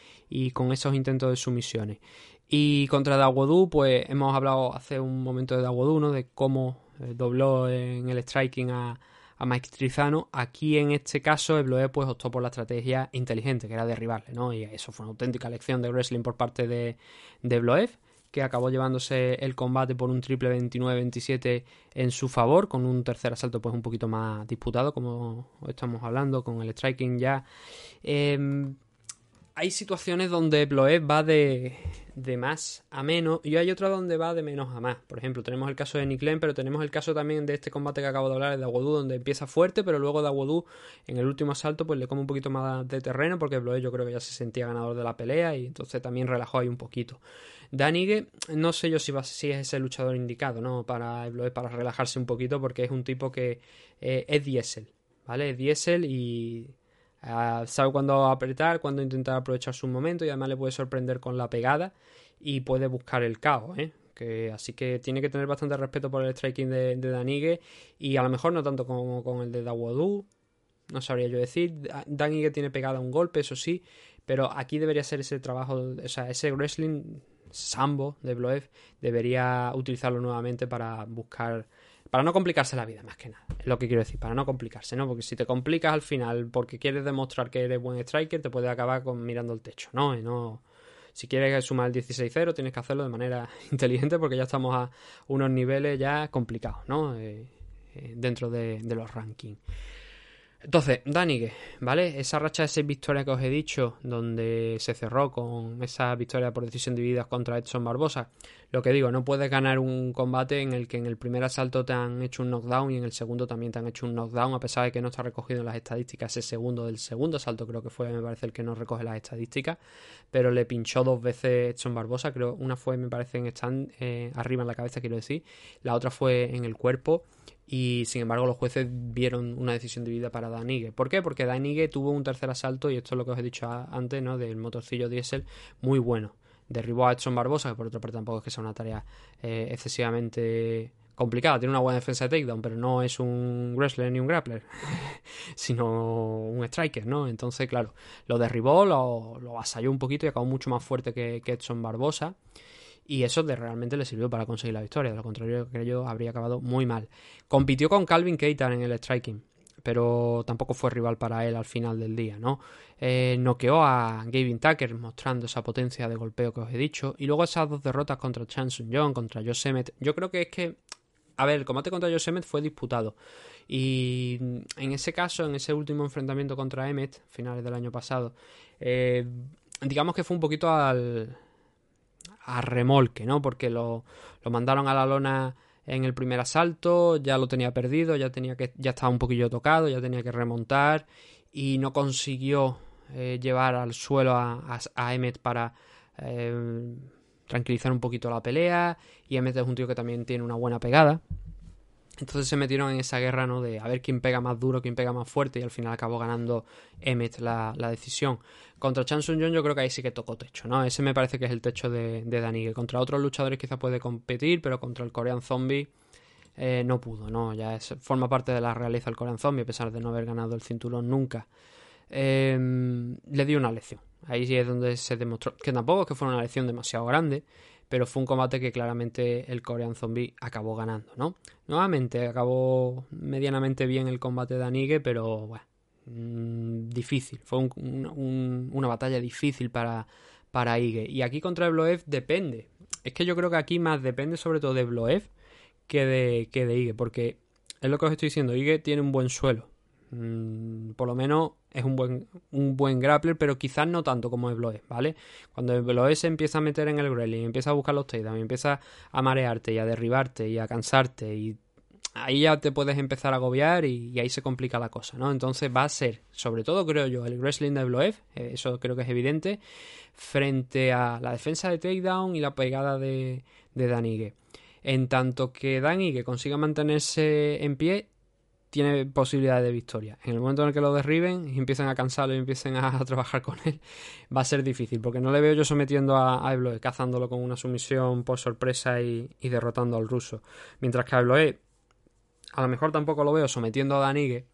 con esos intentos de sumisiones. Y contra Dawodu, pues hemos hablado hace un momento de Dawodu, ¿no? De cómo eh, dobló en el striking a, a Mike Trizano. Aquí en este caso, Ebloe pues optó por la estrategia inteligente, que era derribarle, ¿no? Y eso fue una auténtica lección de wrestling por parte de, de que acabó llevándose el combate por un triple 29-27 en su favor, con un tercer asalto pues un poquito más disputado, como estamos hablando, con el striking ya. Em, hay situaciones donde Bloeb va de, de, más a menos y hay otras donde va de menos a más. Por ejemplo, tenemos el caso de Nick pero tenemos el caso también de este combate que acabo de hablar, de Aguadú, donde empieza fuerte, pero luego de Aguadú en el último asalto pues le come un poquito más de terreno porque Bloeb yo creo que ya se sentía ganador de la pelea y entonces también relajó ahí un poquito. Danige, no sé yo si, si es ese luchador indicado, ¿no? Para, para relajarse un poquito, porque es un tipo que eh, es diésel, ¿vale? Es diésel y ah, sabe cuándo apretar, cuándo intentar aprovechar su momento y además le puede sorprender con la pegada y puede buscar el caos, ¿eh? Que, así que tiene que tener bastante respeto por el striking de, de Danigue y a lo mejor no tanto como con el de Dawodu, no sabría yo decir. Danigue tiene pegada un golpe, eso sí, pero aquí debería ser ese trabajo, o sea, ese wrestling Sambo de Bloev debería utilizarlo nuevamente para buscar para no complicarse la vida más que nada es lo que quiero decir para no complicarse no porque si te complicas al final porque quieres demostrar que eres buen striker te puede acabar con mirando el techo no y no si quieres sumar el 16-0 tienes que hacerlo de manera [laughs] inteligente porque ya estamos a unos niveles ya complicados no eh, dentro de, los rankings. Entonces, Danige, ¿vale? Esa racha de seis victorias que os he dicho, donde se cerró con esa victoria por decisión dividida contra Edson Barbosa. Lo que digo, no puedes ganar un combate en el que en el primer asalto te han hecho un knockdown y en el segundo también te han hecho un knockdown, a pesar de que no está recogido en las estadísticas ese segundo del segundo asalto, creo que fue, me parece, el que no recoge las estadísticas. Pero le pinchó dos veces Edson Barbosa, creo, una fue, me parece, en stand, eh, arriba en la cabeza, quiero decir, la otra fue en el cuerpo y sin embargo los jueces vieron una decisión de vida para Danigue. ¿Por qué? Porque Danigue tuvo un tercer asalto y esto es lo que os he dicho antes, ¿no? Del motorcillo diésel muy bueno. Derribó a Edson Barbosa, que por otra parte tampoco es que sea una tarea eh, excesivamente complicada. Tiene una buena defensa de takedown, pero no es un wrestler ni un grappler, [laughs] sino un striker, ¿no? Entonces, claro, lo derribó, lo, lo asalló un poquito y acabó mucho más fuerte que, Edson Barbosa. Y eso de realmente le sirvió para conseguir la victoria. De lo contrario, creo yo, habría acabado muy mal. Compitió con Calvin Keitan en el striking, pero tampoco fue rival para él al final del día, ¿no? Eh, noqueó a Gavin Tucker mostrando esa potencia de golpeo que os he dicho. Y luego esas dos derrotas contra Chanson John, contra Josemet. Yo creo que es que. A ver, el combate contra Josemet fue disputado. Y en ese caso, en ese último enfrentamiento contra Emmet, finales del año pasado, eh, digamos que fue un poquito al, a remolque, ¿no? Porque lo, lo mandaron a la lona en el primer asalto, ya lo tenía perdido, ya tenía que, ya estaba un poquillo tocado, ya tenía que remontar y no consiguió eh, llevar al suelo a, a, Emmet para eh, tranquilizar un poquito la pelea. Y Emmet es un tío que también tiene una buena pegada. Entonces se metieron en esa guerra, ¿no? De a ver quién pega más duro, quién pega más fuerte, y al final acabó ganando Emmet la, la decisión. Contra Chan Jong yo creo que ahí sí que tocó techo, ¿no? Ese me parece que es el techo de, de contra otros luchadores quizás puede competir, pero contra el Korean Zombie eh, no pudo, ¿no? Ya es, forma parte de la realeza el Korean Zombie, a pesar de no haber ganado el cinturón nunca. Eh, le dio una lección. Ahí sí es donde se demostró que tampoco es que fuera una lección demasiado grande, pero fue un combate que claramente el Korean Zombie acabó ganando, ¿no? Nuevamente acabó medianamente bien el combate de Anigue, pero bueno, mmm, difícil, fue un, un, una batalla difícil para, para Ige. Y aquí contra Bloev depende, es que yo creo que aquí más depende sobre todo de Bloev que de, que de Ige, porque es lo que os estoy diciendo, Ige tiene un buen suelo, Mm, por lo menos es un buen, un buen grappler, pero quizás no tanto como Ebloe, ¿vale? Cuando Ebloe se empieza a meter en el grappling, empieza a buscar los takedowns, empieza a marearte y a derribarte y a cansarte y ahí ya te puedes empezar a agobiar y, ahí se complica la cosa, ¿no? Entonces va a ser, sobre todo creo yo, el wrestling de Bloev, eh, eso creo que es evidente, frente a la defensa de takedown y la pegada de, de Danige. En tanto que Danige consiga mantenerse en pie, tiene posibilidad de victoria. En el momento en el que lo derriben y empiecen a cansarlo y empiecen a, [laughs] trabajar con él, va a ser difícil, porque no le veo yo sometiendo a, a Ebloe, cazándolo con una sumisión por sorpresa y, derrotando al ruso. Mientras que a a lo mejor tampoco lo veo sometiendo a Danigue,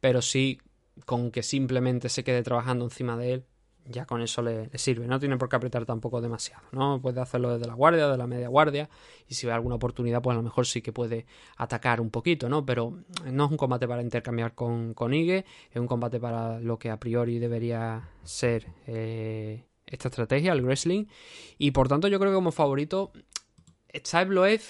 pero sí con que simplemente se quede trabajando encima de él ya con eso le, sirve. No tiene por qué apretar tampoco demasiado, ¿no? Puede hacerlo desde la guardia, de la media guardia, y si ve alguna oportunidad, pues a lo mejor sí que puede atacar un poquito, ¿no? Pero no es un combate para intercambiar con, con Ige, es un combate para lo que a priori debería ser eh, esta estrategia, el wrestling, y por tanto yo creo que como favorito está Ebloev,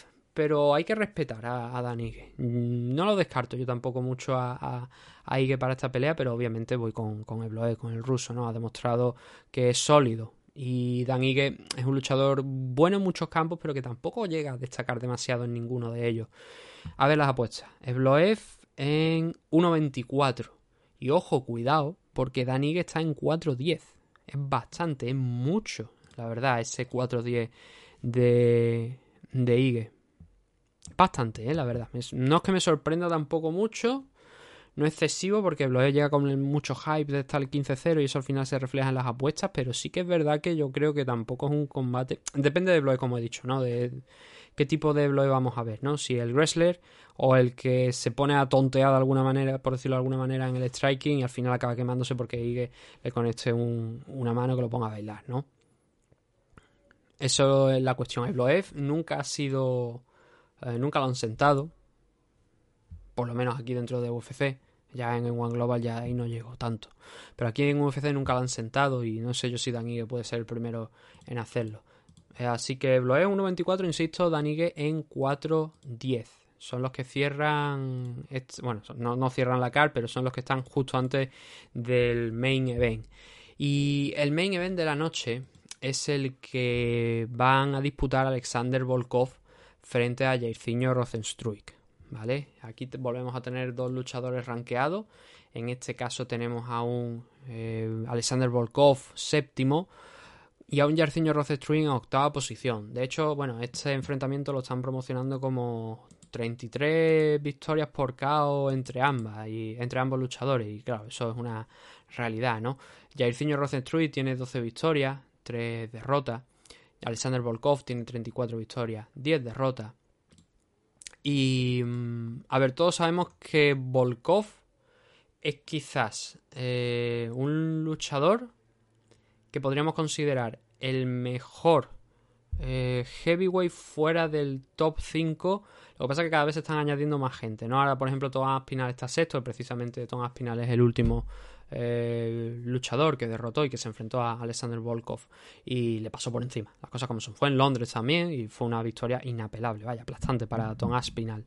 pero hay que respetar a, Dan Ige. No lo descarto yo tampoco mucho a, a, Ige para esta pelea, pero obviamente voy con, con Ebloe, con el ruso, ¿no? Ha demostrado que es sólido. Y Dan Ige es un luchador bueno en muchos campos, pero que tampoco llega a destacar demasiado en ninguno de ellos. A ver las apuestas. Ebloev en 1.24. Y ojo, cuidado, porque Dan Ige está en 4.10. Es bastante, es mucho, la verdad, ese 4.10 de, de Ige bastante, ¿eh? la verdad. No es que me sorprenda tampoco mucho, no excesivo, porque Bloe llega con mucho hype de estar el 15-0 y eso al final se refleja en las apuestas, pero sí que es verdad que yo creo que tampoco es un combate. Depende de Bloe, como he dicho, ¿no? De qué tipo de Bloe vamos a ver, ¿no? Si el wrestler o el que se pone a tontear de alguna manera, por decirlo de alguna manera, en el striking y al final acaba quemándose porque Ige le conecte un, una mano que lo ponga a bailar, ¿no? Eso es la cuestión. Bloev nunca ha sido eh, nunca lo han sentado. Por lo menos aquí dentro de UFC. Ya en One Global ya ahí no llego tanto. Pero aquí en UFC nunca lo han sentado y no sé yo si Danigue puede ser el primero en hacerlo. Eh, así que Bloe 1.24, insisto, Danigue en 4.10. son los que cierran, bueno, no, no cierran la car, pero son los que están justo antes del main event. Y el main event de la noche es el que van a disputar Alexander Volkov frente a Jairzinho Rosenstruik. ¿Vale? Aquí volvemos a tener dos luchadores rankeados. En este caso tenemos a un eh, Alexander Volkov séptimo y a un Jairzinho Rosenstruik en octava posición. De hecho, bueno, este enfrentamiento lo están promocionando como 33 victorias por KO entre ambas y entre ambos luchadores y claro, eso es una realidad, ¿no? Jairzinho Rosenstruik tiene 12 victorias, 3 derrotas. Alexander Volkov tiene 34 victorias, 10 derrotas. Y mm, a ver, todos sabemos que Volkov es quizás eh, un luchador que podríamos considerar el mejor eh, heavyweight fuera del top 5 lo que pasa es que cada vez se están añadiendo más gente, ¿no? Ahora, por ejemplo, Tomás Pinal está sexto, precisamente Tomás Pinal es el último eh, luchador que derrotó y que se enfrentó a Alexander Volkov y le pasó por encima. Las cosas como son. Fue en Londres también y fue una victoria inapelable, vaya, aplastante para Tomás Pinal.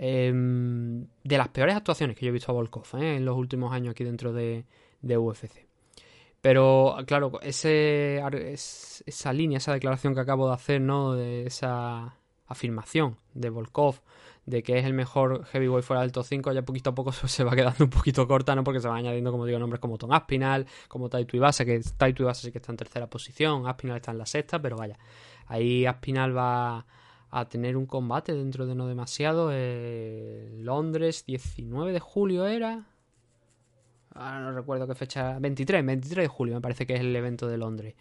Em, de las peores actuaciones que yo he visto a Volkov ¿eh? en los últimos años aquí dentro de, UFC. Pero claro, esa línea, esa declaración que acabo de hacer, ¿no? De esa afirmación de Volkov de que es el mejor heavyweight fuera del top 5, ya poquito a poco [laughs] se va quedando un poquito corta, ¿no? Porque se van añadiendo, como digo, nombres como Tom Aspinal, como Taito Ibasa, que Taito Ibasa sí que está en tercera posición, Aspinal está en la sexta, pero vaya, ahí Aspinal va a tener un combate dentro de no demasiado. Eh, Londres, 19 de julio era. Ahora no recuerdo qué fecha. 23, 23 de julio me parece que es el evento de Londres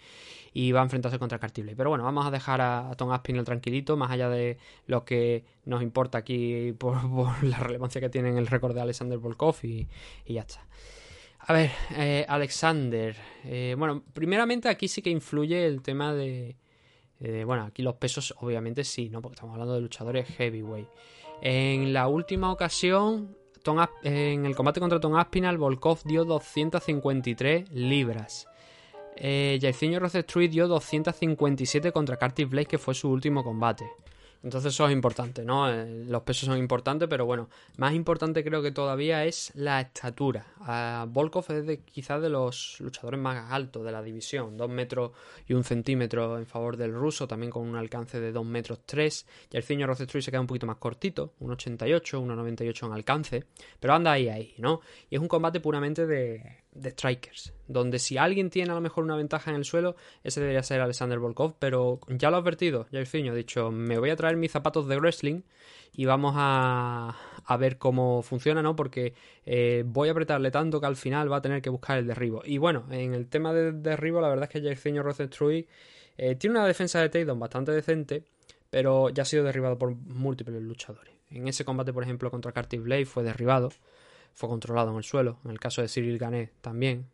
y va a enfrentarse contra Cartible. Pero bueno, vamos a dejar a, Tom Aspinall tranquilito, más allá de lo que nos importa aquí por, [laughs] la relevancia que tiene en el récord de Alexander Volkov y, ya está. A ver, eh, Alexander. Eh, bueno, primeramente aquí sí que influye el tema de, Bueno, aquí los pesos obviamente sí, ¿no? Porque estamos hablando de luchadores heavyweight. En la última ocasión, en el combate contra Tom Aspinall, Volkov dio 253 libras. Eh, Jairzinho dio 257 contra Curtis Blake, que fue su último combate. Entonces eso es importante, ¿no? Eh, los pesos son importantes, pero bueno, más importante creo que todavía es la estatura. Volkov es de, quizás de los luchadores más altos de la división, 2 metros y un centímetro en favor del ruso, también con un alcance de 2 metros 3. Jairzinho Rosestruy se queda un poquito más cortito, 1,88, 1,98 en alcance, pero anda ahí, ahí, ¿no? Y es un combate puramente de, de strikers, donde si alguien tiene a lo mejor una ventaja en el suelo, ese debería ser Alexander Volkov, pero ya lo ha advertido, ya ha dicho, me voy a traer mis zapatos de wrestling y vamos a, a ver cómo funciona, ¿no? Porque eh, voy a apretarle tanto que al final va a tener que buscar el derribo. Y bueno, en el tema del derribo, la verdad es que Jairzinho Rosenstruy eh, tiene una defensa de takedown bastante decente, pero ya ha sido derribado por múltiples luchadores. En ese combate, por ejemplo, contra Curtis Blade fue derribado fue controlado en el suelo. En el caso de Cyril Gané también.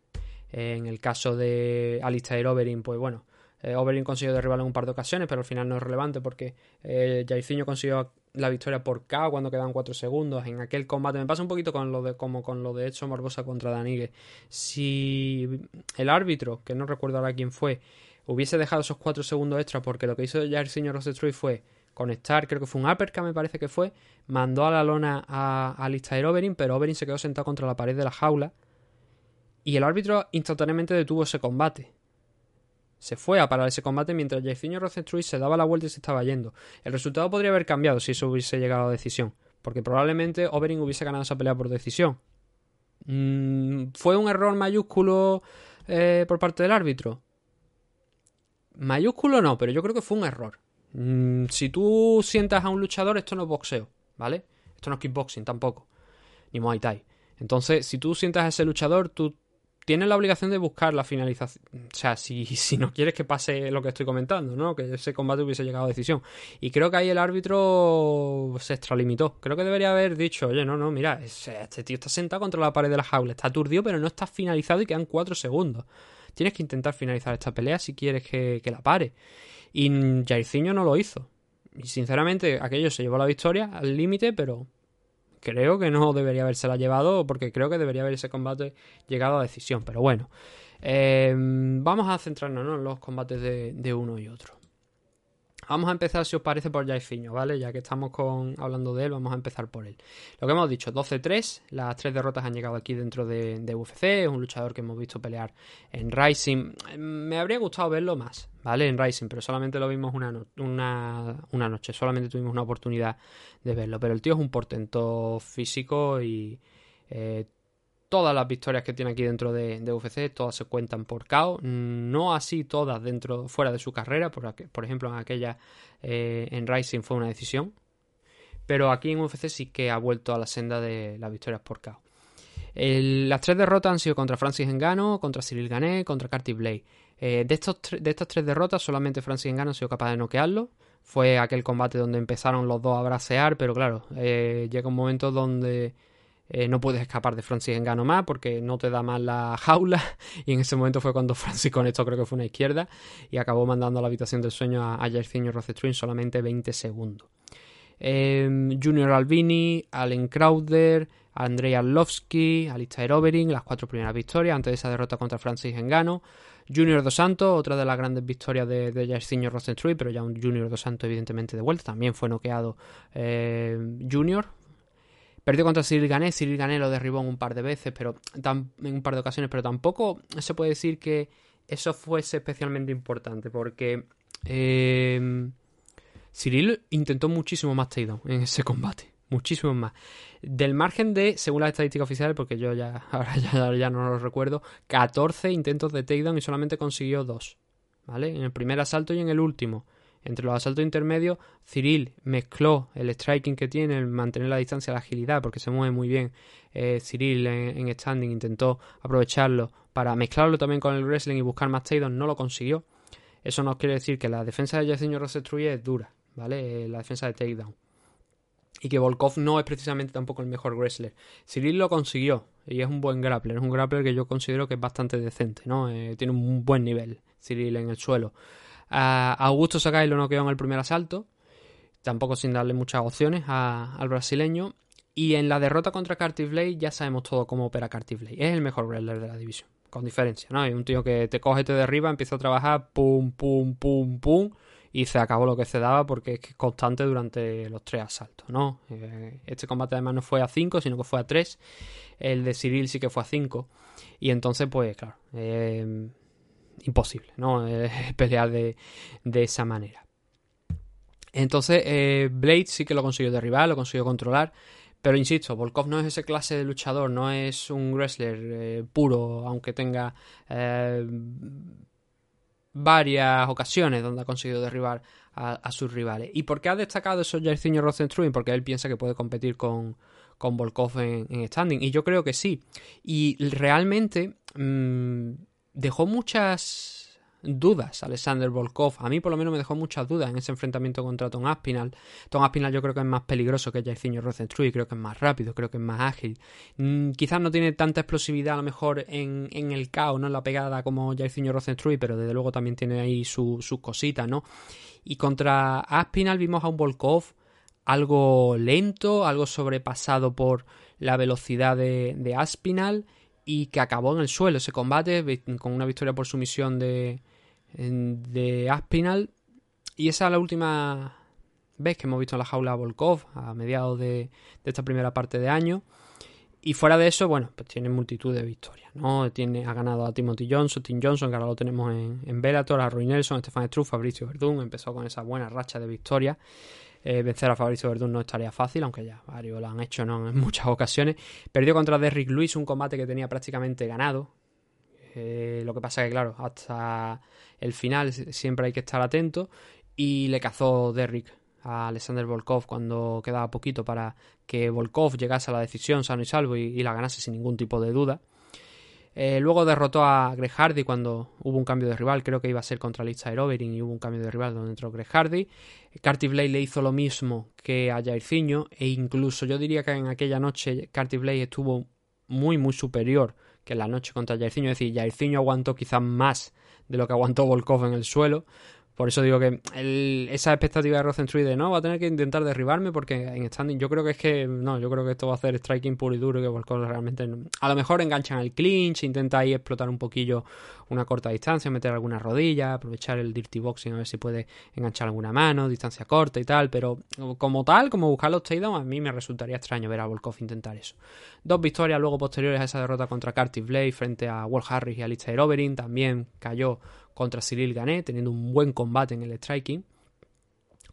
En el caso de Alistair Overeem, pues bueno, eh, consiguió derribarlo en un par de ocasiones, pero al final no es relevante porque eh, Jairzinho consiguió la victoria por K cuando quedaban 4 segundos. En aquel combate me pasa un poquito con lo de, como con lo de Edson Barbosa contra Danigue. Si el árbitro, que no recuerdo ahora quién fue, hubiese dejado esos 4 segundos extra porque lo que hizo Jairzinho Rosestruy fue conectar, creo que fue un uppercut, me parece que fue, mandó a la lona a, a Alistair Overeem, pero Overeem se quedó sentado contra la pared de la jaula y el árbitro instantáneamente detuvo ese combate. Se fue a parar ese combate mientras Jairzinho Rosenstruy se daba la vuelta y se estaba yendo. El resultado podría haber cambiado si eso hubiese llegado a decisión, porque probablemente Overeem hubiese ganado esa pelea por decisión. Mm, ¿Fue un error mayúsculo eh, por parte del árbitro? Mayúsculo no, pero yo creo que fue un error. Mm, si tú sientas a un luchador, esto no es boxeo, ¿vale? Esto no es kickboxing tampoco, ni Muay Thai. Entonces, si tú sientas a ese luchador, tú tienes la obligación de buscar la finalización. O sea, si, [laughs] si no quieres que pase lo que estoy comentando, ¿no? Que ese combate hubiese llegado a decisión. Y creo que ahí el árbitro se extralimitó. Creo que debería haber dicho, oye, no, no, mira, este tío está sentado contra la pared de la jaula, está aturdido, pero no está finalizado y quedan cuatro segundos. Tienes que intentar finalizar esta pelea si quieres que, que la pare. Y Jairzinho no lo hizo. Y sinceramente, aquello se llevó la victoria al límite, pero creo que no debería habérsela llevado porque creo que debería haber ese combate llegado a decisión. Pero bueno, em, vamos a centrarnos en los combates de, uno y otro. Vamos a empezar, si os parece, por Jairzinho, ¿vale? Ya que estamos con, hablando de él, vamos a empezar por él. Lo que hemos dicho, 12-3, las tres derrotas han llegado aquí dentro de, de, UFC, es un luchador que hemos visto pelear en Rising. Me habría gustado verlo más, ¿vale? En Rising, pero solamente lo vimos una, una, una noche, solamente tuvimos una oportunidad de verlo. Pero el tío es un portento físico y eh, todas las victorias que tiene aquí dentro de, UFC, todas se cuentan por KO, no así todas dentro, fuera de su carrera, por, ejemplo en aquella eh, en Rising fue una decisión, pero aquí en UFC sí que ha vuelto a la senda de las victorias por KO. las tres derrotas han sido contra Francis Engano, contra Cyril Gané, contra Carty Blade. Eh, de, estos de estas tres derrotas, solamente Francis Engano ha sido capaz de noquearlo. Fue aquel combate donde empezaron los dos a bracear, pero claro, eh, llega un momento donde eh, no puedes escapar de Francis Engano más porque no te da más la jaula. [laughs] Y en ese momento fue cuando [laughs] Francis conectó, creo que fue una izquierda, y acabó mandando a la habitación del sueño a, a Jairzinho en solamente 20 segundos. Em, Junior Albini, Allen Crowder, Andrei Arlovsky, Alistair Overing, las cuatro primeras victorias antes de esa derrota contra Francis Engano. Junior Dos Santos, otra de las grandes victorias de, de Jairzinho pero ya un Junior Dos Santos evidentemente de vuelta. También fue noqueado eh, Junior, Perdió contra Cyril Gané, Cyril Gané lo derribó en un par de veces, pero en un par de ocasiones, pero tampoco se puede decir que eso fuese especialmente importante, porque eh, Cyril intentó muchísimo más takedown en ese combate, muchísimo más. Del margen de, según las estadísticas oficiales, porque yo ya [laughs] ahora ya, ya no lo recuerdo, 14 intentos de takedown y solamente consiguió dos, ¿vale? En el primer asalto y en el último. Entre los asaltos intermedios, Cyril mezcló el striking que tiene, el mantener la distancia, la agilidad, porque se mueve muy bien. Eh, Cyril en, standing intentó aprovecharlo para mezclarlo también con el wrestling y buscar más takedowns, no lo consiguió. Eso no quiere decir que la defensa de Jairzinho Rosestruye es dura, ¿vale? Eh, la defensa de takedown. Y que Volkov no es precisamente tampoco el mejor wrestler. Cyril lo consiguió y es un buen grappler. Es un grappler que yo considero que es bastante decente, ¿no? Eh, tiene un buen nivel Cyril en el suelo. A Augusto Sakai lo noqueó en el primer asalto, tampoco sin darle muchas opciones al brasileño. Y en la derrota contra Carty Blade ya sabemos todo cómo opera Carty Blade. Es el mejor wrestler de la división, con diferencia, ¿no? Hay un tío que te coge, te derriba, empieza a trabajar, pum, pum, pum, pum, y se acabó lo que se daba porque es constante durante los tres asaltos, ¿no? Eh, este combate además no fue a 5, sino que fue a 3. El de Cyril sí que fue a 5. Y entonces, pues, claro, eh, imposible, ¿no? [laughs] pelear de, esa manera. Entonces, eh, Blade sí que lo consiguió derribar, lo consiguió controlar. Pero insisto, Volkov no es ese clase de luchador, no es un wrestler eh, puro, aunque tenga eh, varias ocasiones donde ha conseguido derribar a, sus rivales. ¿Y por qué ha destacado eso Jairzinho Rosenstruin? Porque él piensa que puede competir con, con Volkov en, standing. Y yo creo que sí. Y realmente mm, dejó muchas dudas Alexander Volkov. A mí por lo menos me dejó muchas dudas en ese enfrentamiento contra Tom Aspinall. Tom Aspinall yo creo que es más peligroso que Jairzinho Rosenstruy, creo que es más rápido, creo que es más ágil. Mm, quizás no tiene tanta explosividad a lo mejor en, en el caos, no en la pegada como Jairzinho Rosenstruy, pero desde luego también tiene ahí sus cositas, ¿no? Y contra Aspinall vimos a un Volkov algo lento, algo sobrepasado por la velocidad de, de Aspinall y que acabó en el suelo ese combate con una victoria por sumisión de, de Aspinal. Y esa es la última vez que hemos visto en la jaula a Volkov a mediados de, esta primera parte de año. Y fuera de eso, bueno, pues tiene multitud de victorias, ¿no? Tiene, ha ganado a Timothy Johnson, Tim Johnson, que ahora lo tenemos en, en Bellator, a Roy Nelson, Stefan Struve, Fabricio Verdún, empezó con esa buena racha de victorias. Eh, vencer a Fabricio Verdún no estaría fácil, aunque ya varios lo han hecho ¿no? en [laughs] muchas ocasiones. Perdió contra Derrick Lewis un combate que tenía prácticamente ganado. Eh, lo que pasa que, claro, hasta el final siempre hay que estar atento. Y le cazó Derrick a Alexander Volkov cuando quedaba poquito para que Volkov llegase a la decisión sano y salvo y la ganase sin ningún tipo de duda. Eh, luego derrotó a Greg Hardy cuando hubo un cambio de rival, creo que iba a ser contra Listair Overing y hubo un cambio de rival donde entró Greg Hardy. Carty Blade le hizo lo mismo que a Jairzinho e incluso yo diría que en aquella noche Carty Blade estuvo muy muy superior que en la noche contra Jairzinho, es decir, Jairzinho aguantó quizás más de lo que aguantó Volkov en el suelo Por eso digo que esa expectativa de Rosenstruy de no, va a tener que intentar derribarme porque en standing yo creo que es que no, yo creo que esto va a hacer striking puro y duro que Volkov realmente a lo mejor enganchan el clinch, intenta ahí explotar un poquillo una corta distancia, meter alguna rodilla, aprovechar el dirty boxing a ver si puede enganchar alguna mano, distancia corta y tal, pero como tal, como buscar los takedowns, a mí me resultaría extraño ver a Volkov intentar eso. Dos victorias luego posteriores a esa derrota contra Curtis Blade frente a Walt Harris y Alistair Overeem, también cayó contra Cyril Gané, teniendo un buen combate en el striking.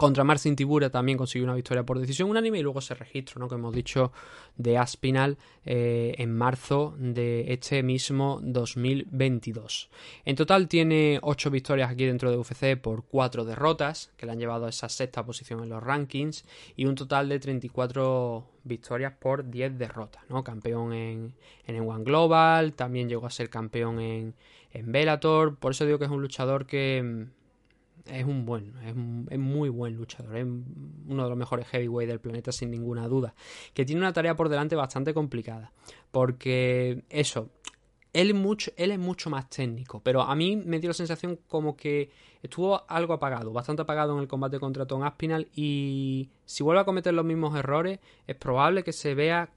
Contra Marcin Tibura también consiguió una victoria por decisión unánime y luego ese registro ¿no? que hemos dicho de Aspinal eh, en marzo de este mismo 2022. En total tiene 8 victorias aquí dentro de UFC por 4 derrotas que le han llevado a esa sexta posición en los rankings y un total de 34 victorias por 10 derrotas. ¿no? Campeón en, en One Global, también llegó a ser campeón en, en Bellator. Por eso digo que es un luchador que es un buen, es, muy buen luchador, es uno de los mejores heavyweight del planeta sin ninguna duda, que tiene una tarea por delante bastante complicada, porque eso, él, mucho, él es mucho más técnico, pero a mí me dio la sensación como que estuvo algo apagado, bastante apagado en el combate contra Tom Aspinal y si vuelve a cometer los mismos errores es probable que se vea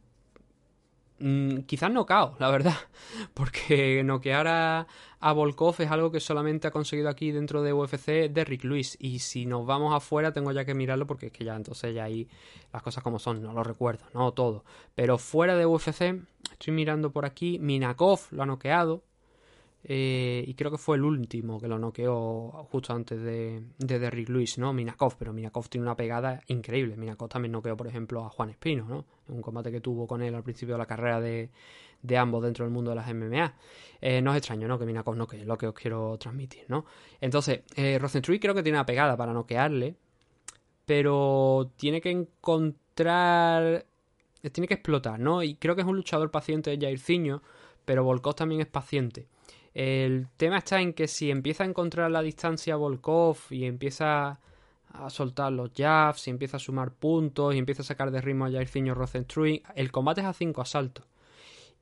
Mm, quizás nocaut, la verdad. [laughs] Porque noquear a, a, Volkov es algo que solamente ha conseguido aquí dentro de UFC Derrick Lewis. Y si nos vamos afuera, tengo ya que mirarlo porque es que ya entonces ya ahí las cosas como son, no lo recuerdo, no todo. Pero fuera de UFC, estoy mirando por aquí, Minakov lo ha noqueado. Eh, y creo que fue el último que lo noqueó justo antes de, de Derrick Lewis, ¿no? Minakov, pero Minakov tiene una pegada increíble. Minakov también noqueó, por ejemplo, a Juan Espino, ¿no? Un combate que tuvo con él al principio de la carrera de, de ambos dentro del mundo de las MMA. Eh, no es extraño, ¿no? Que Minakov noquee, lo que os quiero transmitir, ¿no? Entonces, eh, Rosenstruy creo que tiene una pegada para noquearle, pero tiene que encontrar... Tiene que explotar, ¿no? Y creo que es un luchador paciente de Jairzinho, pero Volkov también es paciente. El tema está en que si empieza a encontrar la distancia Volkov y empieza a soltar los jabs y empieza a sumar puntos y empieza a sacar de ritmo a Jairzinho Rosenstruik, el combate es a 5 asaltos.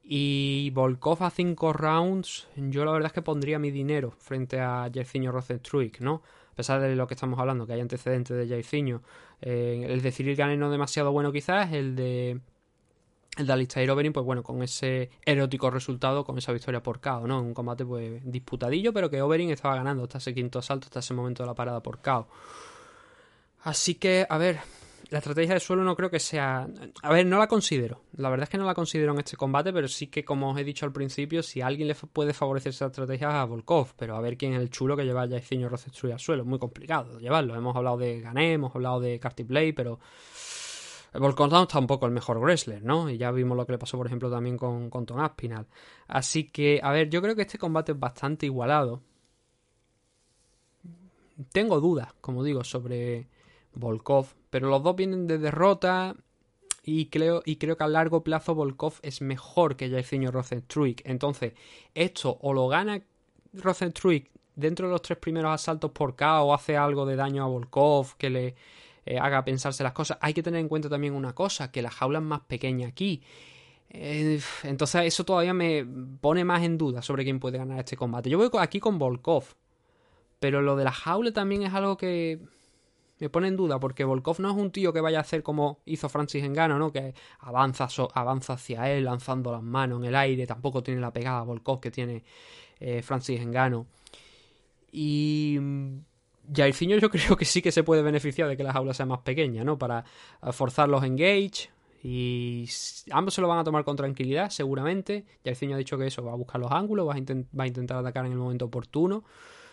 Y Volkov a 5 rounds, yo la verdad es que pondría mi dinero frente a Jairzinho Rosenstruik, ¿no? A pesar de lo que estamos hablando, que hay antecedentes de Jairzinho. Eh, el de Cyril Gane no demasiado bueno quizás, el de el de Alistair Overeem, pues bueno, con ese erótico resultado, con esa victoria por KO, ¿no? Un combate pues disputadillo, pero que Overeem estaba ganando hasta ese quinto asalto, hasta ese momento de la parada por KO. Así que, a ver, la estrategia de suelo no creo que sea... A ver, no la considero. La verdad es que no la considero en este combate, pero sí que, como os he dicho al principio, si alguien le puede favorecer esa estrategia es a Volkov. Pero a ver quién es el chulo que lleva a Jairzinho Rosenstruy al suelo. Muy complicado llevarlo. Hemos hablado de Gané, hemos hablado de Carty Blade, pero Volkov tampoco el mejor wrestler, ¿no? Y ya vimos lo que le pasó, por ejemplo, también con, con Tom Aspinal. Así que, a ver, yo creo que este combate es bastante igualado. Tengo dudas, como digo, sobre Volkov, pero los dos vienen de derrota y creo, y creo que a largo plazo Volkov es mejor que Jairzinho Rosenstruik. Entonces, esto o lo gana Rosenstruik dentro de los tres primeros asaltos por K o hace algo de daño a Volkov que le eh, haga pensarse las cosas. Hay que tener en cuenta también una cosa, que la jaula es más pequeña aquí. Eh, entonces eso todavía me pone más en duda sobre quién puede ganar este combate. Yo voy aquí con Volkov, pero lo de la jaula también es algo que me pone en duda, porque Volkov no es un tío que vaya a hacer como hizo Francis Engano, ¿no? Que avanza, avanza hacia él lanzando las manos en el aire, tampoco tiene la pegada Volkov que tiene eh, Francis Engano. Y Jairzinho yo [laughs] creo que sí que se puede beneficiar de que la jaula sea más pequeña, ¿no? Para forzar los engage y ambos se lo van a tomar con tranquilidad, seguramente. Jairzinho ha dicho que eso, va a buscar los ángulos, va a, intentar atacar en el momento oportuno,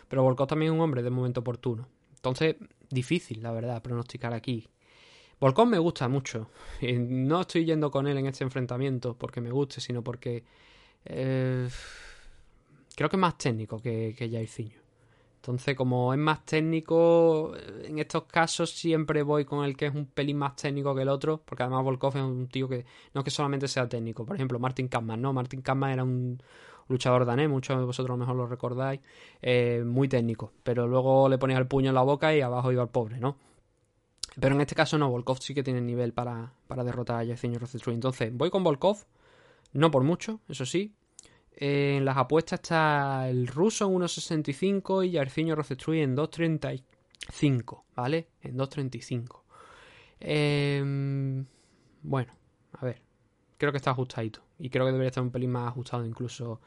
pero Volkov también es un hombre de momento oportuno. Entonces, difícil, la verdad, pronosticar aquí. Volkov me gusta mucho. No estoy yendo con él en este enfrentamiento porque me guste, sino porque eh, creo que es más técnico que, que Jairzinho. Entonces, como es más técnico, en estos casos siempre voy con el que es un pelín más técnico que el otro, porque además Volkov es un tío que no es que solamente sea técnico. Por ejemplo, Martin Kampmann, ¿no? Martin Kampmann era un luchador danés, muchos de vosotros mejor lo recordáis, eh, muy técnico, pero luego le ponía el puño en la boca y abajo iba el pobre, ¿no? Pero en este caso no, Volkov sí que tiene nivel para, para derrotar a Yevgeny Rosenstruik. Entonces, voy con Volkov, no por mucho, eso sí, En las apuestas está el ruso en 1.65 y Yarciño Rocestruy en 2.35, ¿vale? En 2.35. Em, bueno, a ver. Creo que está ajustadito. Y creo que debería estar un pelín más ajustado incluso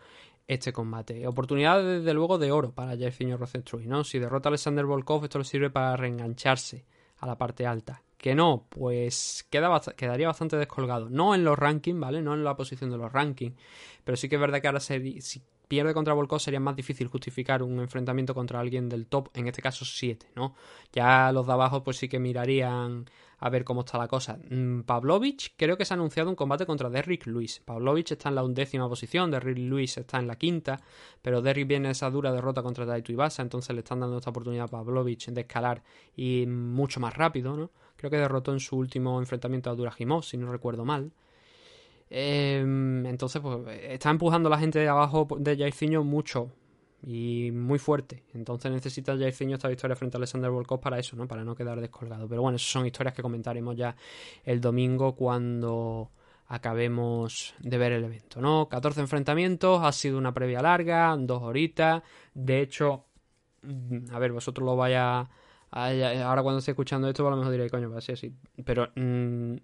este combate. Oportunidad, desde luego, de oro para Jairzinho Rosenstruy, ¿no? Si derrota a Alexander Volkov, esto le sirve para reengancharse a la parte alta. Que no, pues queda quedaría bastante descolgado. No en los rankings, ¿vale? No en la posición de los rankings. Pero sí que es verdad que ahora si pierde contra Volkov sería más difícil justificar un enfrentamiento contra alguien del top, en este caso 7, ¿no? Ya los de abajo pues sí que mirarían a ver cómo está la cosa. Mm, Pavlovich creo que se ha anunciado un combate contra Derrick Lewis. Pavlovich está en la undécima posición, Derrick Lewis está en la quinta, pero Derrick viene esa dura derrota contra Daito Ibasa, entonces le están dando esta oportunidad a Pavlovich de escalar y mucho más rápido, ¿no? Creo que derrotó en su último enfrentamiento a Durajimov, si no recuerdo mal. Em, entonces, pues está empujando a la gente de abajo de Jairzinho mucho, y muy fuerte. Entonces necesita Jairzinho esta victoria frente a Alexander Volkov para eso, ¿no? Para no quedar descolgado. Pero bueno, esas son historias que comentaremos ya el domingo cuando acabemos de ver el evento, ¿no? 14 enfrentamientos, ha sido una previa larga, dos horitas. De hecho, mm, a ver, vosotros lo vaya... ahora cuando esté escuchando esto, a lo mejor diréis, coño, va a ser así. Pero mm,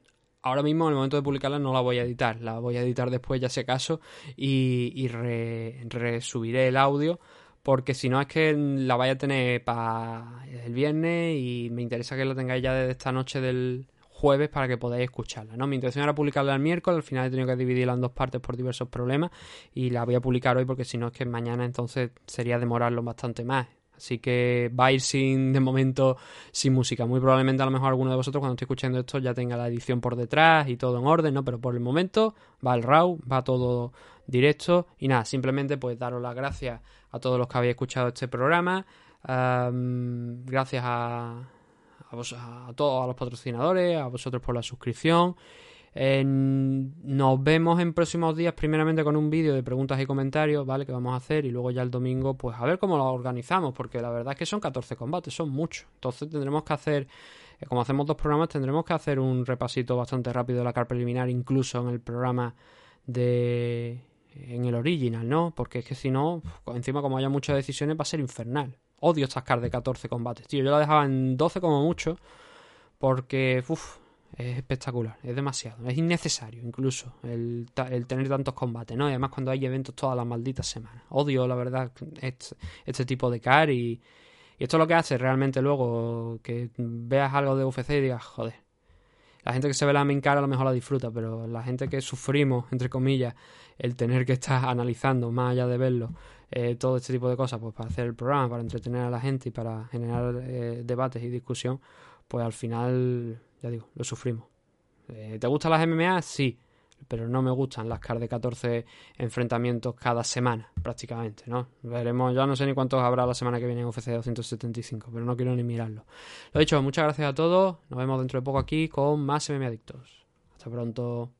ahora mismo, en el momento de publicarla, no la voy a editar. La voy a editar después, ya si acaso, y, y resubiré el audio. Porque si no es que la vaya a tener para el viernes y me interesa que la tengáis ya desde esta noche del jueves para que podáis escucharla. ¿no? Mi intención era publicarla el miércoles, al final he tenido que dividirla en dos partes por diversos problemas y la voy a publicar hoy porque si no es que mañana entonces sería demorarlo bastante más. Así que va a ir sin, de momento, sin música. Muy probablemente a lo mejor alguno de vosotros cuando esté escuchando esto ya tenga la edición por detrás y todo en orden, ¿no? Pero por el momento va el RAW, va todo directo. Y nada, simplemente pues daros las gracias a todos los que habéis escuchado este programa. gracias a, a, a todos a los patrocinadores, a vosotros por la suscripción nos vemos en próximos días, primeramente con un vídeo de preguntas y comentarios, ¿vale? Que vamos a hacer y luego ya el domingo, pues a ver cómo lo organizamos, porque la verdad es que son 14 combates, son muchos. Entonces tendremos que hacer, eh, como hacemos dos programas, tendremos que hacer un repasito bastante rápido de la carta preliminar, incluso en el programa de. en el original, ¿no? Porque es que si no, encima como haya muchas decisiones, va a ser infernal. Odio estas cartas de 14 combates, tío. Yo la dejaba en 12 como mucho, porque, uff es espectacular, es demasiado, es innecesario incluso el, tener tantos combates, ¿no? Y además cuando hay eventos todas las malditas semanas. Odio, la verdad, este, este tipo de car y, y, esto es lo que hace realmente luego que veas algo de UFC y digas, joder. La gente que se ve la main car a lo mejor la disfruta, pero la gente que sufrimos, entre comillas, el tener que estar analizando más allá de verlo, eh, todo este tipo de cosas, pues para hacer el programa, para entretener a la gente y para generar eh, debates y discusión, pues al final ya digo, lo sufrimos. Eh, ¿Te gustan las MMA? Sí, pero no me gustan las CAR de 14 enfrentamientos cada semana, prácticamente, ¿no? Veremos, ya no sé ni cuántos habrá la semana que viene en UFC 275, pero no quiero ni mirarlo. Lo dicho, muchas gracias a todos, nos vemos dentro de poco aquí con más MMA Adictos. Hasta pronto.